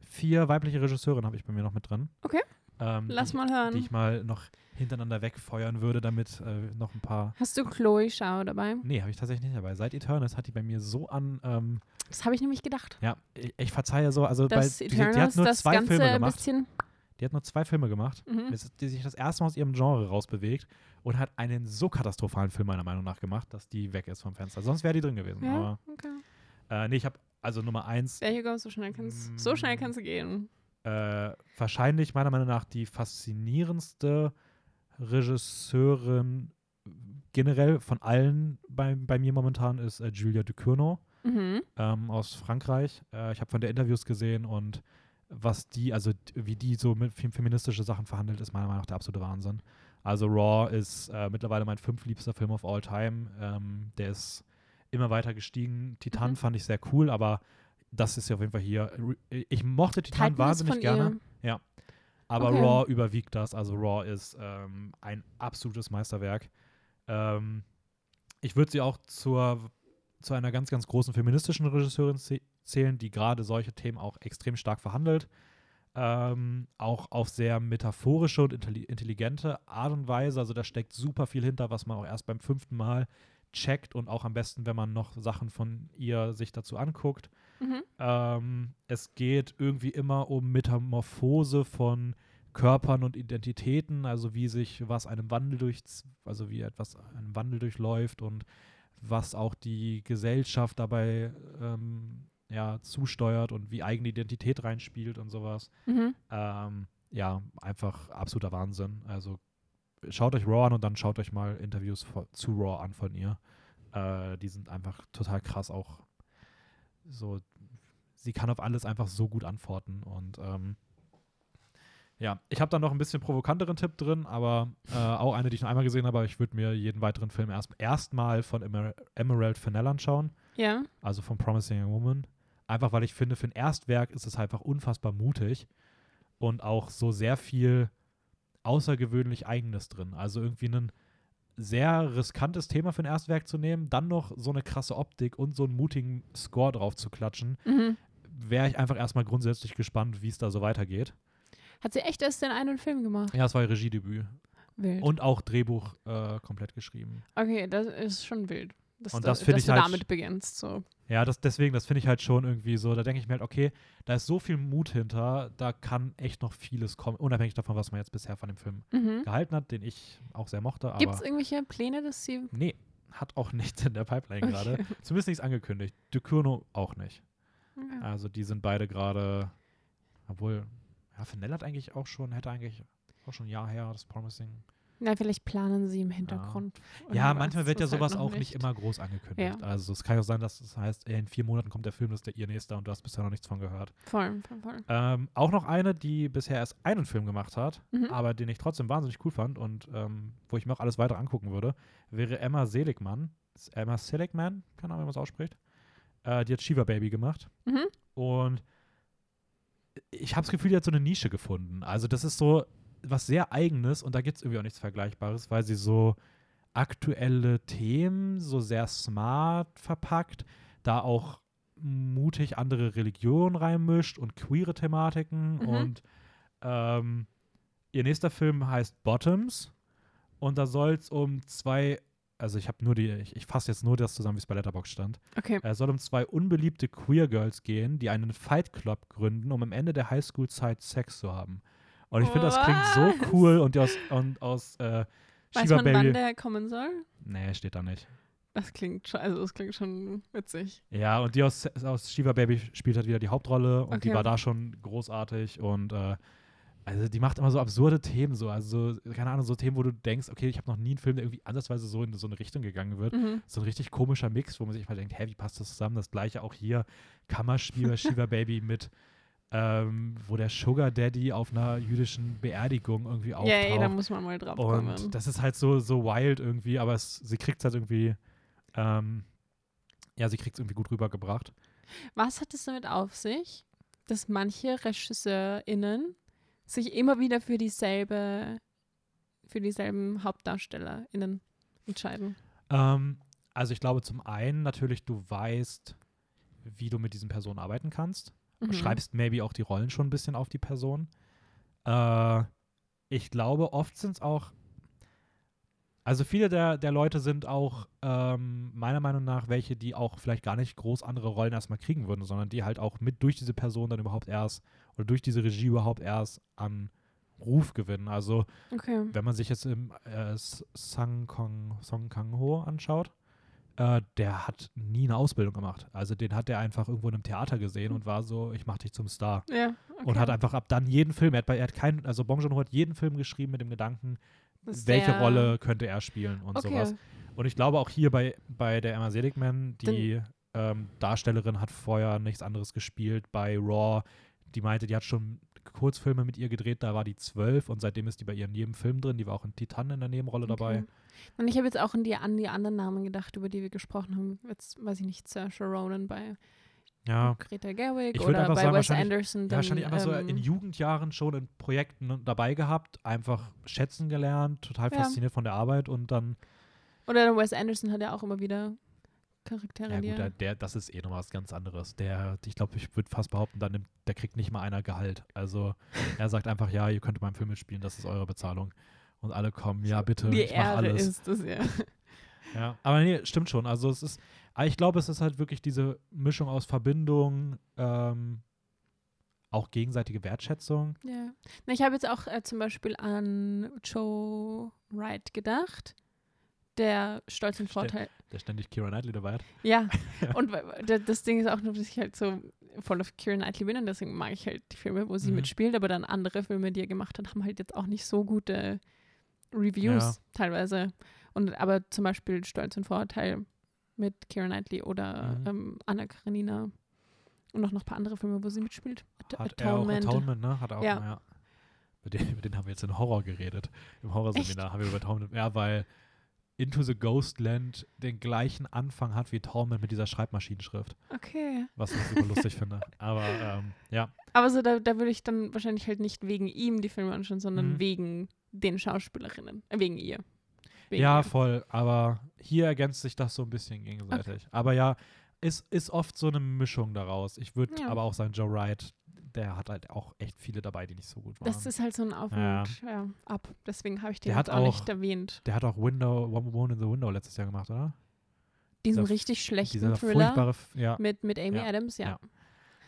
vier weibliche Regisseurinnen habe ich bei mir noch mit drin. Okay. Ähm, Lass die, mal die hören. ich mal noch hintereinander wegfeuern würde, damit äh, noch ein paar. Hast du Chloe Schau dabei? Nee, habe ich tatsächlich nicht dabei. Seit Eternals hat die bei mir so an. Ähm, Das habe ich nämlich gedacht. ja, ich, ich verzeihe so. Also, bei, Dass die, die hat Eternals nur das zwei Ganze Filme ein gemacht. bisschen. Die hat nur zwei Filme gemacht. Mhm. Die sich das erste Mal aus ihrem Genre rausbewegt und hat einen so katastrophalen Film meiner Meinung nach gemacht, dass die weg ist vom Fenster. Sonst wäre die drin gewesen. Ja, Aber okay. äh, nee, ich habe also Nummer eins. There you go, so schnell kannst so schnell kannst du gehen. äh, wahrscheinlich meiner Meinung nach die faszinierendste Regisseurin generell von allen bei, bei mir momentan ist äh, Julia Ducournau Mhm. ähm, aus Frankreich. Äh, ich habe von der Interviews gesehen und was die, also wie die so mit fem- feministische Sachen verhandelt, ist meiner Meinung nach der absolute Wahnsinn. Also Raw ist äh, mittlerweile mein fünftliebster Film of all time. Ähm, der ist immer weiter gestiegen. Titan Mhm. fand ich sehr cool, aber das ist ja auf jeden Fall hier. Re- Ich mochte Titan Titan wahnsinnig gerne. ihr. Aber Okay. Raw überwiegt das. Also Raw ist ähm, ein absolutes Meisterwerk. Ähm, ich würde sie auch zur, zu einer ganz, ganz großen feministischen Regisseurin zählen, die gerade solche Themen auch extrem stark verhandelt. Ähm, auch auf sehr metaphorische und intelli intelligente Art und Weise. Also da steckt super viel hinter, was man auch erst beim fünften Mal checkt und auch am besten, wenn man noch Sachen von ihr sich dazu anguckt. Mhm. Ähm, es geht irgendwie immer um Metamorphose von Körpern und Identitäten, also wie sich was einem Wandel durch, also wie etwas einem Wandel durchläuft und was auch die Gesellschaft dabei ähm, ja, zusteuert und wie eigene Identität reinspielt und sowas. Mhm. Ähm, ja, einfach absoluter Wahnsinn. Also schaut euch Raw an und dann schaut euch mal Interviews zu Raw an von ihr. Äh, die sind einfach total krass auch so, sie kann auf alles einfach so gut antworten und ähm, ja, ich habe da noch ein bisschen provokanteren Tipp drin, aber äh, auch eine, die ich noch einmal gesehen habe, aber ich würde mir jeden weiteren Film erst erstmal von Emer Emerald Fennell anschauen, Ja. also von Promising Young Woman. Einfach weil ich finde, für ein Erstwerk ist es einfach unfassbar mutig und auch so sehr viel außergewöhnlich Eigenes drin. Also irgendwie ein sehr riskantes Thema für ein Erstwerk zu nehmen, dann noch so eine krasse Optik und so einen mutigen Score drauf zu klatschen, Mhm. wäre ich einfach erstmal grundsätzlich gespannt, wie es da so weitergeht. Hat sie echt erst den einen Film gemacht? Ja, es war ihr Regiedebüt. Wild. Und auch Drehbuch äh, komplett geschrieben. okay, das ist schon wild. Dass Und das finde dass ich du halt- damit beginnst. So. Ja, das, deswegen, das finde ich halt schon irgendwie so, da denke ich mir halt, okay, da ist so viel Mut hinter, da kann echt noch vieles kommen, unabhängig davon, was man jetzt bisher von dem Film Mhm. gehalten hat, den ich auch sehr mochte, Gibt es irgendwelche Pläne, dass sie. nee, hat auch nichts in der Pipeline gerade. Okay. Zumindest nichts angekündigt. Dukurno auch nicht. Okay. Also die sind beide gerade, obwohl, ja, Fennell hat eigentlich auch schon, hätte eigentlich auch schon ein Jahr her, das Promising. Na, vielleicht planen sie im Hintergrund. Ja, was, manchmal wird ja das halt sowas noch auch nicht immer groß angekündigt. Ja. Also es kann ja auch sein, dass es heißt, ey, in vier Monaten kommt der Film, das ist der ihr nächster und du hast bisher noch nichts von gehört. Voll, voll, voll. Ähm, auch noch eine, die bisher erst einen Film gemacht hat, Mhm. aber den ich trotzdem wahnsinnig cool fand und ähm, wo ich mir auch alles weiter angucken würde, wäre Emma Seligman. Ist Emma Seligman, keine Ahnung, wie man es ausspricht. Äh, die hat Shiva Baby gemacht. Mhm. Und ich habe das Gefühl, die hat so eine Nische gefunden. Also das ist so was sehr Eigenes und da gibt es irgendwie auch nichts Vergleichbares, weil sie so aktuelle Themen so sehr smart verpackt, da auch mutig andere Religionen reinmischt und queere Thematiken Mhm. und ähm, ihr nächster Film heißt Bottoms und da soll es um zwei, also ich habe nur die, ich, ich fasse jetzt nur das zusammen, wie es bei Letterbox stand. Okay. Es soll um zwei unbeliebte Queer Girls gehen, die einen Fight Club gründen, um am Ende der Highschool-Zeit Sex zu haben. Und ich finde, das klingt so cool und die aus, und aus äh, Weiß Shiva man, Baby. wann der kommen soll? Nee, steht da nicht. Das klingt schon, also das klingt schon witzig. Ja, und die aus, aus Shiva Baby spielt halt wieder die Hauptrolle und die Okay. war da schon großartig und äh, also die macht immer so absurde Themen so, also so, keine Ahnung, so Themen, wo du denkst, okay, ich habe noch nie einen Film, der irgendwie ansatzweise so in so eine Richtung gegangen wird. Mhm. So ein richtig komischer Mix, wo man sich mal denkt, hä, wie passt das zusammen? Das gleiche auch hier, Kammerspiel bei Shiva Baby mit, ähm, wo der Sugar Daddy auf einer jüdischen Beerdigung irgendwie Ja, auftaucht. ey, da muss man mal drauf kommen. Und das ist halt so, so wild irgendwie, aber es, sie kriegt es halt irgendwie, ähm, ja, sie kriegt es irgendwie gut rübergebracht. Was hat es damit auf sich, dass manche RegisseurInnen sich immer wieder für dieselbe, für dieselben HauptdarstellerInnen entscheiden? Ähm, also ich glaube zum einen natürlich, du weißt, wie du mit diesen Personen arbeiten kannst. Mhm. Schreibst maybe auch die Rollen schon ein bisschen auf die Person. Äh, ich glaube, oft sind es auch, also viele der, der Leute sind auch ähm, meiner Meinung nach welche, die auch vielleicht gar nicht groß andere Rollen erstmal kriegen würden, sondern die halt auch mit durch diese Person dann überhaupt erst oder durch diese Regie überhaupt erst an Ruf gewinnen. Also Okay. wenn man sich jetzt im äh, Sang Kang Ho anschaut, äh, der hat nie eine Ausbildung gemacht. Also den hat er einfach irgendwo in einem Theater gesehen und war so, ich mach dich zum Star. Ja, okay. Und hat einfach ab dann jeden Film, er hat, bei, er hat keinen, also Bong Joon-ho hat jeden Film geschrieben mit dem Gedanken, Dass welche der- Rolle könnte er spielen und Okay. sowas. Und ich glaube auch hier bei, bei der Emma Seligman, die ähm, Darstellerin hat vorher nichts anderes gespielt bei Raw. Die meinte, die hat schon Kurzfilme mit ihr gedreht, da war die zwölf und seitdem ist die bei ihr in jedem Film drin. Die war auch in Titan in der Nebenrolle dabei. Okay. Und ich habe jetzt auch an die, an die anderen Namen gedacht, über die wir gesprochen haben. Jetzt weiß ich nicht, Saoirse Ronan bei Ja, Greta Gerwig Ich oder bei sagen, Wes Anderson. ja Dann, wahrscheinlich einfach so ähm, in Jugendjahren schon in Projekten dabei gehabt, einfach schätzen gelernt, total Ja. fasziniert von der Arbeit und dann, Oder der Wes Anderson hat ja auch immer wieder Charaktere, ja gut, er- der, der, das ist eh noch was ganz anderes. Der, ich glaube, ich würde fast behaupten, dann nimmt, der kriegt nicht mal einer Gehalt. Also er sagt einfach, ja, ihr könnt meinem Film mitspielen, das ist eure Bezahlung. Und alle kommen, ja bitte, die ich mach Ehre alles. ist das ja. Ja, aber nee, stimmt schon. Also es ist, ich glaube, es ist halt wirklich diese Mischung aus Verbindung, ähm, auch gegenseitige Wertschätzung. Ja. Na, ich habe jetzt auch äh, zum Beispiel an Joe Wright gedacht, der Stolz und Vorteil. Der ständig Kira Knightley dabei hat. Ja, und das Ding ist auch nur, dass ich halt so voll auf Keira Knightley bin und deswegen mag ich halt die Filme, wo sie Mhm. mitspielt, aber dann andere Filme, die er gemacht hat, haben halt jetzt auch nicht so gute Reviews Ja. teilweise. Und aber zum Beispiel Stolz und Vorurteil mit Keira Knightley oder Mhm. ähm, Anna Karenina und auch noch ein paar andere Filme, wo sie mitspielt. At Hat er auch Atonement. Atonement, ne? Hat er auch, Ja. ja. Mit denen, mit denen haben wir jetzt in Horror geredet. Im Horrorseminar haben wir über Atonement. Ja, weil Into the Ghostland den gleichen Anfang hat wie Atonement mit dieser Schreibmaschinenschrift. Okay. Was ich super lustig finde. Aber ähm, ja. Aber so, da, da würde ich dann wahrscheinlich halt nicht wegen ihm die Filme anschauen, sondern Mhm. wegen den Schauspielerinnen. Äh, wegen ihr. Wegen Ja, ihr. voll. Aber hier ergänzt sich das so ein bisschen gegenseitig. Aber ja, ist, ist oft so eine Mischung daraus. Ich würde Ja. aber auch sagen, Joe Wright, der hat halt auch echt viele dabei, die nicht so gut waren. Das ist halt so ein Auf Ja. und ja, ab. Deswegen habe ich den Der jetzt hat auch, auch- nicht erwähnt. der hat auch Window, One Woman in the Window letztes Jahr gemacht, oder? Diesen dieser- richtig schlechten Dieser Thriller F- ja, mit, mit Amy Ja. Adams, ja.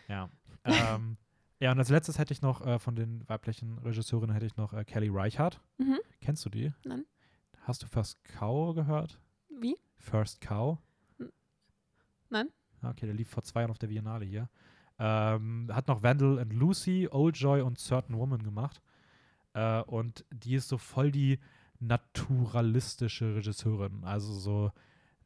Ja. ja. ähm, ja, und als letztes hätte ich noch äh, von den weiblichen Regisseurinnen hätte ich noch äh, Kelly Reichardt. Mhm. Kennst du die? Nein. Hast du First Cow gehört? Wie? First Cow? N- Nein. Ah, Okay, der lief vor zwei Jahren auf der Biennale hier. Ähm, hat noch Vandal and Lucy, Old Joy und Certain Woman gemacht. Äh, und die ist so voll die naturalistische Regisseurin. Also so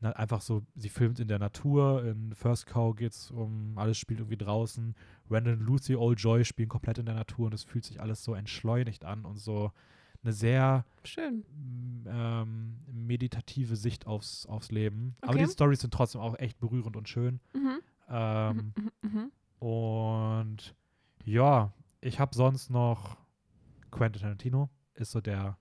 na, einfach so, sie filmt in der Natur. In First Cow geht es um, alles spielt irgendwie draußen. Vandal and Lucy, Old Joy spielen komplett in der Natur und es fühlt sich alles so entschleunigt an und so eine sehr Schön. ähm, meditative Sicht aufs, aufs Leben. Aber Okay. die Storys sind trotzdem auch echt berührend und schön. Mhm. Ähm, Mhm. Mhm. Und ja, ich habe sonst noch Quentin Tarantino, ist so der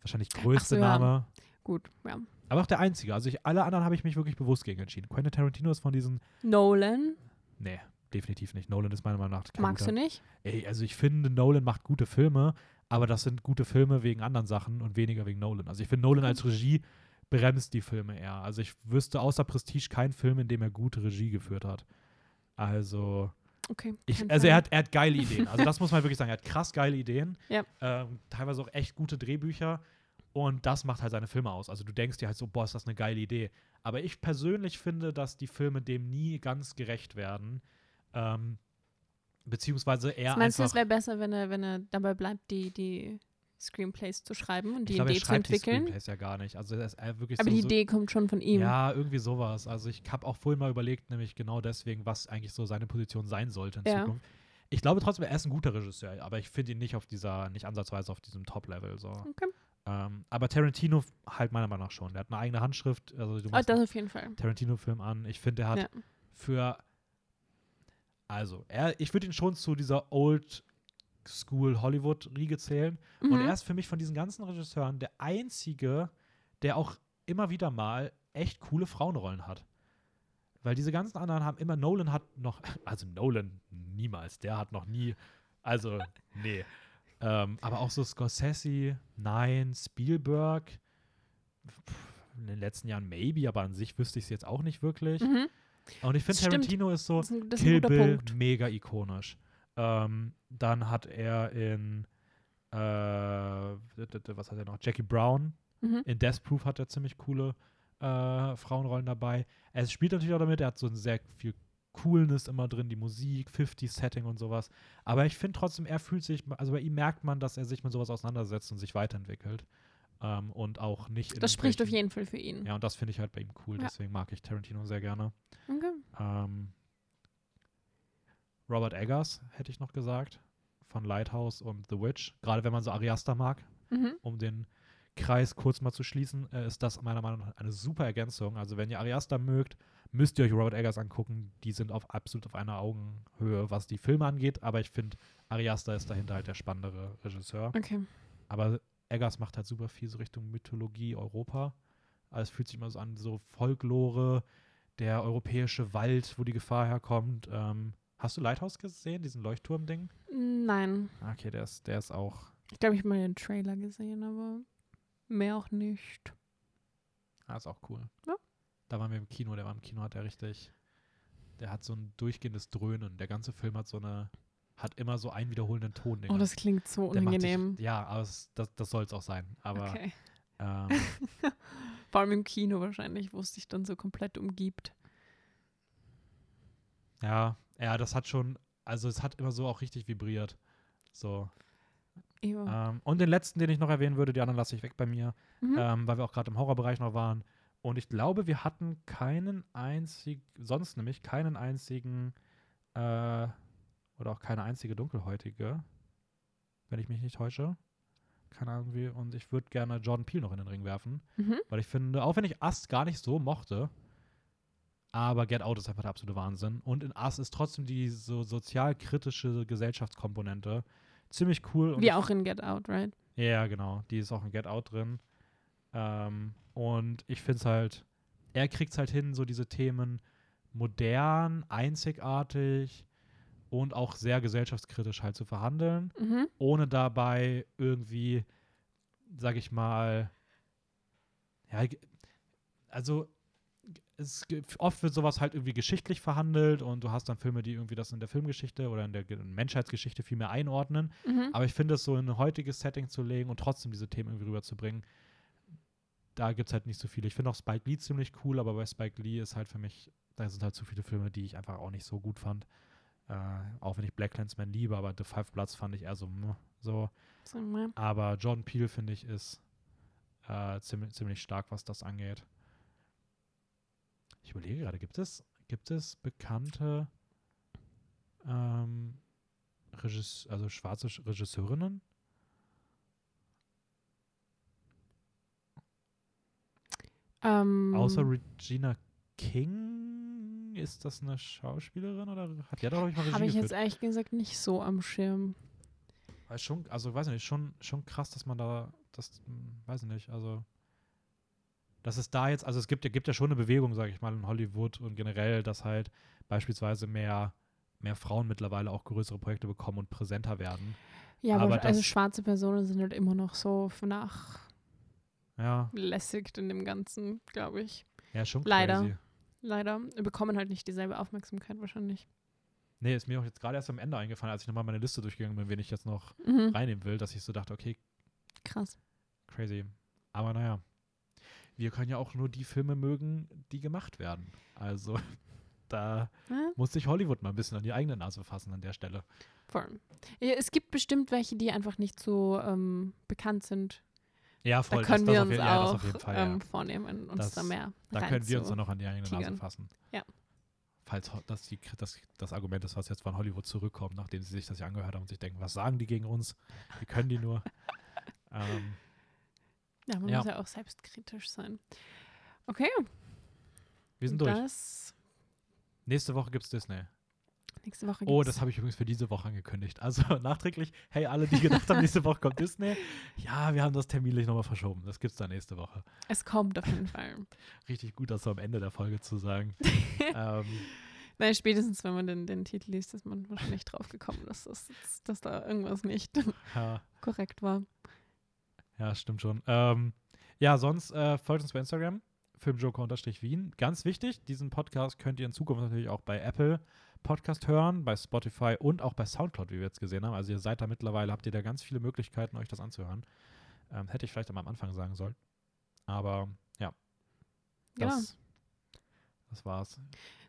wahrscheinlich größte so, ja. Name. Gut, ja. Aber auch der einzige. Also ich, alle anderen habe ich mich wirklich bewusst gegen entschieden. Quentin Tarantino ist von diesen. Nolan, Nee, definitiv nicht. Nolan ist meiner Meinung nach kein magst guter. du nicht? Ey, also ich finde, Nolan macht gute Filme, aber das sind gute Filme wegen anderen Sachen und weniger wegen Nolan. Also ich finde, Nolan als Regie bremst die Filme eher. Also ich wüsste außer Prestige keinen Film, in dem er gute Regie geführt hat. Also, Okay. ich, also er hat, er hat geile Ideen. Also das muss man wirklich sagen. Er hat krass geile Ideen. Ja. Ähm, teilweise auch echt gute Drehbücher. Und das macht halt seine Filme aus. Also du denkst dir halt so, boah, ist das eine geile Idee. Aber ich persönlich finde, dass die Filme dem nie ganz gerecht werden. Ähm, beziehungsweise eher Was meinst du, es wäre besser, wenn er, wenn er dabei bleibt, die, die Screenplays zu schreiben und die Ich er Idee zu entwickeln? Screenplays ja gar nicht. Also er ist wirklich Aber so, die so, Idee kommt schon von ihm. Ja, irgendwie sowas. Also ich habe auch vorhin mal überlegt, nämlich genau deswegen, was eigentlich so seine Position sein sollte in Ja. Zukunft. Ich glaube trotzdem, er ist ein guter Regisseur, aber ich finde ihn nicht auf dieser, nicht ansatzweise auf diesem Top-Level. So. Okay. Ähm, aber Tarantino halt meiner Meinung nach schon. Der hat eine eigene Handschrift. Also du machst das auf jeden Fall. Tarantino-Film an. Ich finde, er hat Ja. für also, er, ich würde ihn schon zu dieser Old School Hollywood-Riege zählen. Und Mhm. er ist für mich von diesen ganzen Regisseuren der einzige, der auch immer wieder mal echt coole Frauenrollen hat. Weil diese ganzen anderen haben immer, Nolan hat noch, also Nolan niemals, der hat noch nie, also nee. ähm, aber auch so Scorsese, nein, Spielberg, pff, in den letzten Jahren maybe, aber an sich wüsste ich es jetzt auch nicht wirklich. Mhm. Und ich finde. Tarantino ist so, Das ist ein, das Kill Bill, Punkt. mega ikonisch. Ähm, dann hat er in, äh, was hat er noch? Jackie Brown. Mhm. In Death Proof hat er ziemlich coole äh, Frauenrollen dabei. Er spielt natürlich auch damit, er hat so ein sehr viel Coolness immer drin, die Musik, 50-Setting und sowas. Aber ich finde trotzdem, er fühlt sich, also bei ihm merkt man, dass er sich mit sowas auseinandersetzt und sich weiterentwickelt. Ähm, und auch nicht Das spricht auf jeden Fall für ihn. Ja, und das finde ich halt bei ihm cool, Ja. deswegen mag ich Tarantino sehr gerne. Okay. Ähm, Robert Eggers hätte ich noch gesagt, von Lighthouse und The Witch. Gerade wenn man so Ariaster mag, Mhm. um den Kreis kurz mal zu schließen, äh, ist das meiner Meinung nach eine super Ergänzung. Also wenn ihr Ariaster mögt, müsst ihr euch Robert Eggers angucken. Die sind auf absolut auf einer Augenhöhe, was die Filme angeht. Aber ich finde, Ariaster ist dahinter halt der spannendere Regisseur. Okay. Aber Eggers macht halt super viel so Richtung Mythologie, Europa. Also es fühlt sich immer so an, so Folklore, der europäische Wald, wo die Gefahr herkommt. Ähm, hast du Lighthouse gesehen, diesen Leuchtturm-Ding? Nein. Okay, der ist, der ist auch. Ich glaube, ich habe mal den Trailer gesehen, aber mehr auch nicht. Ah, ist auch cool. Ja. Da waren wir im Kino, der war im Kino, hat der richtig, der hat so ein durchgehendes Dröhnen. Der ganze Film hat so eine, hat immer so einen wiederholenden Ton. Oh, das klingt so macht dich- unangenehm. ja, aber es, das, das soll es auch sein. Aber okay. ähm, Vor allem im Kino wahrscheinlich, wo es dich dann so komplett umgibt. ja, ja, das hat schon, also es hat immer so auch richtig vibriert. So. Ähm, und den letzten, den ich noch erwähnen würde, die anderen lasse ich weg bei mir, Mhm. ähm, weil wir auch gerade im Horrorbereich noch waren. Und ich glaube, wir hatten keinen einzigen, sonst nämlich keinen einzigen, äh, oder auch keine einzige dunkelhäutige, wenn ich mich nicht täusche. Keine Ahnung wie. Und ich würde gerne Jordan Peele noch in den Ring werfen, Mhm. weil ich finde, auch wenn ich Ast gar nicht so mochte, aber Get Out ist einfach der absolute Wahnsinn. Und in Ast ist trotzdem die so sozialkritische Gesellschaftskomponente ziemlich cool. und Wie auch in Get Out, right? ja, genau. Die ist auch in Get Out drin. Ähm, und ich finde es halt, er kriegt es halt hin, so diese Themen modern, einzigartig und auch sehr gesellschaftskritisch halt zu verhandeln, Mhm. ohne dabei irgendwie, sag ich mal, ja, also es, oft wird sowas halt irgendwie geschichtlich verhandelt und du hast dann Filme, die irgendwie das in der Filmgeschichte oder in der Ge- Menschheitsgeschichte viel mehr einordnen. Mhm. Aber ich finde es so in ein heutiges Setting zu legen und trotzdem diese Themen irgendwie rüberzubringen, da gibt es halt nicht so viele. Ich finde auch Spike Lee ziemlich cool, aber bei Spike Lee ist halt für mich, da sind halt zu viele Filme, die ich einfach auch nicht so gut fand. Äh, auch wenn ich Black Clansman liebe, aber The Five Bloods fand ich eher so, meh, so. Aber Jordan Peele, finde ich, ist äh, ziemlich, ziemlich stark, was das angeht. Ich überlege gerade, gibt es, gibt es bekannte ähm, Regis also schwarze Sch- Regisseurinnen? Ähm, Außer Regina King? Ist das eine Schauspielerin oder hat die hat doch, glaub ich, mal Regie Habe ich jetzt ehrlich gesagt nicht so am Schirm. Weil schon, also weiß ich nicht, schon, schon krass, dass man da, das, hm, weiß ich nicht, also dass es da jetzt, also es gibt ja, gibt ja schon eine Bewegung, sage ich mal, in Hollywood und generell, dass halt beispielsweise mehr, mehr Frauen mittlerweile auch größere Projekte bekommen und präsenter werden. Ja, aber, Aber also schwarze Personen sind halt immer noch so Ja, vernachlässigt in dem Ganzen, glaube ich. ja, schon Leider. crazy. Leider. Bekommen halt nicht dieselbe Aufmerksamkeit wahrscheinlich. Nee, ist mir auch jetzt gerade erst am Ende eingefallen, als ich nochmal meine Liste durchgegangen bin, wen ich jetzt noch Mhm. reinnehmen will, dass ich so dachte, okay, Krass. Crazy. Aber naja, wir können ja auch nur die Filme mögen, die gemacht werden. Also da Ja, muss sich Hollywood mal ein bisschen an die eigene Nase fassen an der Stelle. voll. Ja, es gibt bestimmt welche, die einfach nicht so ähm, bekannt sind. Ja, voll. da können das, wir das auf uns ja, auch Fall, ähm, ja. vornehmen, uns Das- da mehr Da können wir uns dann noch an die eigene Nase tigern. fassen. Ja. Falls das, die, das, das Argument ist, was jetzt von Hollywood zurückkommt, nachdem sie sich das ja angehört haben und sich denken, was sagen die gegen uns? Wie können die nur? ähm, Ja, man Ja. muss ja auch selbstkritisch sein. Okay, wir sind durch. das Nächste Woche gibt's Disney. nächste Woche Oh, gibt's- das habe ich übrigens für diese Woche angekündigt. Also nachträglich, hey, alle, die gedacht haben, nächste Woche kommt Disney. Ja, wir haben das terminlich nochmal verschoben. Das gibt's dann nächste Woche. Es kommt auf jeden Fall. Richtig gut, das so am Ende der Folge zu sagen. ähm, Nein, spätestens, wenn man den, den Titel liest, ist man wahrscheinlich drauf gekommen, dass, das, dass da irgendwas nicht ja, korrekt war. Ja, stimmt schon. Ähm, ja, sonst äh, folgt uns bei Instagram, filmjoker-wien. Ganz wichtig, diesen Podcast könnt ihr in Zukunft natürlich auch bei Apple Podcast hören, bei Spotify und auch bei Soundcloud, wie wir jetzt gesehen haben. Also ihr seid da mittlerweile, habt ihr da ganz viele Möglichkeiten, euch das anzuhören. Ähm, hätte ich vielleicht am Anfang sagen sollen. Aber ja, Genau, das, das war's.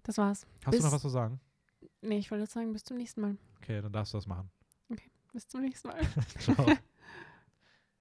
das war's. Hast Bis- du noch was zu sagen? Nee, ich wollte sagen, bis zum nächsten Mal. Okay, dann darfst du das machen. Bis zum nächsten Mal. Ciao.